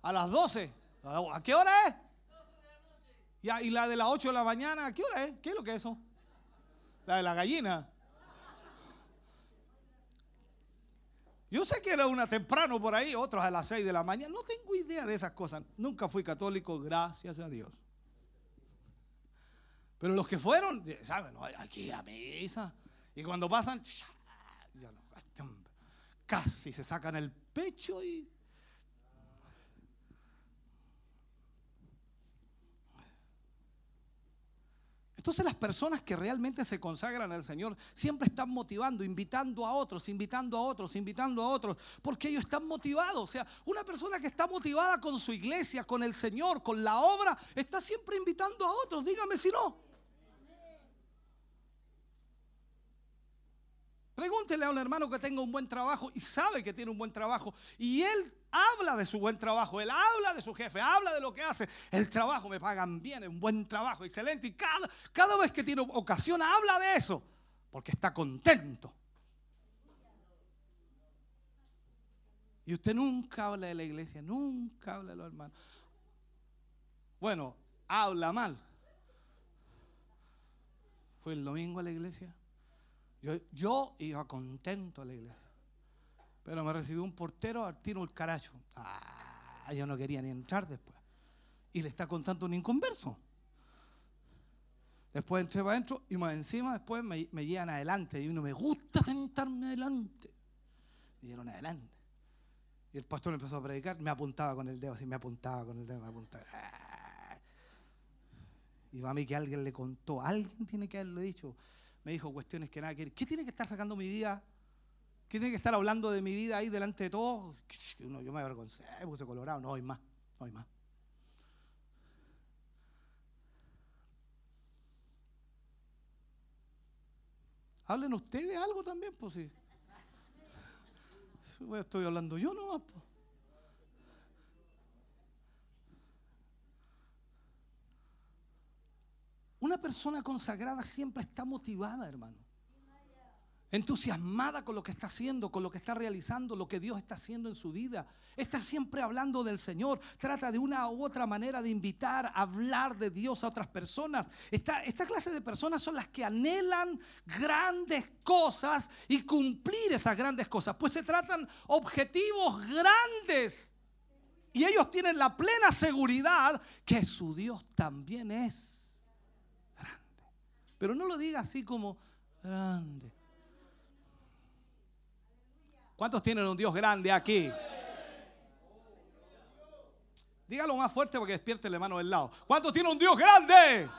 A las 12. ¿A qué hora es? Y la de las 8 de la mañana, ¿a qué hora es? ¿Qué es lo que es eso? La de la gallina. Yo sé que era una temprano por ahí, otros a las 6 de la mañana. No tengo idea de esas cosas. Nunca fui católico, gracias a Dios. Pero los que fueron, ¿saben? No, hay que ir a misa. Y cuando pasan, ya no, casi se sacan el pecho y... Entonces las personas que realmente se consagran al Señor siempre están motivando, invitando a otros, invitando a otros, invitando a otros, porque ellos están motivados. O sea, una persona que está motivada con su iglesia, con el Señor, con la obra, está siempre invitando a otros. Dígame si no. Pregúntele a un hermano que tenga un buen trabajo y sabe que tiene un buen trabajo y él habla de su buen trabajo, él habla de su jefe, habla de lo que hace. El trabajo me pagan bien, es un buen trabajo, excelente. Y cada, cada vez que tiene ocasión habla de eso porque está contento. Y usted nunca habla de la iglesia, nunca habla de los hermanos. Bueno, habla mal. Fue el domingo a la iglesia. Yo, yo iba contento a la iglesia. Pero me recibió un portero al tiro el caracho. Ah, yo no quería ni entrar después. Y le está contando un inconverso. Después entré para adentro y más encima después me, me llevan adelante. Y uno me gusta sentarme adelante. Me dieron adelante. Y el pastor empezó a predicar, me apuntaba con el dedo, así me apuntaba con el dedo, me apuntaba. Ah. Y a mí que alguien le contó, alguien tiene que haberle dicho. Me dijo cuestiones que nada que. ¿Qué tiene que estar sacando mi vida? ¿Qué tiene que estar hablando de mi vida ahí delante de todos? Yo me avergoncé, puse colorado. No hay más, no hay más. Hablen ustedes algo también, pues sí. Estoy hablando yo nomás. pues. Una persona consagrada siempre está motivada, hermano. Entusiasmada con lo que está haciendo, con lo que está realizando, lo que Dios está haciendo en su vida. Está siempre hablando del Señor. Trata de una u otra manera de invitar, a hablar de Dios a otras personas. Esta, esta clase de personas son las que anhelan grandes cosas y cumplir esas grandes cosas. Pues se tratan objetivos grandes. Y ellos tienen la plena seguridad que su Dios también es. Pero no lo diga así como grande. ¿Cuántos tienen un Dios grande aquí? Dígalo más fuerte porque despierte el hermano del lado. ¿Cuántos tienen un Dios grande?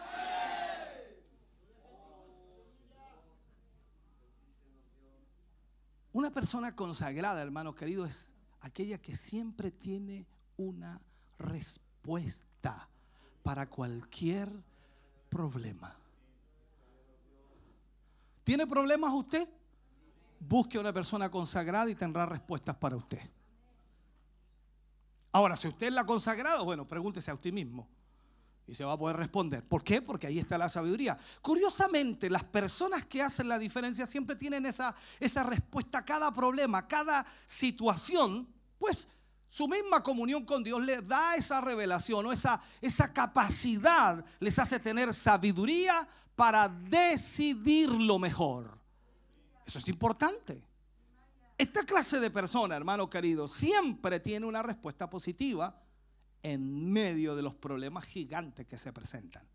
Una persona consagrada, hermano querido, es aquella que siempre tiene una respuesta para cualquier problema. ¿Tiene problemas usted? Busque a una persona consagrada y tendrá respuestas para usted. Ahora, si usted es la consagrada, bueno, pregúntese a usted mismo. Y se va a poder responder. ¿Por qué? Porque ahí está la sabiduría. Curiosamente, las personas que hacen la diferencia siempre tienen esa, esa respuesta a cada problema, a cada situación, pues su misma comunión con Dios les da esa revelación o esa, esa capacidad, les hace tener sabiduría para decidir lo mejor. Eso es importante. Esta clase de persona, hermano querido, siempre tiene una respuesta positiva en medio de los problemas gigantes que se presentan.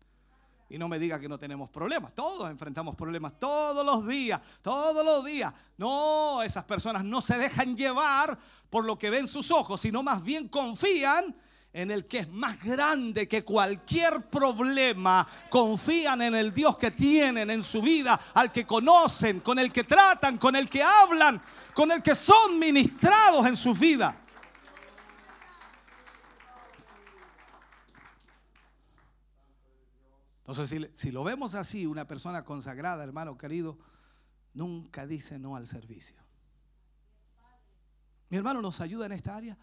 Y no me diga que no tenemos problemas. Todos enfrentamos problemas todos los días, todos los días. No, esas personas no se dejan llevar por lo que ven sus ojos, sino más bien confían en el que es más grande que cualquier problema. Confían en el Dios que tienen en su vida, al que conocen, con el que tratan, con el que hablan, con el que son ministrados en su vida. Entonces, si, si lo vemos así, una persona consagrada, hermano querido, nunca dice no al servicio. Mi hermano nos ayuda en esta área.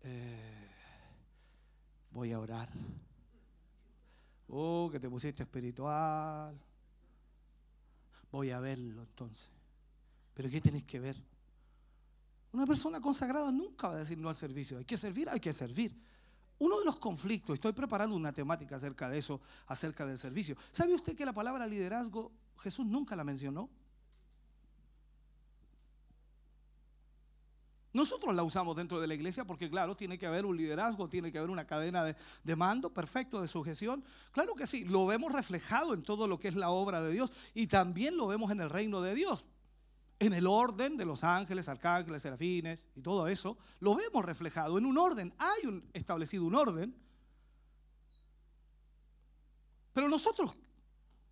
Eh, voy a orar. Oh, que te pusiste espiritual. Voy a verlo entonces. Pero ¿qué tenés que ver? Una persona consagrada nunca va a decir no al servicio. Hay que servir, hay que servir. Uno de los conflictos, estoy preparando una temática acerca de eso, acerca del servicio. ¿Sabe usted que la palabra liderazgo Jesús nunca la mencionó? Nosotros la usamos dentro de la iglesia porque, claro, tiene que haber un liderazgo, tiene que haber una cadena de, de, mando perfecto, de sujeción. Claro que sí, lo vemos reflejado en todo lo que es la obra de Dios y también lo vemos en el reino de Dios. En el orden de los ángeles, arcángeles, serafines y todo eso, lo vemos reflejado en un orden. Hay un, establecido un orden. Pero nosotros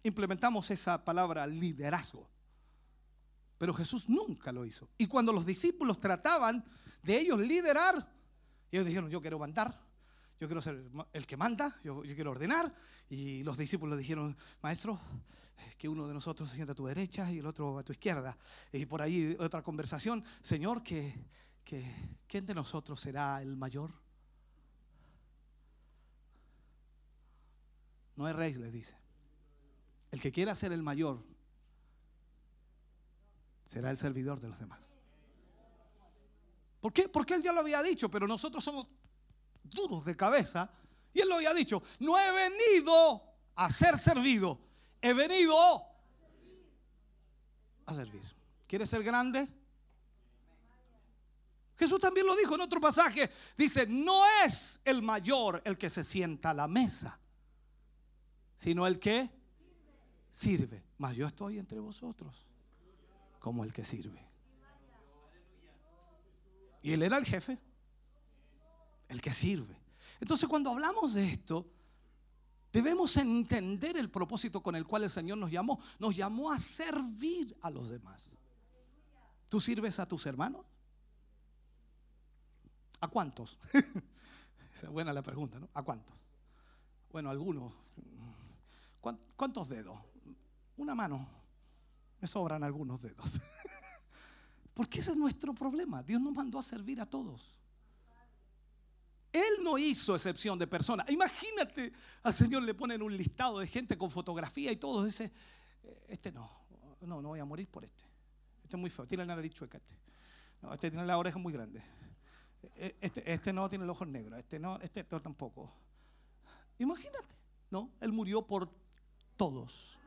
implementamos esa palabra liderazgo. Pero Jesús nunca lo hizo. Y cuando los discípulos trataban de ellos liderar, ellos dijeron, yo quiero mandar, yo quiero ser el que manda, yo, quiero ordenar. Y los discípulos dijeron, maestro, que uno de nosotros se sienta a tu derecha y el otro a tu izquierda. Y por ahí otra conversación, Señor, que, que ¿quién de nosotros será el mayor? No es rey, les dice. El que quiera ser el mayor será el servidor de los demás. ¿Por qué? Porque él ya lo había dicho, pero nosotros somos duros de cabeza. Y él lo había dicho, no he venido a ser servido, he venido a servir. ¿Quieres ser grande? Jesús también lo dijo en otro pasaje. Dice, no es el mayor el que se sienta a la mesa, sino el que sirve. Mas yo estoy entre vosotros como el que sirve. Y él era el jefe, el que sirve. Entonces cuando hablamos de esto, debemos entender el propósito con el cual el Señor nos llamó. Nos llamó a servir a los demás. ¿Tú sirves a tus hermanos? ¿A cuántos? Esa es buena la pregunta, ¿no? ¿A cuántos? Bueno, algunos. ¿Cuán- ¿Cuántos dedos? Una mano. Me sobran algunos dedos. Porque ese es nuestro problema. Dios nos mandó a servir a todos. Él no hizo excepción de personas. Imagínate, al Señor le ponen un listado de gente con fotografía y todo. Dice, "Eh, este no, no, no voy a morir por este. Este es muy feo, tiene la nariz chueca este. No, este tiene la oreja muy grande. Eh, Este, este no tiene los ojos negros. Este no, este no tampoco. Imagínate, ¿no? Él murió por todos.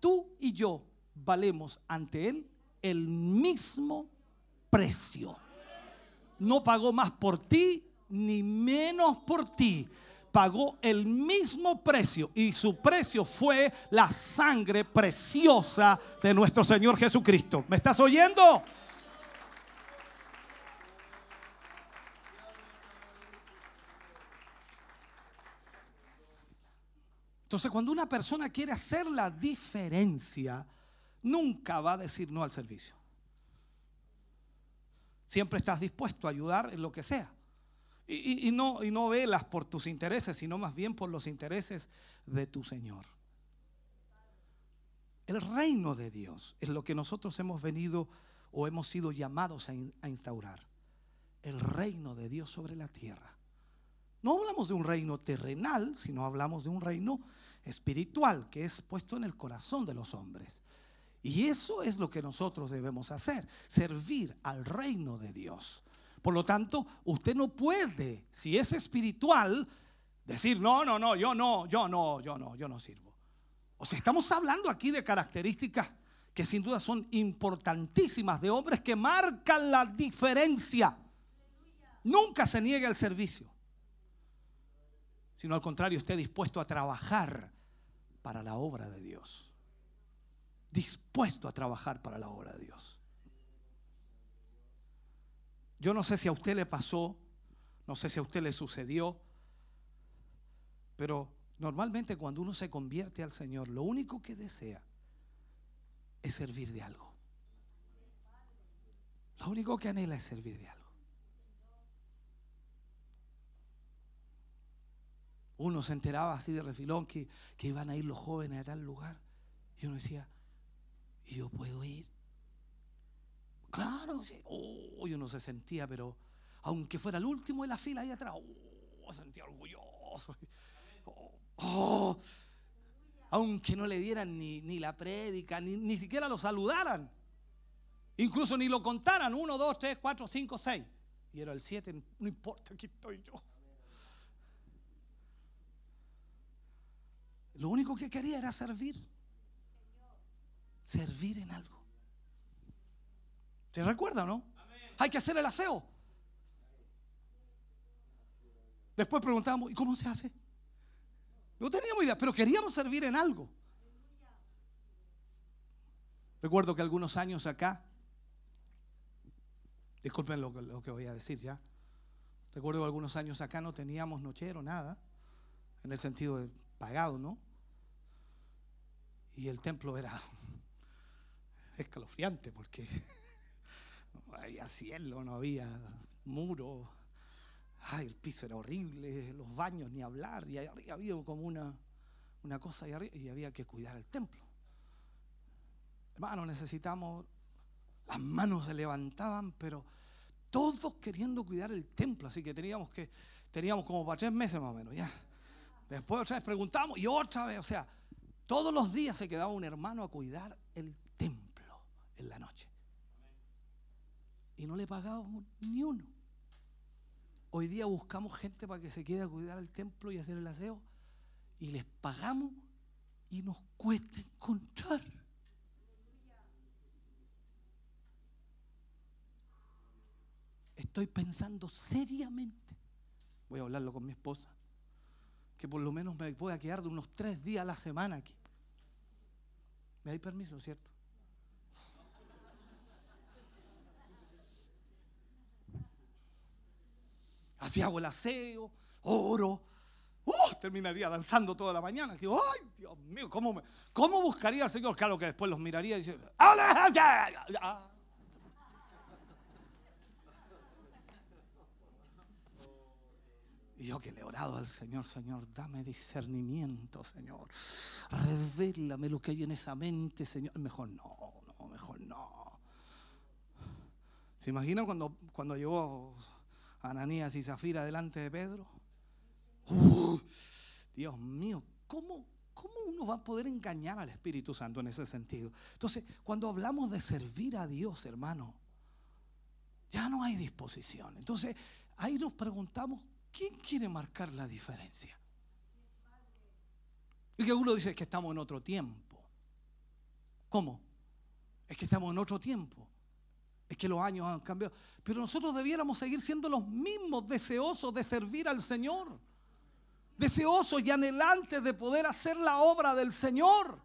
Tú y yo valemos ante Él el mismo precio. No pagó más por ti ni menos por ti. Pagó el mismo precio y su precio fue la sangre preciosa de nuestro Señor Jesucristo. ¿Me estás oyendo? Entonces, cuando una persona quiere hacer la diferencia, nunca va a decir no al servicio. Siempre estás dispuesto a ayudar en lo que sea. Y, no, velas por tus intereses, sino más bien por los intereses de tu Señor. El reino de Dios es lo que nosotros hemos venido o hemos sido llamados a instaurar. El reino de Dios sobre la tierra. No hablamos de un reino terrenal, sino hablamos de un reino espiritual que es puesto en el corazón de los hombres. Y eso es lo que nosotros debemos hacer, servir al reino de Dios. Por lo tanto, usted no puede, si es espiritual, decir, no, no, no, yo no, yo no, yo no, yo no sirvo. O sea, estamos hablando aquí de características que sin duda son importantísimas de hombres que marcan la diferencia. Nunca se niega el servicio sino al contrario, esté dispuesto a trabajar para la obra de Dios. Dispuesto a trabajar para la obra de Dios. Yo no sé si a usted le pasó, no sé si a usted le sucedió, pero normalmente cuando uno se convierte al Señor, lo único que desea es servir de algo. Lo único que anhela es servir de algo. Uno se enteraba así de refilón que, que iban a ir los jóvenes a tal lugar. Y uno decía, ¿y yo puedo ir? Claro, sí. Oh, y uno se sentía, pero aunque fuera el último de la fila ahí atrás, oh, se sentía orgulloso. Oh, oh. aunque no le dieran ni, ni la prédica, ni, ni siquiera lo saludaran. Incluso ni lo contaran. Uno, dos, tres, cuatro, cinco, seis. Y era el siete, no importa, aquí estoy yo. Lo único que quería era servir. Servir en algo. ¿Se recuerda no? Hay que hacer el aseo. Después preguntábamos, ¿y cómo se hace? No teníamos idea, pero queríamos servir en algo. Recuerdo que algunos años acá, disculpen lo, que- lo que voy a decir ya, recuerdo que algunos años acá no teníamos nochero, nada, en el sentido de pagado, ¿no? Y el templo era escalofriante porque no había cielo, no había muro. Ay, el piso era horrible, los baños ni hablar. Y arriba había como una, una cosa ahí arriba y había que cuidar el templo. Hermano, necesitamos, las manos se levantaban, pero todos queriendo cuidar el templo. Así que teníamos que, teníamos como para tres meses más o menos, ya. Después otra vez preguntamos y otra vez, o sea, todos los días se quedaba un hermano a cuidar el templo en la noche. Y no le pagábamos ni uno. Hoy día buscamos gente para que se quede a cuidar el templo y hacer el aseo. Y les pagamos y nos cuesta encontrar. Estoy pensando seriamente, voy a hablarlo con mi esposa, que por lo menos me pueda quedar de unos tres días a la semana aquí. ¿Me dais permiso, cierto? Así hago el aseo, oro. ¡Uh! terminaría danzando toda la mañana. Digo, ¡ay, Dios mío! ¿cómo, ¿Cómo buscaría al Señor? Claro que después los miraría y dice, ¡Ale- ah". Y yo que le he orado al Señor, Señor, dame discernimiento, Señor. Revélame lo que hay en esa mente, Señor. Mejor no, no, mejor no. ¿Se imagina cuando, cuando llegó Ananías y Zafira delante de Pedro? Dios mío, ¿cómo, ¿cómo uno va a poder engañar al Espíritu Santo en ese sentido? Entonces, cuando hablamos de servir a Dios, hermano, ya no hay disposición. Entonces, ahí nos preguntamos, ¿quién quiere marcar la diferencia? Y que uno dice que estamos en otro tiempo. ¿Cómo? Es que estamos en otro tiempo. Es que los años han cambiado. Pero nosotros debiéramos seguir siendo los mismos deseosos de servir al Señor. Deseosos y anhelantes de poder hacer la obra del Señor.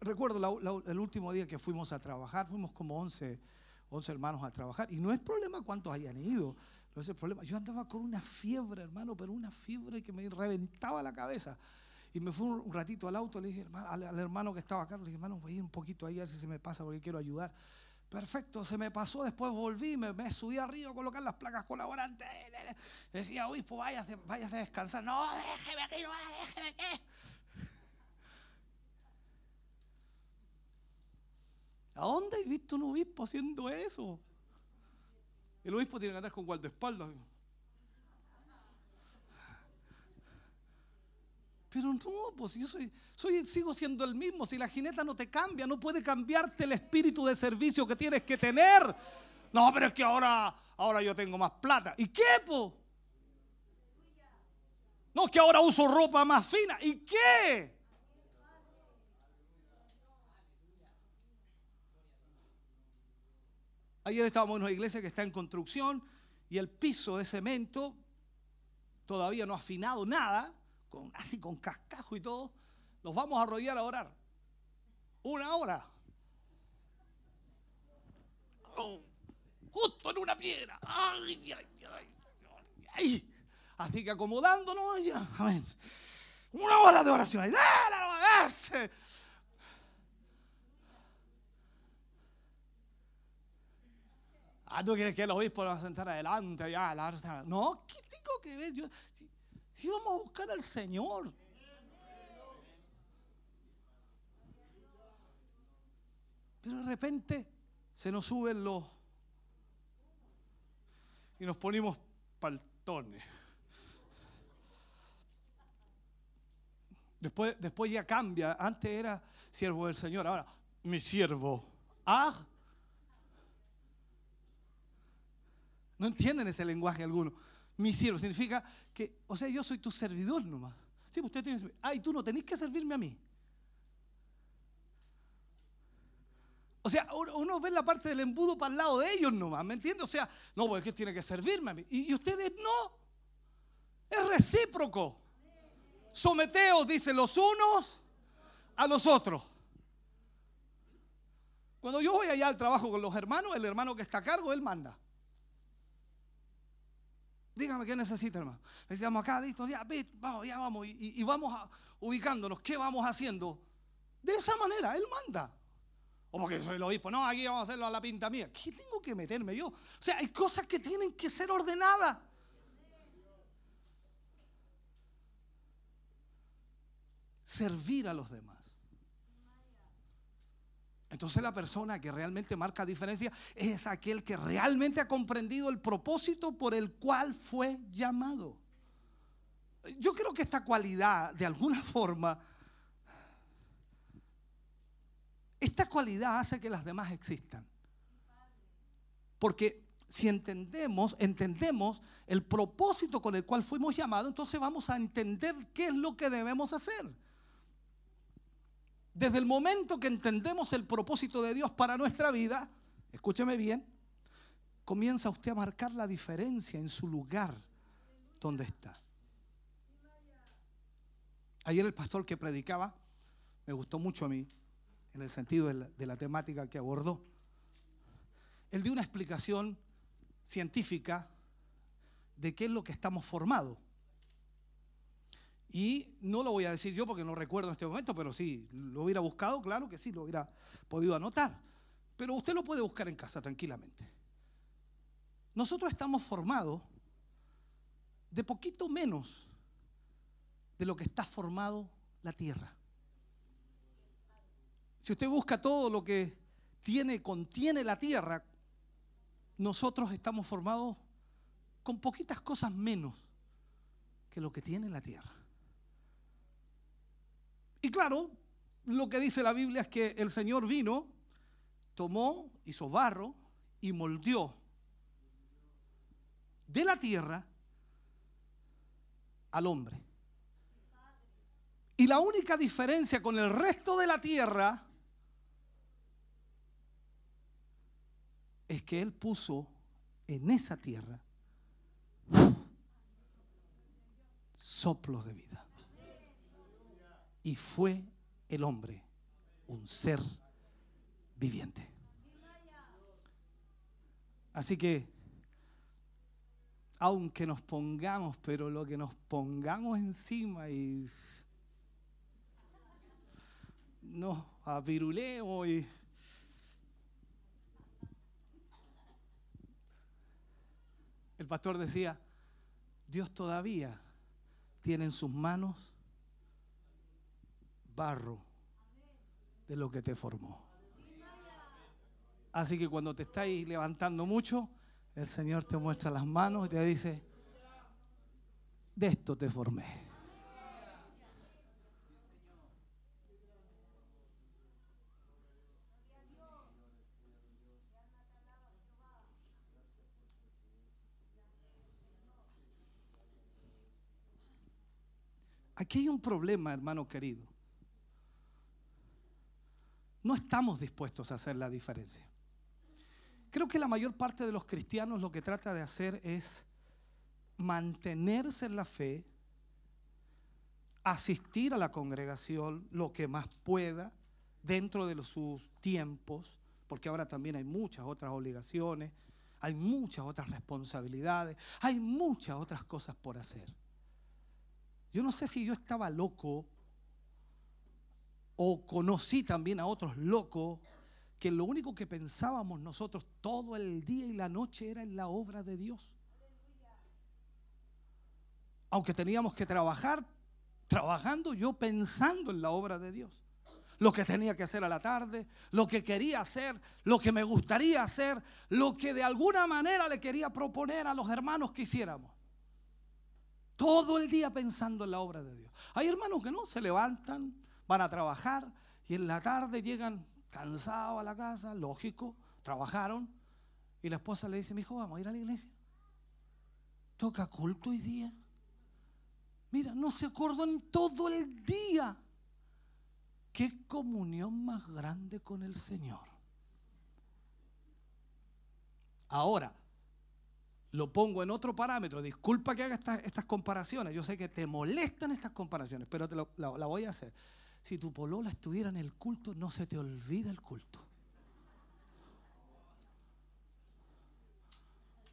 Recuerdo el último día que fuimos a trabajar, fuimos como 11, 11 hermanos a trabajar. Y no es problema cuántos hayan ido, no es el problema. Yo andaba con una fiebre, hermano, pero una fiebre que me reventaba la cabeza. Y me fui un ratito al auto, le dije al, hermano que estaba acá, le dije, hermano, voy a ir un poquito ahí a ver si se me pasa porque quiero ayudar. Perfecto, se me pasó, después volví, me, me subí arriba a colocar las placas colaborantes. Decía, obispo, váyase, váyase a descansar. No, déjeme aquí, no, déjeme aquí. ¿A dónde he visto un obispo haciendo eso? El obispo tiene que andar con guardaespaldas. Pero no, pues yo soy, soy, sigo siendo el mismo. Si la jineta no te cambia, no puede cambiarte el espíritu de servicio que tienes que tener. No, pero es que ahora, ahora yo tengo más plata. ¿Y qué, po? No, es que ahora uso ropa más fina. ¿Y qué? Ayer estábamos en una iglesia que está en construcción y el piso de cemento todavía no ha afinado nada, con, así con cascajo y todo. Nos vamos a arrodillar a orar. Una hora. Oh, justo en una piedra. Ay, Señor. Así que acomodándonos ya. Amén. Una hora de oración. Ah, ¿tú quieres que el obispo lo va a sentar adelante? Ya, la- no, ¿qué tengo que ver? Yo, si vamos a buscar al Señor. Pero de repente se nos suben los... Y nos ponemos paltones. Después, después ya cambia. Antes era siervo del Señor, ahora mi siervo. Ah, No entienden ese lenguaje alguno. Mi siervo significa que, o sea, yo soy tu servidor nomás. Sí, usted tiene. Ay, tú no tenés que servirme a mí. O sea, uno, ve la parte del embudo para el lado de ellos nomás, ¿me entiende? O sea, no, porque tiene que servirme a mí. Y, y ustedes no. Es recíproco. Someteos, dicen los unos a los otros. Cuando yo voy allá al trabajo con los hermanos, el hermano que está a cargo, él manda. Dígame qué necesita, hermano. Necesitamos acá, listo, ya, vamos, ya vamos. Y, vamos ubicándonos. ¿Qué vamos haciendo? De esa manera, Él manda. O porque soy el obispo. No, aquí vamos a hacerlo a la pinta mía. ¿Qué tengo que meterme yo? O sea, hay cosas que tienen que ser ordenadas. Servir a los demás. Entonces la persona que realmente marca diferencia es aquel que realmente ha comprendido el propósito por el cual fue llamado. Yo creo que esta cualidad, de alguna forma, esta cualidad hace que las demás existan. Porque si entendemos, entendemos el propósito con el cual fuimos llamados, entonces vamos a entender qué es lo que debemos hacer. Desde el momento que entendemos el propósito de Dios para nuestra vida, escúcheme bien, comienza usted a marcar la diferencia en su lugar donde está. Ayer el pastor que predicaba, me gustó mucho a mí, en el sentido de la, temática que abordó. Él dio una explicación científica de qué es lo que estamos formados. Y no lo voy a decir yo porque no recuerdo en este momento, pero sí, lo hubiera buscado, claro que sí, lo hubiera podido anotar. Pero usted lo puede buscar en casa tranquilamente. Nosotros estamos formados de poquito menos de lo que está formado la tierra. Si usted busca todo lo que tiene, contiene la tierra, nosotros estamos formados con poquitas cosas menos que lo que tiene la tierra. Y claro, lo que dice la Biblia es que el Señor vino, tomó, hizo barro y moldeó de la tierra al hombre. Y la única diferencia con el resto de la tierra es que Él puso en esa tierra soplos de vida. Y fue el hombre un ser viviente. Así que, aunque nos pongamos, pero lo que nos pongamos encima y nos avirulemos y el pastor decía, Dios todavía tiene en sus manos barro de lo que te formó. Así que cuando te estáis levantando mucho, el Señor te muestra las manos y te dice, de esto te formé. Aquí hay un problema, hermano querido. No estamos dispuestos a hacer la diferencia. Creo que la mayor parte de los cristianos lo que trata de hacer es mantenerse en la fe, asistir a la congregación lo que más pueda dentro de sus tiempos, porque ahora también hay muchas otras obligaciones, hay muchas otras responsabilidades, hay muchas otras cosas por hacer. Yo no sé si yo estaba loco o conocí también a otros locos que lo único que pensábamos nosotros todo el día y la noche era en la obra de Dios. Aunque teníamos que trabajar, trabajando yo pensando en la obra de Dios. Lo que tenía que hacer a la tarde, lo que quería hacer, lo que me gustaría hacer, lo que de alguna manera le quería proponer a los hermanos que hiciéramos. Todo el día pensando en la obra de Dios. Hay hermanos que no se levantan, van a trabajar y en la tarde llegan cansados a la casa, lógico, trabajaron. Y la esposa le dice, mi hijo, vamos a ir a la iglesia. Toca culto hoy día. Mira, no se acordó en todo el día. Qué comunión más grande con el Señor. Ahora, lo pongo en otro parámetro. Disculpa que haga estas, estas comparaciones. Yo sé que te molestan estas comparaciones, pero te lo- la, la voy a hacer. Si tu polola estuviera en el culto, no se te olvida el culto.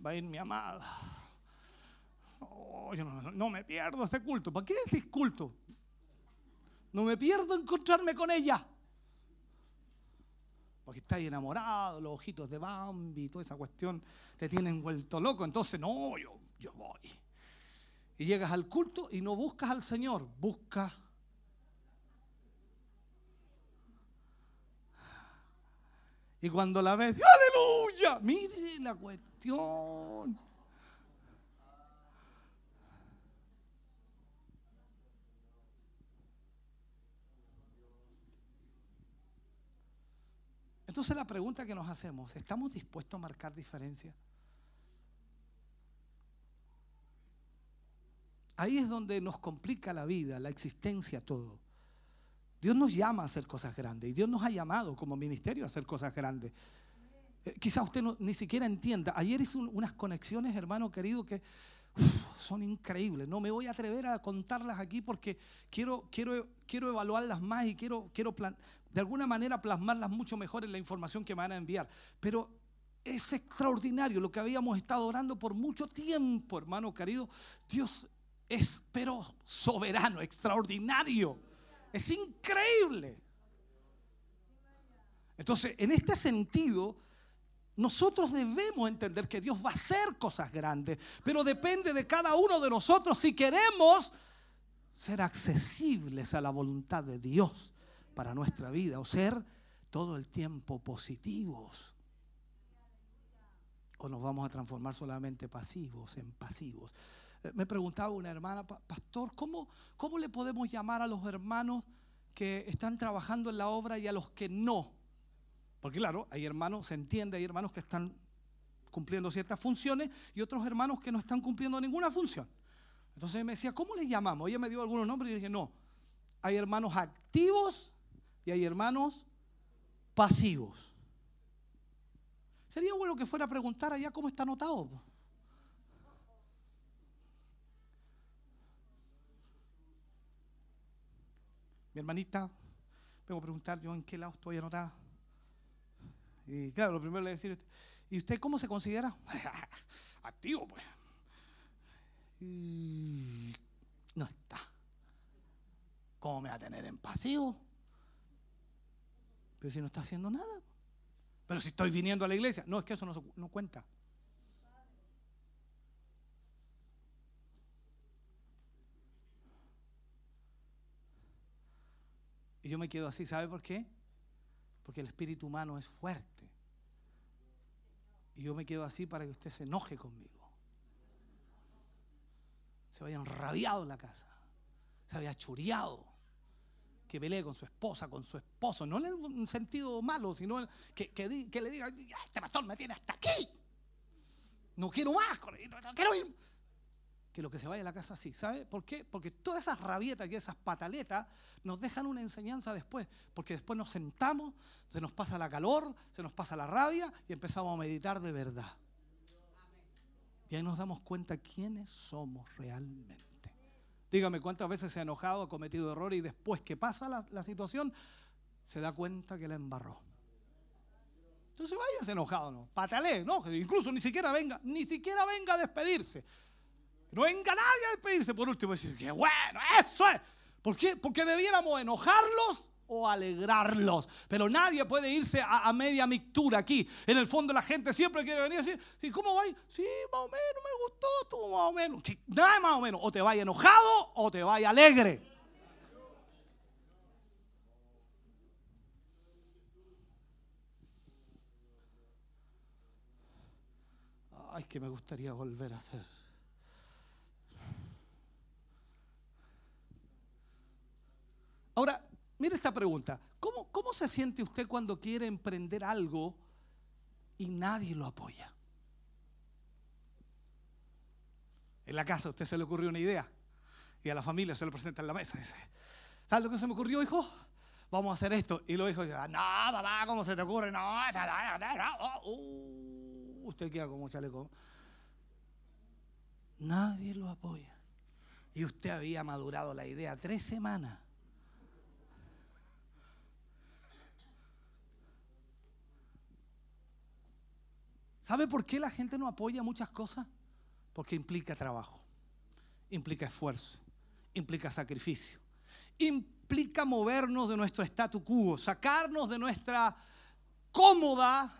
Va a ir mi amada. No, yo no, me pierdo ese culto. ¿Para qué es culto? No me pierdo encontrarme con ella. Porque estás enamorado, los ojitos de Bambi, toda esa cuestión te tienen vuelto loco. Entonces, no, yo, yo voy. Y llegas al culto y no buscas al Señor, buscas Y cuando la ves, aleluya, mire la cuestión. Entonces la pregunta que nos hacemos, ¿estamos dispuestos a marcar diferencia? Ahí es donde nos complica la vida, la existencia, todo. Dios nos llama a hacer cosas grandes y Dios nos ha llamado como ministerio a hacer cosas grandes. Eh, quizás usted no- ni siquiera entienda. Ayer hice un- unas conexiones, hermano querido, que son increíbles. No me voy a atrever a contarlas aquí porque quiero, quiero, quiero evaluarlas más y quiero, quiero plan- de alguna manera plasmarlas mucho mejor en la información que me van a enviar. Pero es extraordinario lo que habíamos estado orando por mucho tiempo, hermano querido. Dios es, pero soberano, extraordinario. Es increíble. Entonces, en este sentido, nosotros debemos entender que Dios va a hacer cosas grandes, pero depende de cada uno de nosotros si queremos ser accesibles a la voluntad de Dios para nuestra vida o ser todo el tiempo positivos. O nos vamos a transformar solamente pasivos en pasivos. Me preguntaba una hermana, "Pa- pastor, ¿cómo, ¿cómo le podemos llamar a los hermanos que están trabajando en la obra y a los que no? Porque claro, hay hermanos, se entiende, hay hermanos que están cumpliendo ciertas funciones y otros hermanos que no están cumpliendo ninguna función. Entonces me decía, ¿cómo les llamamos? Ella me dio algunos nombres y yo dije, no, hay hermanos activos y hay hermanos pasivos. Sería bueno que fuera a preguntar allá cómo está anotado. Mi hermanita, vengo a preguntar yo en qué lado estoy anotada. Y claro, lo primero le decir, ¿y usted cómo se considera? Activo, pues. Y no está. ¿Cómo me va a tener en pasivo? Pero si no está haciendo nada. Pero si estoy viniendo a la iglesia. No, es que eso no, no cuenta. Y yo me quedo así, ¿sabe por qué? Porque el espíritu humano es fuerte. Y yo me quedo así para que usted se enoje conmigo. Se vaya enrabiado en la casa. Se vaya churiado. Que pelee con su esposa, con su esposo. No en un sentido malo, sino que, que le diga, "Ya, este pastor me tiene hasta aquí. No quiero más, no quiero ir. Que lo que se vaya a la casa así. ¿Sabe por qué? Porque todas esas rabietas y esas pataletas nos dejan una enseñanza después. Porque después nos sentamos, se nos pasa la calor, se nos pasa la rabia y empezamos a meditar de verdad. Y ahí nos damos cuenta quiénes somos realmente. Dígame cuántas veces se ha enojado, ha cometido errores y después que pasa la, situación, se da cuenta que la embarró. Entonces váyase enojado, ¿no? Patalee, ¿no? Incluso ni siquiera venga, ni siquiera venga a despedirse. No venga nadie a despedirse por último y decir, que bueno, eso es. ¿Por qué? Porque debiéramos enojarlos o alegrarlos. Pero nadie puede irse a, media mictura aquí. En el fondo la gente siempre quiere venir y decir, ¿y cómo va? Sí, más o menos, me gustó, estuvo más o menos. Nada más o menos. O te vaya enojado o te vaya alegre. Ay, que me gustaría volver a hacer. Ahora, mire esta pregunta. ¿Cómo, ¿Cómo se siente usted cuando quiere emprender algo y nadie lo apoya? En la casa a usted se le ocurrió una idea y a la familia se lo presenta en la mesa. Dice, ¿sabes lo que se me ocurrió, hijo? Vamos a hacer esto. Y los hijos dicen, no, papá, ¿cómo se te ocurre? No, no, uh, usted queda como chaleco. Nadie lo apoya. Y usted había madurado la idea tres semanas. ¿Sabe por qué la gente no apoya muchas cosas? Porque implica trabajo. implica esfuerzo, implica sacrificio, implica movernos de nuestro statu quo, sacarnos de nuestra cómoda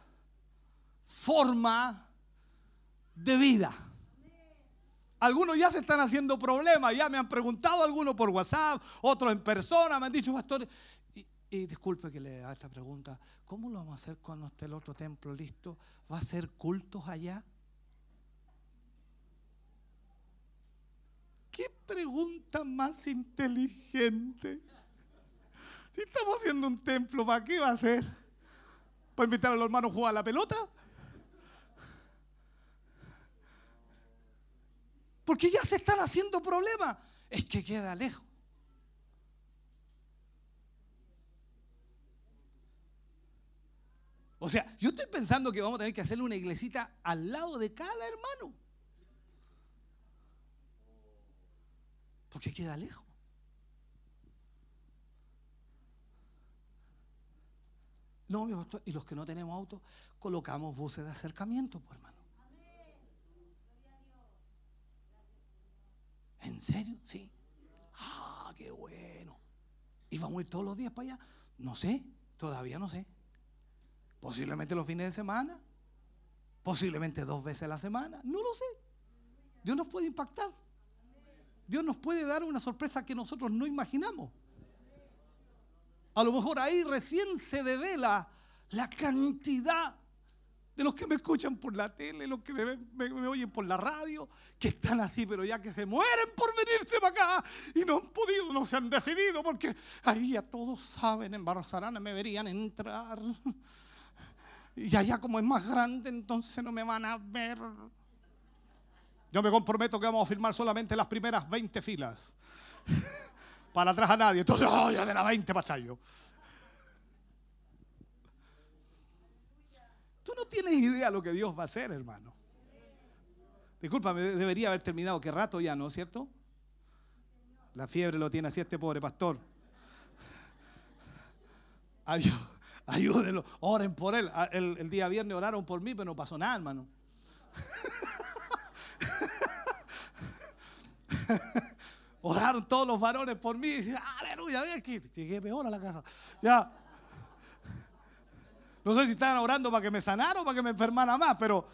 forma de vida. Algunos ya se están haciendo problemas, ya me han preguntado algunos por WhatsApp, otros en persona, me han dicho, pastor, y, disculpe que le haga esta pregunta, ¿cómo lo vamos a hacer cuando esté el otro templo listo? ¿Va a ser cultos allá? ¿Qué pregunta más inteligente? Si estamos haciendo un templo, ¿para qué va a ser? ¿Para invitar a los hermanos a jugar a la pelota? Porque ya se están haciendo problemas. Es que queda lejos. O sea, yo estoy pensando que vamos a tener que hacerle una iglesita al lado de cada hermano. Porque queda lejos. No, mi pastor, y los que no tenemos auto, colocamos buses de acercamiento, pues hermano. ¿En serio? Sí. Ah, qué bueno. ¿Y vamos a ir todos los días para allá? No sé, todavía no sé. Posiblemente los fines de semana, posiblemente dos veces a la semana, no lo sé. Dios nos puede impactar. Dios nos puede dar una sorpresa que nosotros no imaginamos. A lo mejor ahí recién se devela la cantidad de los que me escuchan por la tele, los que me, me- oyen por la radio, que están así, pero ya que se mueren por venirse para acá y no han podido, no se han decidido, porque ahí ya todos saben, en Barros Arana me verían entrar. Y allá como es más grande, entonces no me van a ver. Yo me comprometo que vamos a filmar solamente las primeras 20 filas. Para atrás a nadie. Entonces, oh, ya de las 20 pachayo. Tú no tienes idea lo que Dios va a hacer, hermano. Discúlpame, de- debería haber terminado. Qué rato ya, ¿no es cierto? La fiebre lo tiene así este pobre pastor. Ayú- Ayúdenlo, oren por él. Ah, El, el día viernes oraron por mí, pero no pasó nada, hermano. Oraron todos los varones por mí. Aleluya, ve aquí. Llegué peor a la casa. Ya. No sé si estaban orando para que me sanara o para que me enfermara más, pero.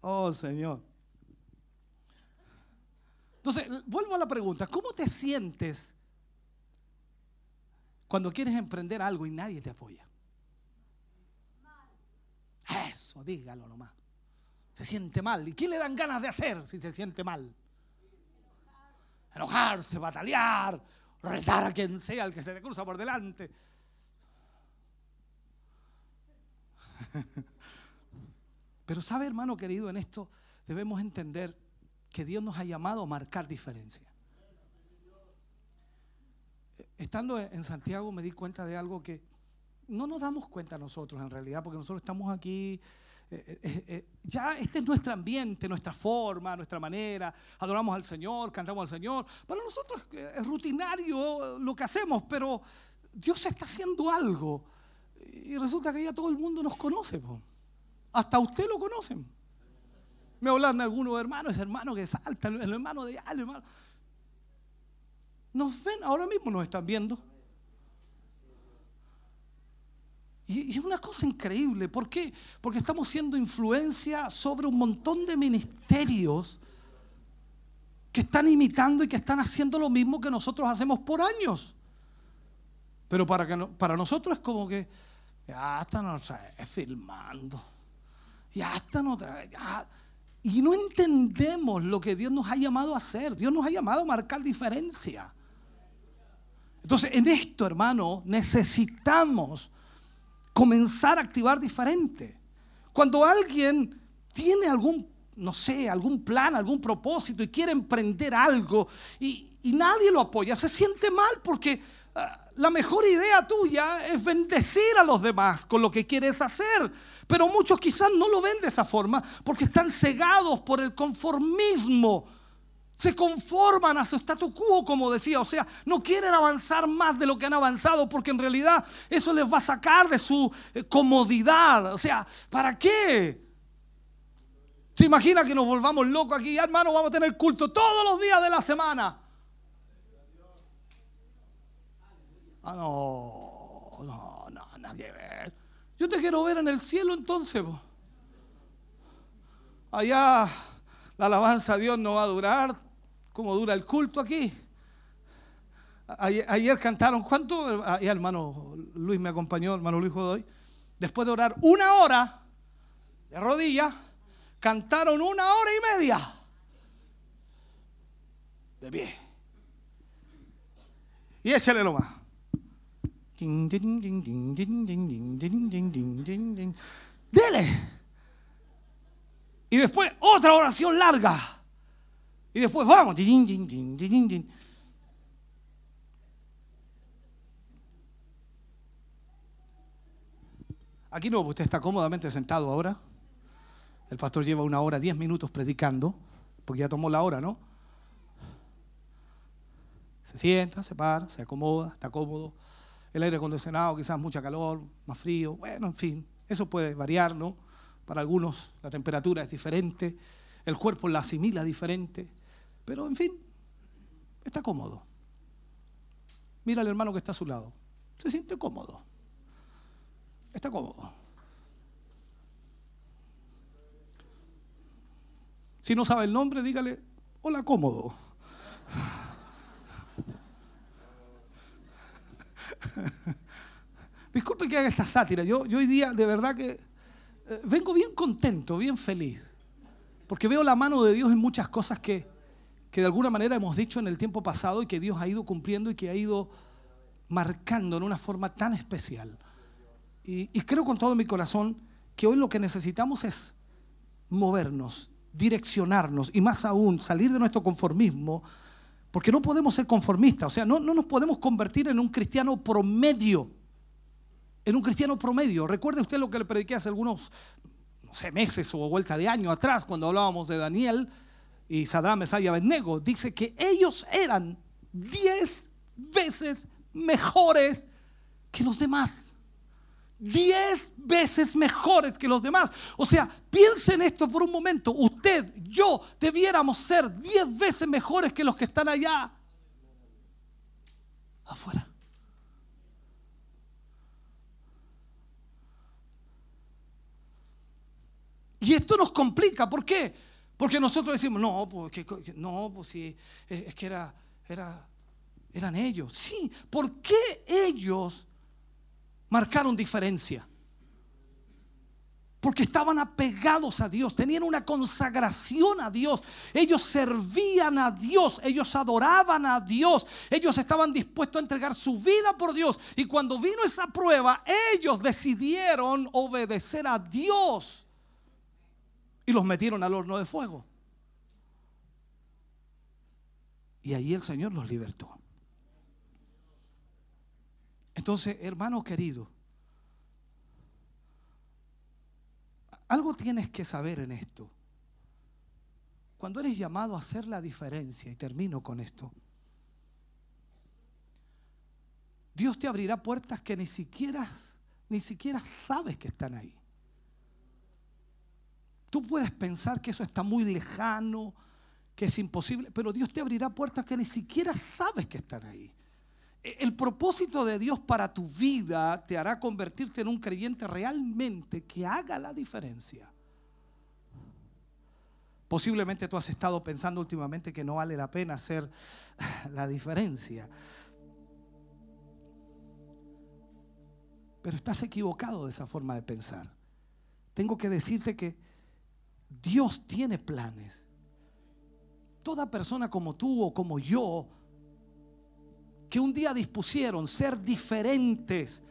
Oh, Señor. Entonces, vuelvo a la pregunta. ¿Cómo te sientes cuando quieres emprender algo y nadie te apoya? Eso, dígalo nomás. Se siente mal. ¿Y qué le dan ganas de hacer si se siente mal? Enojarse, batalear, retar a quien sea el que se te cruza por delante. Pero sabe, hermano querido, en esto debemos entender que Dios nos ha llamado a marcar diferencia. Estando en Santiago me di cuenta de algo que no nos damos cuenta nosotros en realidad, porque nosotros estamos aquí, eh, eh, eh, ya este es nuestro ambiente, nuestra forma, nuestra manera, adoramos al Señor, cantamos al Señor. Para nosotros es rutinario lo que hacemos, pero Dios está haciendo algo. Y resulta que ya todo el mundo nos conoce. Hasta usted lo conocen. Me hablan de algunos hermanos, ese hermano que salta, el hermano de allá, hermano. Nos ven, ahora mismo nos están viendo. Y, es una cosa increíble. ¿Por qué? Porque estamos siendo influencia sobre un montón de ministerios que están imitando y que están haciendo lo mismo que nosotros hacemos por años. Pero para, que para nosotros es como que ya están otra vez filmando. Ya están otra vez. Y no entendemos lo que Dios nos ha llamado a hacer. Dios nos ha llamado a marcar diferencia. Entonces, en esto, hermano, necesitamos comenzar a activar diferente. Cuando alguien tiene algún, no sé, algún plan, algún propósito y quiere emprender algo y, nadie lo apoya, se siente mal porque ah, la mejor idea tuya es bendecir a los demás con lo que quieres hacer. Pero muchos quizás no lo ven de esa forma porque están cegados por el conformismo se conforman a su statu quo, como decía. O sea, no quieren avanzar más de lo que han avanzado porque en realidad eso les va a sacar de su eh, comodidad. O sea, ¿para qué? ¿Se imagina que nos volvamos locos aquí? Hermano, vamos a tener culto todos los días de la semana. Ah, no, no, no, nadie ve. Yo te quiero ver en el cielo entonces. Allá la alabanza a Dios no va a durar como dura el culto aquí. Ayer, cantaron, ¿cuánto? Ayer hermano Luis me acompañó, hermano Luis Godoy. Después de orar una hora de rodillas, cantaron una hora y media de pie. Y échale lo más. Dele. Y después otra oración larga. Y después vamos. Aquí no, usted está cómodamente sentado ahora. El pastor lleva una hora, diez minutos predicando, porque ya tomó la hora, ¿no? Se sienta, se para, se acomoda, está cómodo. El aire acondicionado, quizás mucha calor, más frío. Bueno, en fin, eso puede variar, ¿no? Para algunos la temperatura es diferente, el cuerpo la asimila diferente, pero en fin, está cómodo. Mira al hermano que está a su lado. Se siente cómodo. Está cómodo. Si no sabe el nombre, dígale, hola cómodo. Disculpe que haga esta sátira. Yo, yo hoy día de verdad que eh, vengo bien contento, bien feliz. Porque veo la mano de Dios en muchas cosas que, que de alguna manera hemos dicho en el tiempo pasado y que Dios ha ido cumpliendo y que ha ido marcando en una forma tan especial. Y, creo con todo mi corazón que hoy lo que necesitamos es movernos, direccionarnos y más aún salir de nuestro conformismo, porque no podemos ser conformistas, o sea, no, no nos podemos convertir en un cristiano promedio, en un cristiano promedio. Recuerde usted lo que le prediqué hace algunos, no sé, meses o vuelta de año atrás, cuando hablábamos de Daniel y Sadrán, Mesaya y dice que ellos eran diez veces mejores que los demás. Diez veces mejores que los demás. O sea, piensen esto por un momento. Usted, yo, debiéramos ser diez veces mejores que los que están allá afuera. Y esto nos complica. ¿Por qué? Porque nosotros decimos, no, pues, que, que- no, pues sí, es, es que era, era, eran ellos. Sí, ¿por qué ellos marcaron diferencia? Porque estaban apegados a Dios, tenían una consagración a Dios, ellos servían a Dios, ellos adoraban a Dios, ellos estaban dispuestos a entregar su vida por Dios. Y cuando vino esa prueba, ellos decidieron obedecer a Dios y los metieron al horno de fuego. Y ahí el Señor los libertó. Entonces, hermano querido, algo tienes que saber en esto. Cuando eres llamado a hacer la diferencia, y termino con esto, Dios te abrirá puertas que ni siquiera, ni siquiera sabes que están ahí. Tú puedes pensar que eso está muy lejano, que es imposible, pero Dios te abrirá puertas que ni siquiera sabes que están ahí. E- El propósito de Dios para tu vida te hará convertirte en un creyente realmente que haga la diferencia. Posiblemente tú has estado pensando últimamente que no vale la pena hacer la diferencia. Pero estás equivocado de esa forma de pensar. Tengo que decirte que Dios tiene planes. Toda persona como tú o como yo, que un día dispusieron ser diferentes,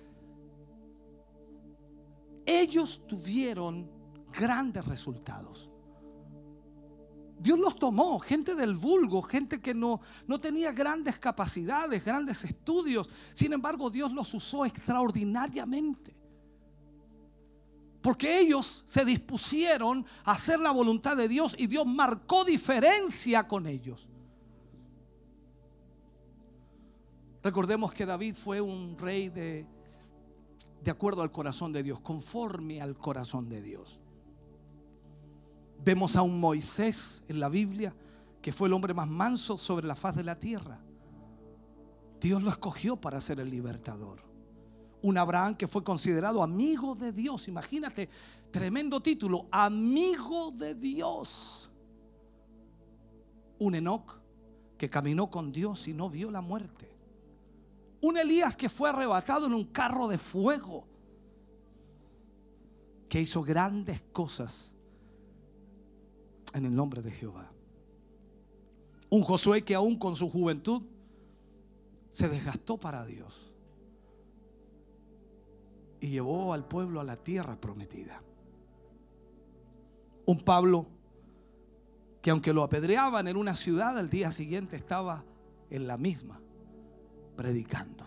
ellos tuvieron grandes resultados. Dios los tomó, gente del vulgo, gente que no, no tenía grandes capacidades, grandes estudios. Sin embargo, Dios los usó extraordinariamente. Porque ellos se dispusieron a hacer la voluntad de Dios y Dios marcó diferencia con ellos. Recordemos que David fue un rey de, de acuerdo al corazón de Dios, conforme al corazón de Dios. Vemos a un Moisés en la Biblia que fue el hombre más manso sobre la faz de la tierra. Dios lo escogió para ser el libertador. Un Abraham que fue considerado amigo de Dios. Imagínate, tremendo título, amigo de Dios. Un Enoch que caminó con Dios y no vio la muerte. Un Elías que fue arrebatado en un carro de fuego. Que hizo grandes cosas en el nombre de Jehová. Un Josué que aún con su juventud se desgastó para Dios y llevó al pueblo a la tierra prometida. Un Pablo que aunque lo apedreaban en una ciudad, al día siguiente estaba en la misma, predicando.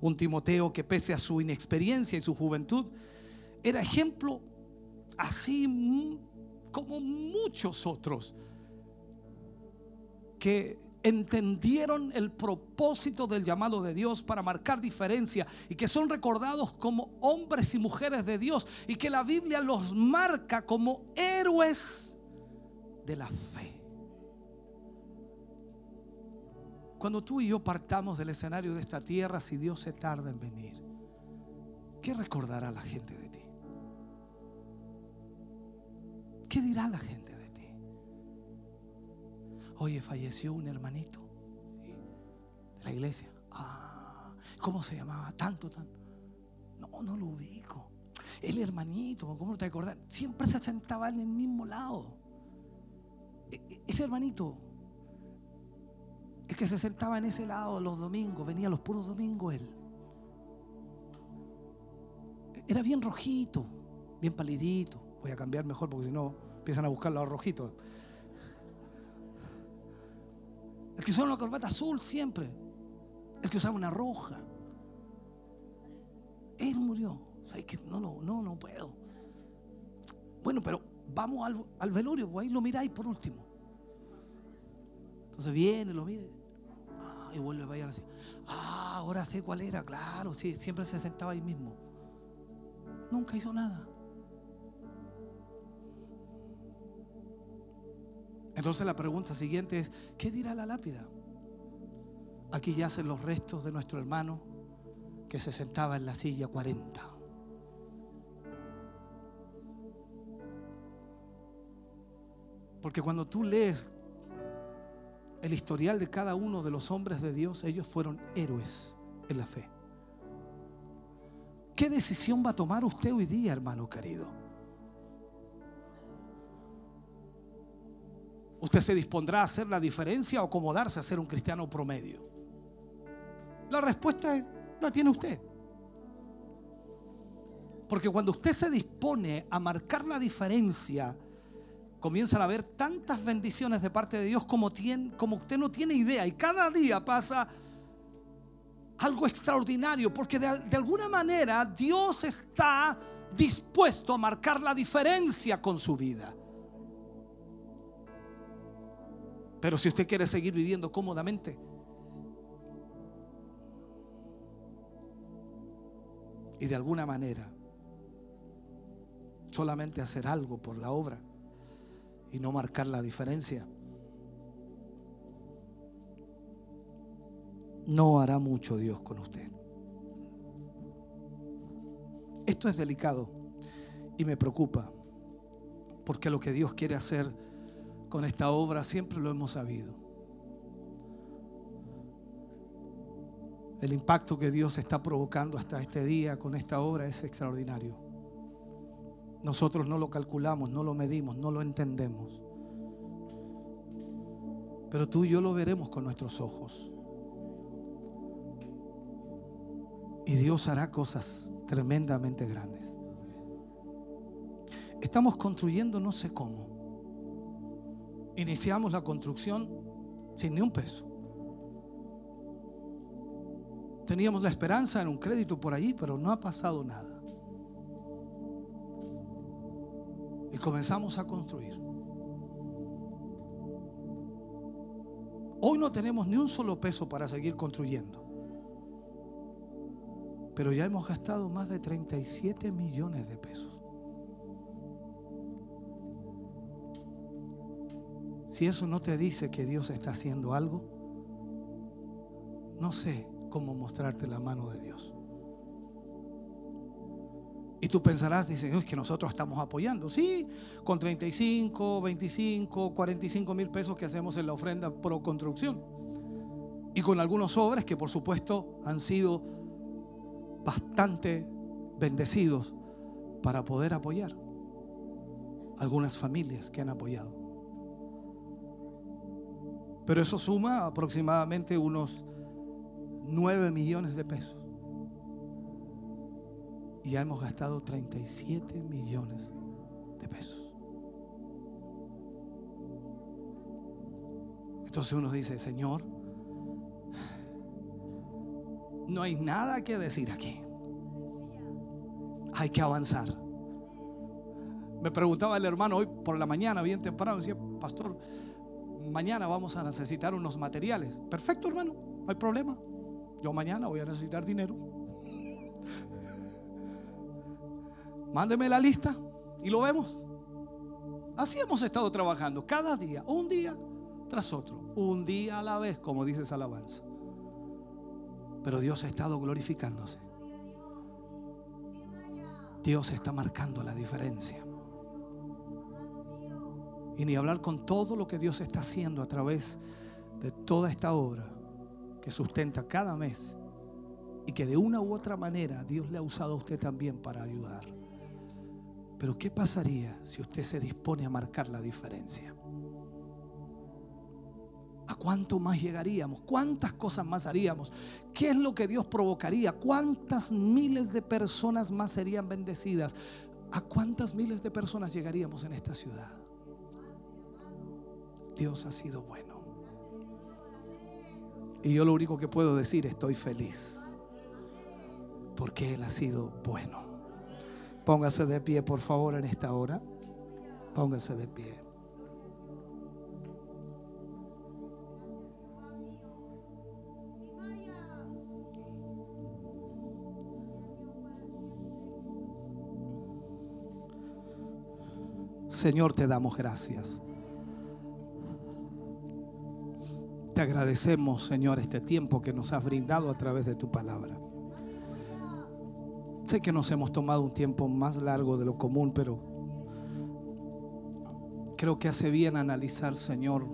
Un Timoteo que pese a su inexperiencia y su juventud, era ejemplo así como muchos otros que entendieron el propósito del llamado de Dios para marcar diferencia y que son recordados como hombres y mujeres de Dios y que la Biblia los marca como héroes de la fe. Cuando tú y yo partamos del escenario de esta tierra, si Dios se tarda en venir, ¿qué recordará la gente de ti? ¿Qué dirá la gente? Oye, falleció un hermanito de la iglesia. Ah, ¿cómo se llamaba? Tanto, tanto. No, no lo ubico. El hermanito, ¿cómo te acordás? Siempre se sentaba en el mismo lado. E- e- Ese hermanito, el que se sentaba en ese lado los domingos, venía los puros domingos él. Era bien rojito, bien palidito. Voy a cambiar mejor porque si no empiezan a buscar los rojitos. El que usaba una corbata azul siempre. El que usaba una roja. Él murió. O sea, es que no, no, no, puedo. Bueno, pero vamos al, al velorio, pues ahí lo miráis por último. Entonces viene, lo mire. Ah, y vuelve a vaya así. Ah, ahora sé cuál era, claro, sí, siempre se sentaba ahí mismo. Nunca hizo nada. Entonces la pregunta siguiente es, ¿qué dirá la lápida? Aquí yacen los restos de nuestro hermano que se sentaba en la silla 40. Porque cuando tú lees el historial de cada uno de los hombres de Dios, ellos fueron héroes en la fe. ¿Qué decisión va a tomar usted hoy día, hermano querido? ¿Usted se dispondrá a hacer la diferencia o acomodarse a ser un cristiano promedio? La respuesta es, la tiene usted. Porque cuando usted se dispone a marcar la diferencia, comienzan a haber tantas bendiciones de parte de Dios como, tien- como usted no tiene idea. Y cada día pasa algo extraordinario, porque de alguna manera Dios está dispuesto a marcar la diferencia con su vida. Pero si usted quiere seguir viviendo cómodamente, y de alguna manera solamente hacer algo por la obra y no marcar la diferencia, no hará mucho Dios con usted. Esto es delicado y me preocupa, porque lo que Dios quiere hacer con esta obra siempre lo hemos sabido. El impacto que Dios está provocando hasta este día con esta obra es extraordinario. Nosotros no lo calculamos, no lo medimos, no lo entendemos. Pero tú y yo lo veremos con nuestros ojos. Y Dios hará cosas tremendamente grandes. Estamos construyendo no sé cómo. Iniciamos la construcción sin ni un peso. Teníamos la esperanza en un crédito por allí, pero no ha pasado nada. Y comenzamos a construir. Hoy no tenemos ni un solo peso para seguir construyendo. Pero ya hemos gastado más de 37 millones de pesos. Si eso no te dice que Dios está haciendo algo, no sé cómo mostrarte la mano de Dios. Y tú pensarás, dice, es que nosotros estamos apoyando. Sí, con 35, 25, 45 mil pesos que hacemos en la ofrenda pro construcción. Y con algunos sobres que por supuesto han sido bastante bendecidos para poder apoyar algunas familias que han apoyado. Pero eso suma aproximadamente unos 9 millones de pesos. Y ya hemos gastado 37 millones de pesos. Entonces uno dice, Señor, no hay nada que decir aquí. Hay que avanzar. Me preguntaba el hermano hoy por la mañana, bien temprano, decía, pastor, mañana vamos a necesitar unos materiales. Perfecto, hermano, no hay problema. Yo mañana voy a necesitar dinero. Mándeme la lista y lo vemos. Así hemos estado trabajando cada día, un día tras otro, un día a la vez, como dice esa alabanza. Pero Dios ha estado glorificándose. Dios está marcando la diferencia. Y ni hablar con todo lo que Dios está haciendo a través de toda esta obra que sustenta cada mes y que de una u otra manera Dios le ha usado a usted también para ayudar. Pero ¿qué pasaría si usted se dispone a marcar la diferencia? ¿A cuánto más llegaríamos? ¿Cuántas cosas más haríamos? ¿Qué es lo que Dios provocaría? ¿Cuántas miles de personas más serían bendecidas? ¿A cuántas miles de personas llegaríamos en esta ciudad? Dios ha sido bueno. Y yo lo único que puedo decir, estoy feliz. Porque Él ha sido bueno. Póngase de pie, por favor, en esta hora. Póngase de pie. Señor, te damos gracias. Te agradecemos, Señor, este tiempo que nos has brindado a través de tu palabra. Sé que nos hemos tomado un tiempo más largo de lo común, pero creo que hace bien analizar, Señor,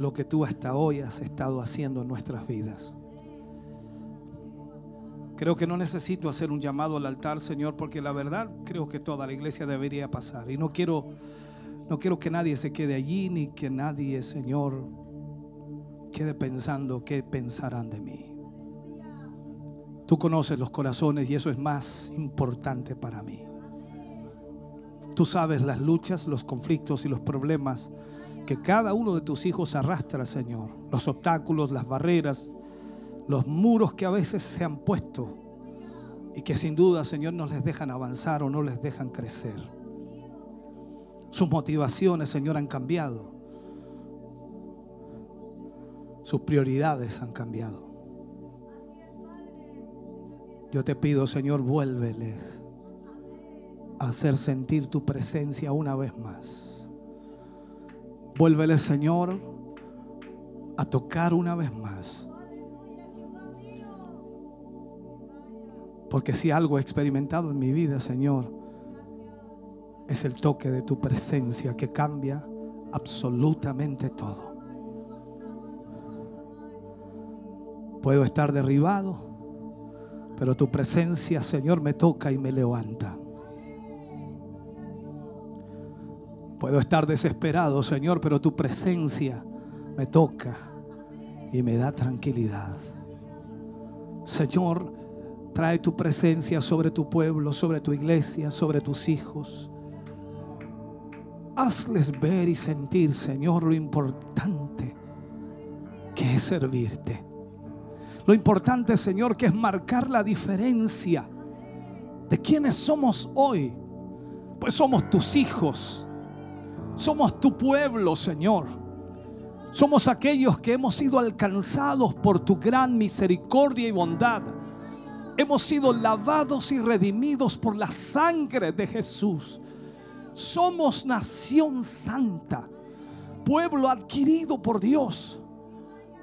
lo que tú hasta hoy has estado haciendo en nuestras vidas. Creo que no necesito hacer un llamado al altar, Señor, porque la verdad creo que toda la iglesia debería pasar. Y no quiero, no quiero que nadie se quede allí, ni que nadie, Señor, quede pensando qué pensarán de mí. Tú conoces los corazones y eso es más importante para mí. Tú sabes las luchas, los conflictos y los problemas que cada uno de tus hijos arrastra, Señor. Los obstáculos, las barreras, los muros que a veces se han puesto y que sin duda, Señor, no les dejan avanzar o no les dejan crecer. Sus motivaciones, Señor, han cambiado. Sus prioridades han cambiado. Yo te pido, Señor, vuélveles a hacer sentir tu presencia una vez más. Vuélveles, Señor, a tocar una vez más. Porque si algo he experimentado en mi vida, Señor, es el toque de tu presencia que cambia absolutamente todo. Puedo estar derribado, pero tu presencia, Señor, me toca y me levanta. Puedo estar desesperado, Señor, pero tu presencia me toca y me da tranquilidad. Señor, trae tu presencia sobre tu pueblo, sobre tu iglesia, sobre tus hijos. Hazles ver y sentir, Señor, lo importante que es servirte. Lo importante, Señor, que es marcar la diferencia de quienes somos hoy. Pues somos tus hijos. Somos tu pueblo, Señor. Somos aquellos que hemos sido alcanzados por tu gran misericordia y bondad. Hemos sido lavados y redimidos por la sangre de Jesús. Somos nación santa. pueblo adquirido por Dios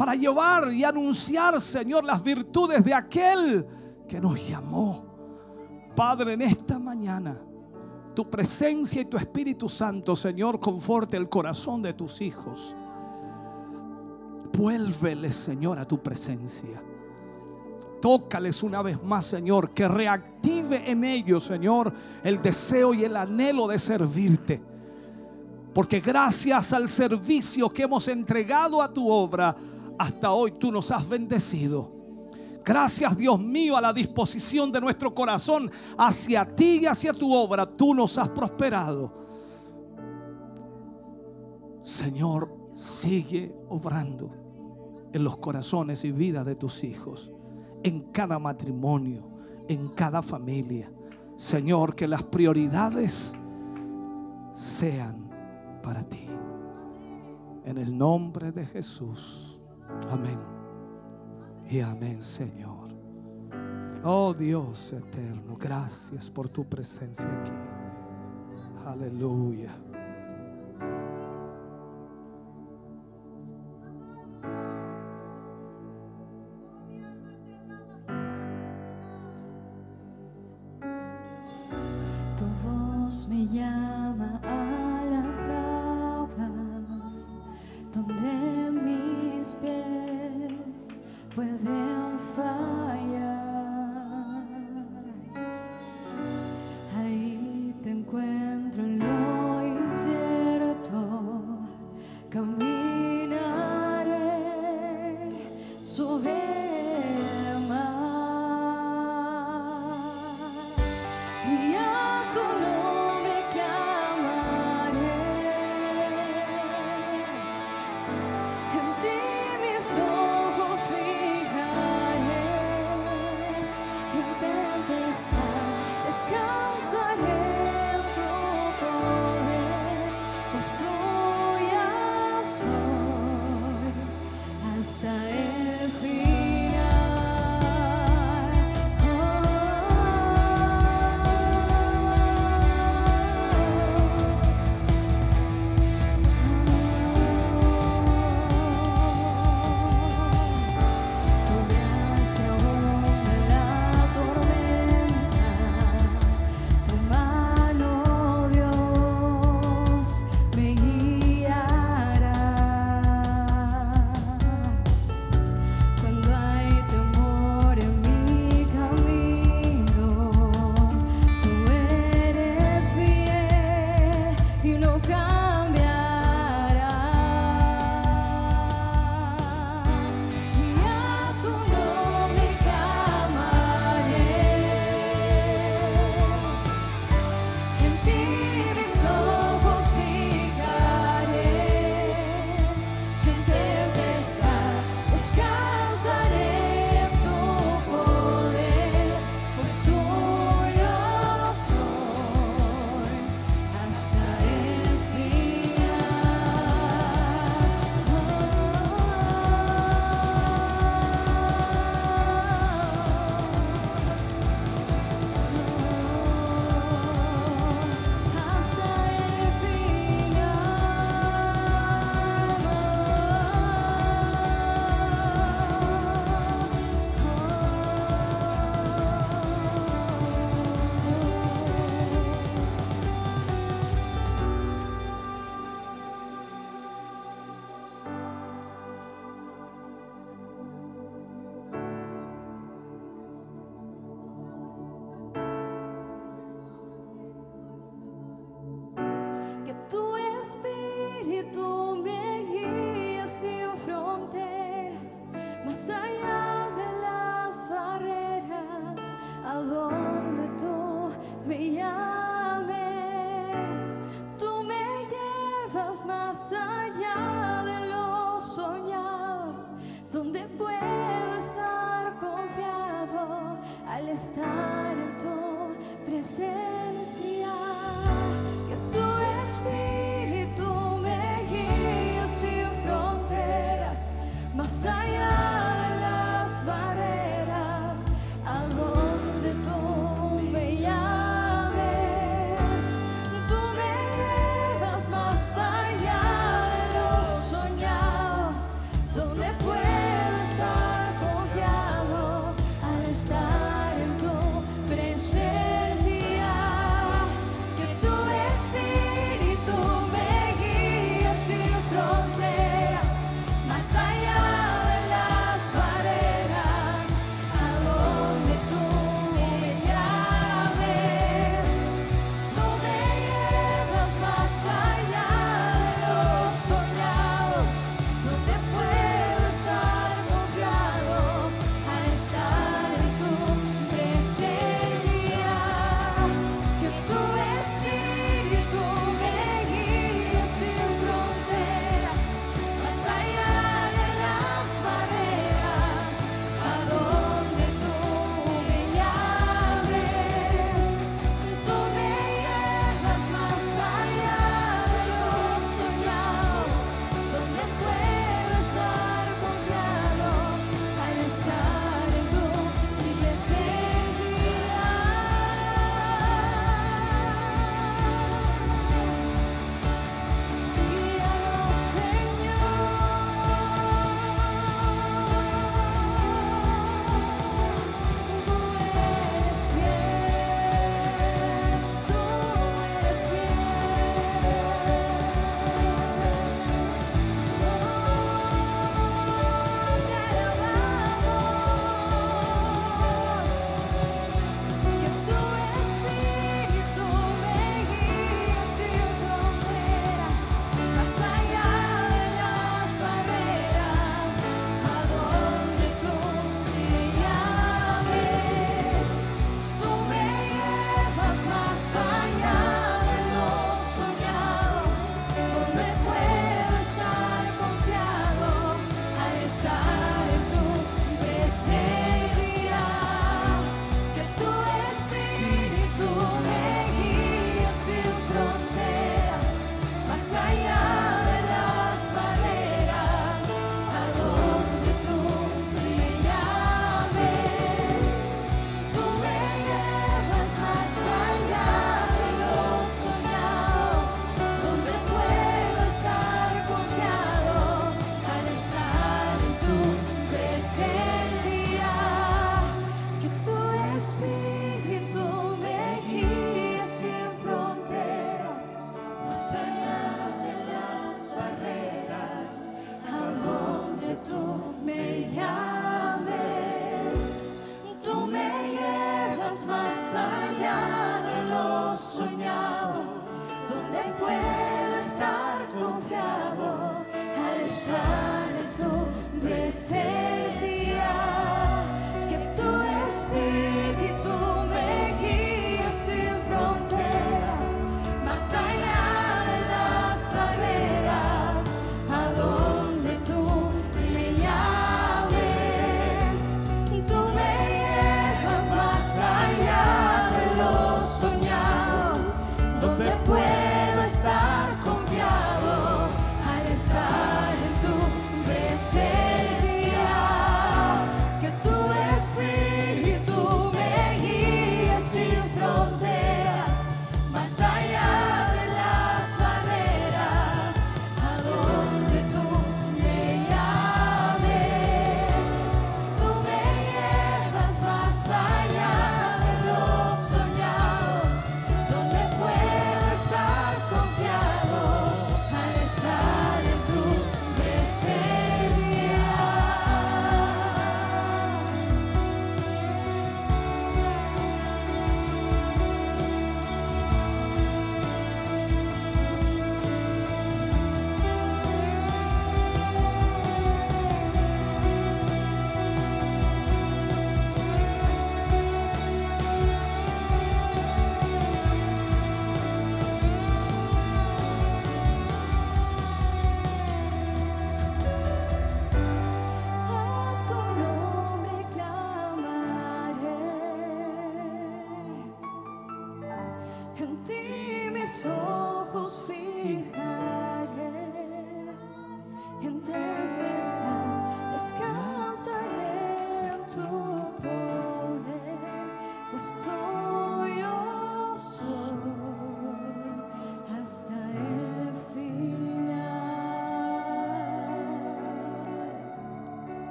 para llevar y anunciar, Señor, las virtudes de aquel que nos llamó. Padre, en esta mañana, tu presencia y tu Espíritu Santo, Señor, conforte el corazón de tus hijos. Vuélveles, Señor, a tu presencia. Tócales una vez más, Señor, que reactive en ellos, Señor, el deseo y el anhelo de servirte. Porque gracias al servicio que hemos entregado a tu obra, hasta hoy tú nos has bendecido. Gracias Dios mío a la disposición de nuestro corazón hacia ti y hacia tu obra, tú nos has prosperado. Señor, sigue obrando en los corazones y vidas de tus hijos, en cada matrimonio, en cada familia. Señor, que las prioridades sean para ti. En el nombre de Jesús. Amén. Y amén, Señor. Oh Dios eterno, gracias por tu presencia aquí. Aleluya.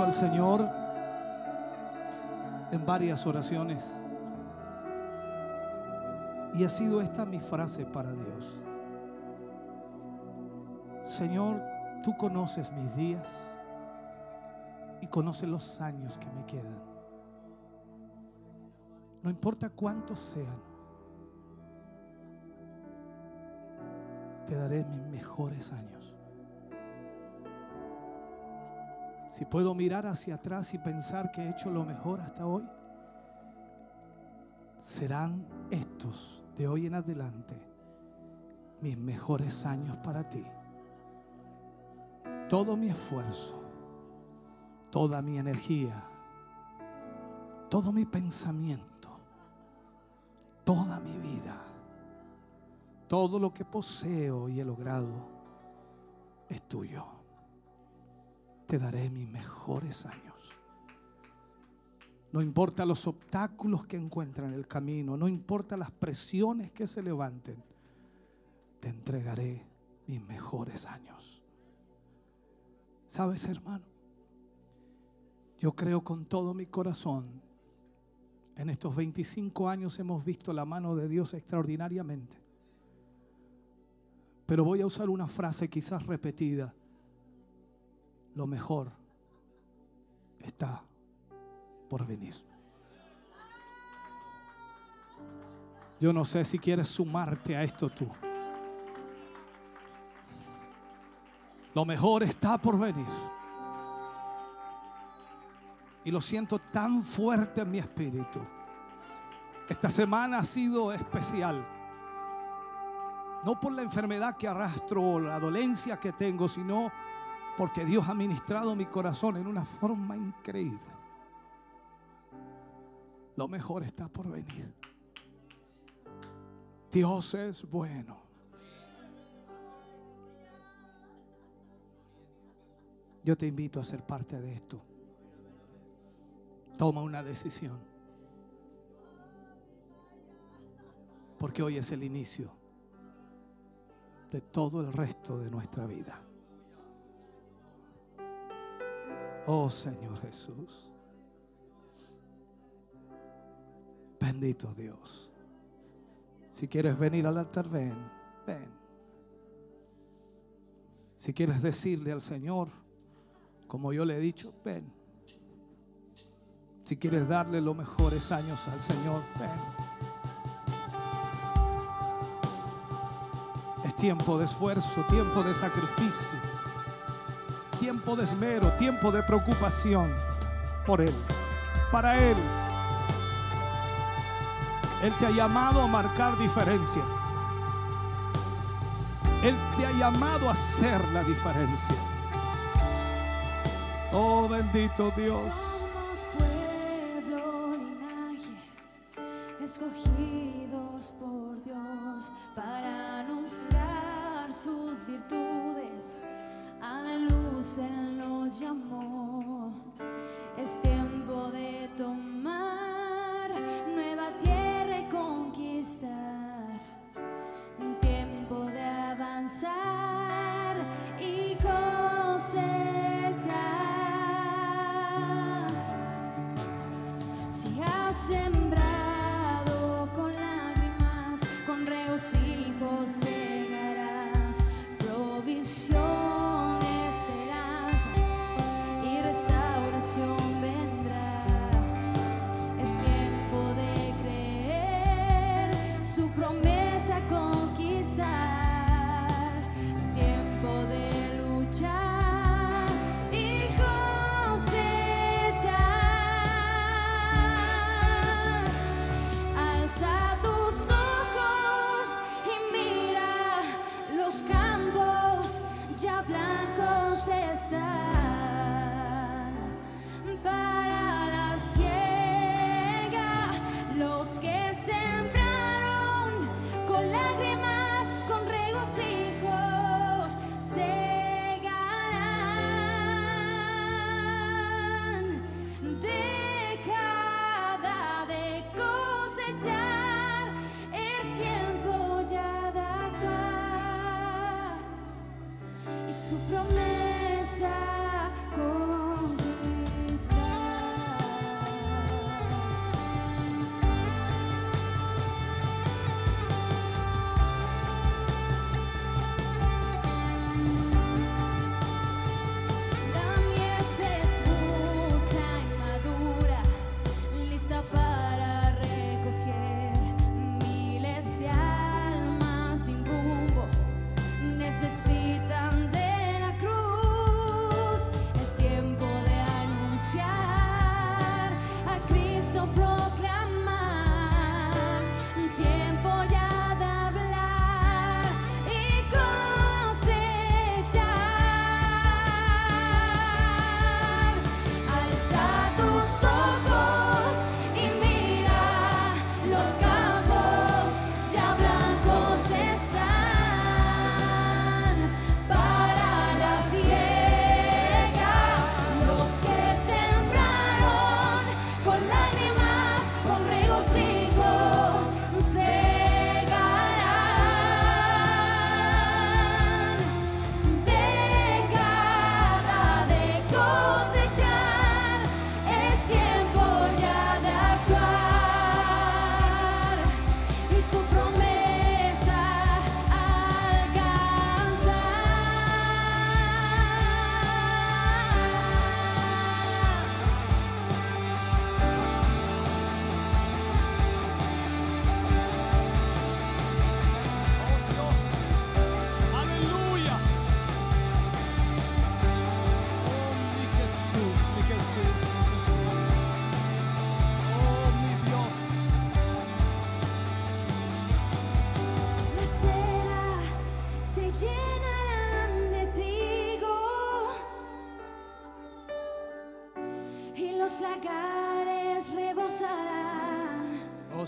Al Señor en varias oraciones. Y ha sido esta mi frase para Dios. Señor, tú conoces mis días y conoces los años que me quedan. No importa cuántos sean, te daré mis mejores años. Si puedo mirar hacia atrás y pensar que he hecho lo mejor hasta hoy, serán estos de hoy en adelante mis mejores años para ti. Todo mi esfuerzo, toda mi energía, todo mi pensamiento, toda mi vida, todo lo que poseo y he logrado es tuyo te daré mis mejores años. No importa los obstáculos que encuentran en el camino, no importa las presiones que se levanten, te entregaré mis mejores años. ¿Sabes, hermano? Yo creo con todo mi corazón, en estos 25 años hemos visto la mano de Dios extraordinariamente. Pero voy a usar una frase quizás repetida lo mejor está por venir. Yo no sé si quieres sumarte a esto tú. Lo mejor está por venir. Y lo siento tan fuerte en mi espíritu. Esta semana ha sido especial. No por la enfermedad que arrastro o la dolencia que tengo, sino porque Dios ha ministrado mi corazón en una forma increíble. Lo mejor está por venir. Dios es bueno. Yo te invito a ser parte de esto. Toma una decisión. Porque hoy es el inicio de todo el resto de nuestra vida. Oh Señor Jesús. Bendito Dios. Si quieres venir al altar, ven, ven. Si quieres decirle al Señor, como yo le he dicho, ven. Si quieres darle los mejores años al Señor, ven. Es tiempo de esfuerzo, tiempo de sacrificio tiempo de esmero, tiempo de preocupación por Él, para Él. Él te ha llamado a marcar diferencia. Él te ha llamado a hacer la diferencia. Oh bendito Dios.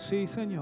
sí, Señor.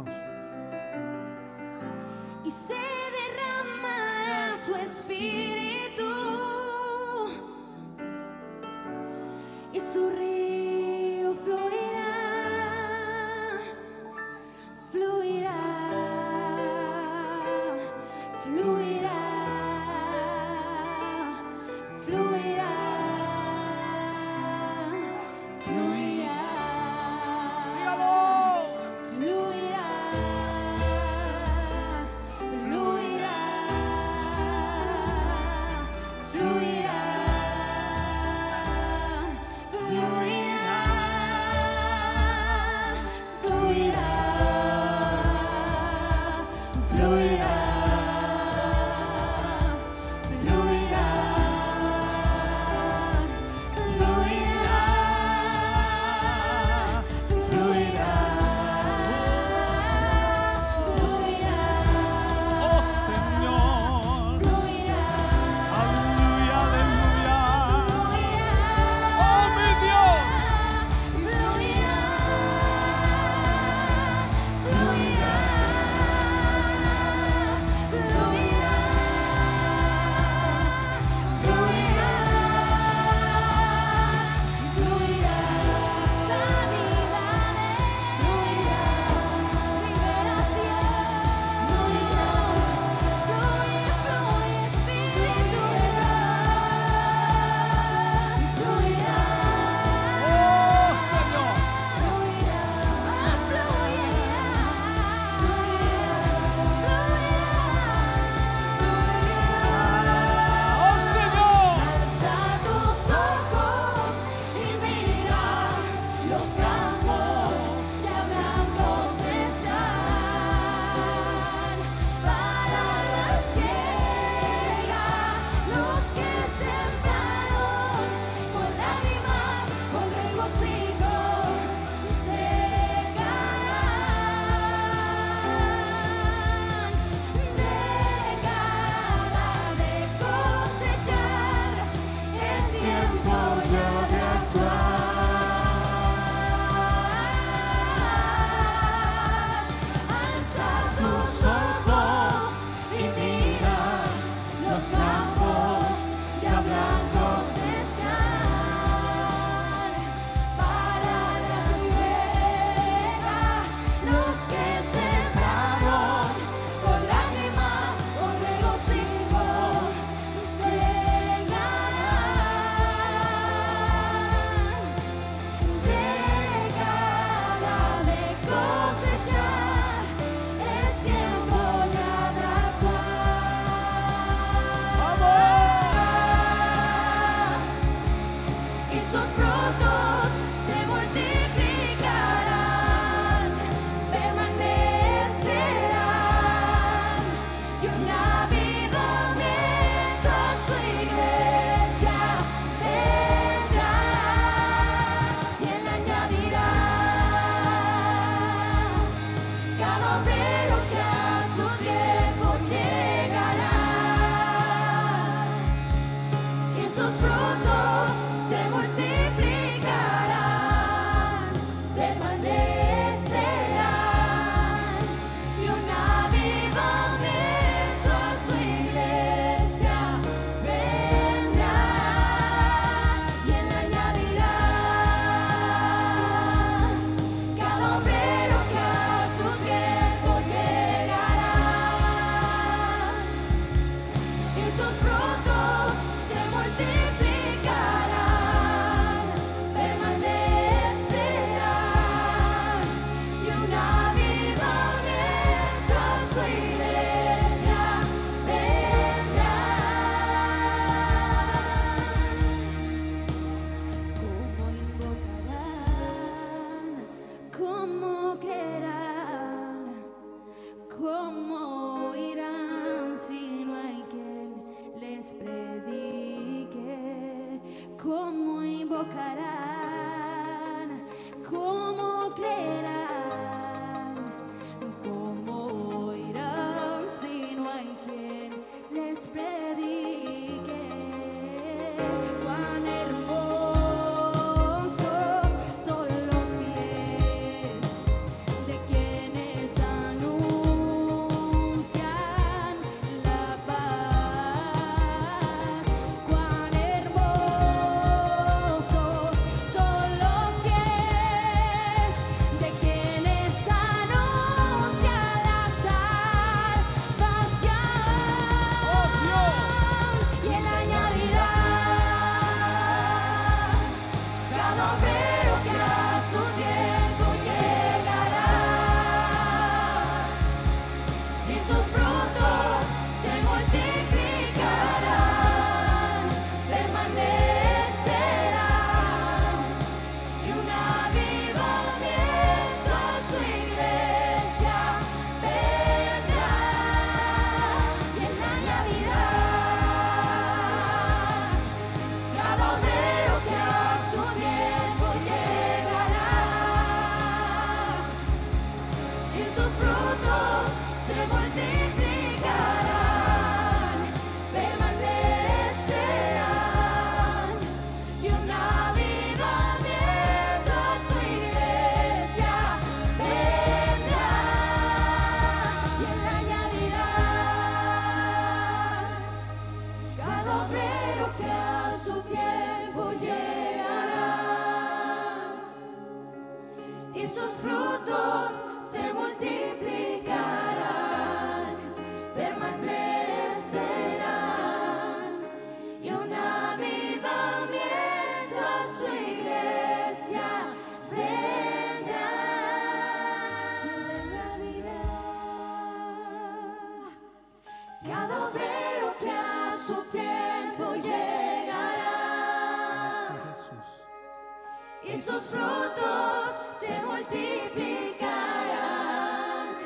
Y sus frutos se multiplicarán,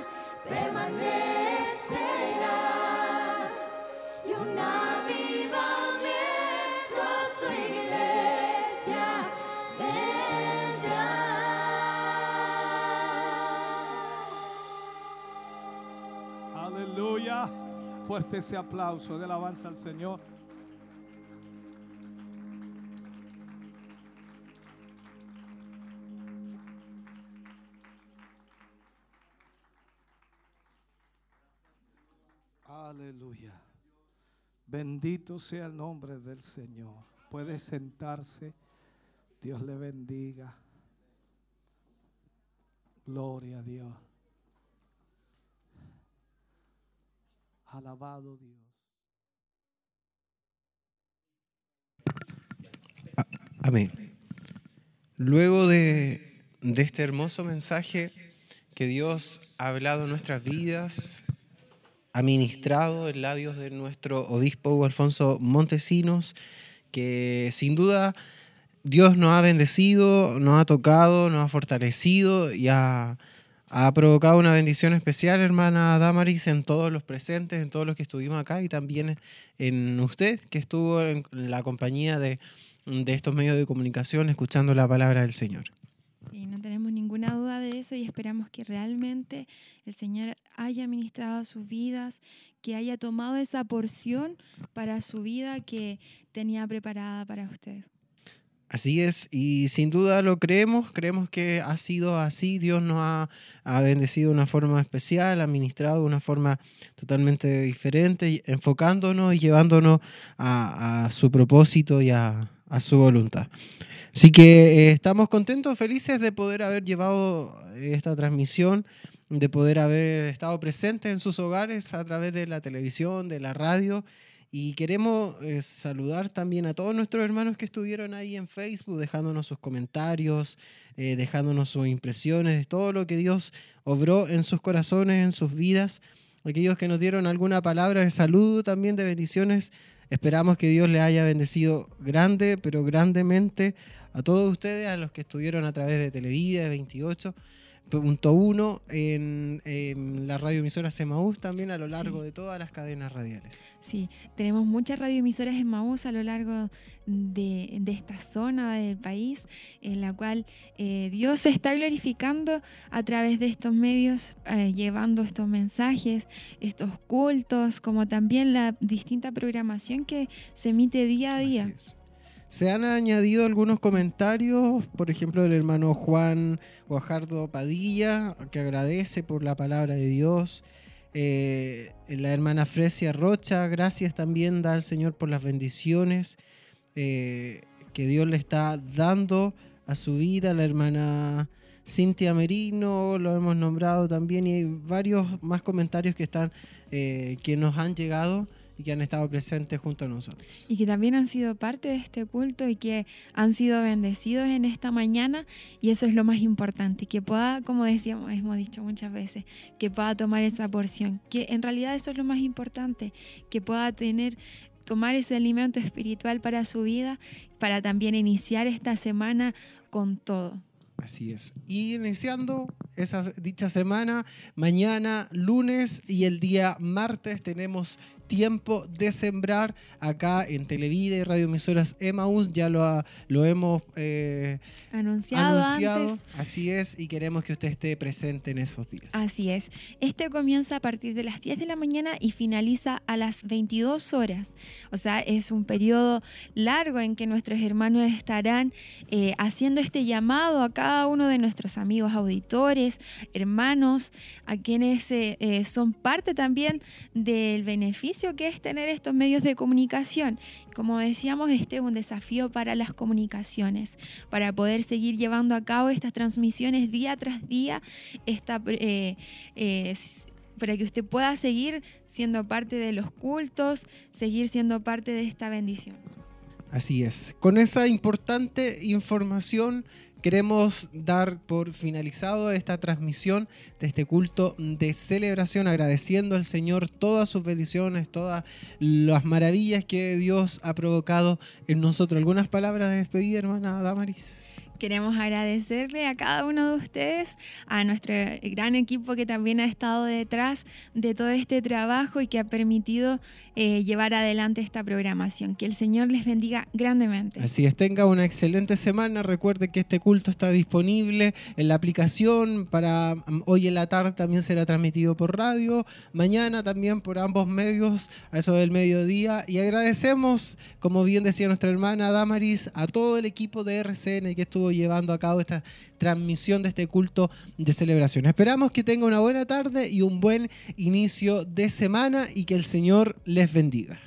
permanecerán y un avivamiento a su iglesia vendrá. Aleluya. Fuerte ese aplauso de alabanza al Señor. Bendito sea el nombre del Señor. Puede sentarse. Dios le bendiga. Gloria a Dios. Alabado Dios. Amén. Luego de, de este hermoso mensaje que Dios ha hablado en nuestras vidas, ha ministrado en labios de nuestro obispo Alfonso Montesinos, que sin duda Dios nos ha bendecido, nos ha tocado, nos ha fortalecido y ha, ha provocado una bendición especial, hermana Damaris, en todos los presentes, en todos los que estuvimos acá y también en usted, que estuvo en la compañía de, de estos medios de comunicación escuchando la palabra del Señor. Sí, no tenemos ninguna duda de eso y esperamos que realmente el Señor haya ministrado sus vidas, que haya tomado esa porción para su vida que tenía preparada para usted. Así es, y sin duda lo creemos, creemos que ha sido así, Dios nos ha, ha bendecido de una forma especial, ha ministrado de una forma totalmente diferente, enfocándonos y llevándonos a, a su propósito y a, a su voluntad. Así que eh, estamos contentos, felices de poder haber llevado esta transmisión, de poder haber estado presentes en sus hogares a través de la televisión, de la radio. Y queremos eh, saludar también a todos nuestros hermanos que estuvieron ahí en Facebook, dejándonos sus comentarios, eh, dejándonos sus impresiones de todo lo que Dios obró en sus corazones, en sus vidas. Aquellos que nos dieron alguna palabra de saludo, también de bendiciones. Esperamos que Dios les haya bendecido grande, pero grandemente a todos ustedes, a los que estuvieron a través de Televida, de 28. 100.1 en, en la radioemisora Semaús también a lo largo de todas las cadenas radiales. Sí, tenemos muchas radioemisoras en Maús a lo largo de, de esta zona del país, en la cual eh, Dios se está glorificando a través de estos medios, eh, llevando estos mensajes, estos cultos, como también la distinta programación que se emite día a día. Así es. Se han añadido algunos comentarios, por ejemplo, del hermano Juan Guajardo Padilla, que agradece por la palabra de Dios. Eh, la hermana Fresia Rocha, gracias también da al Señor por las bendiciones eh, que Dios le está dando a su vida. La hermana Cintia Merino, lo hemos nombrado también, y hay varios más comentarios que están, eh, que nos han llegado y que han estado presentes junto a nosotros. y que también han sido parte de este culto y que han sido bendecidos en esta mañana y eso es lo más importante, que pueda, como decíamos, hemos dicho muchas veces, que pueda tomar esa porción, que en realidad eso es lo más importante, que pueda tener tomar ese alimento espiritual para su vida, para también iniciar esta semana con todo. Así es. Y iniciando esa dicha semana, mañana, lunes y el día martes tenemos tiempo de sembrar acá en Televida y radioemisoras Emaús. Ya lo, ha- lo hemos eh, Anunciado, anunciado. antes. Así es, y queremos que usted esté presente en esos días. Así es. Este comienza a partir de las 10 de la mañana y finaliza a las 22 horas. O sea, es un periodo largo en que nuestros hermanos estarán eh, haciendo este llamado a cada uno de nuestros amigos auditores, hermanos, a quienes eh, eh, son parte también del beneficio que es tener estos medios de comunicación. Como decíamos, este es un desafío para las comunicaciones, para poder seguir llevando a cabo estas transmisiones día tras día, eh, eh, para que usted pueda seguir siendo parte de los cultos, seguir siendo parte de esta bendición. Así es. Con esa importante información queremos dar por finalizado esta transmisión de este culto de celebración, agradeciendo al Señor todas sus bendiciones, todas las maravillas que Dios ha provocado en nosotros. ¿Algunas palabras de despedida, hermana Damaris? Queremos agradecerle a cada uno de ustedes, a nuestro gran equipo que también ha estado detrás de todo este trabajo y que ha permitido eh, llevar adelante esta programación. Que el Señor les bendiga grandemente. Así es, tenga una excelente semana. Recuerde que este culto está disponible en la aplicación. Para mm, hoy en la tarde también será transmitido por radio. Mañana también por ambos medios, a eso del mediodía. Y agradecemos, como bien decía nuestra hermana Damaris, a todo el equipo de RCN que llevando a cabo esta transmisión de este culto de celebración. Esperamos que tenga una buena tarde y un buen inicio de semana y que el Señor les bendiga.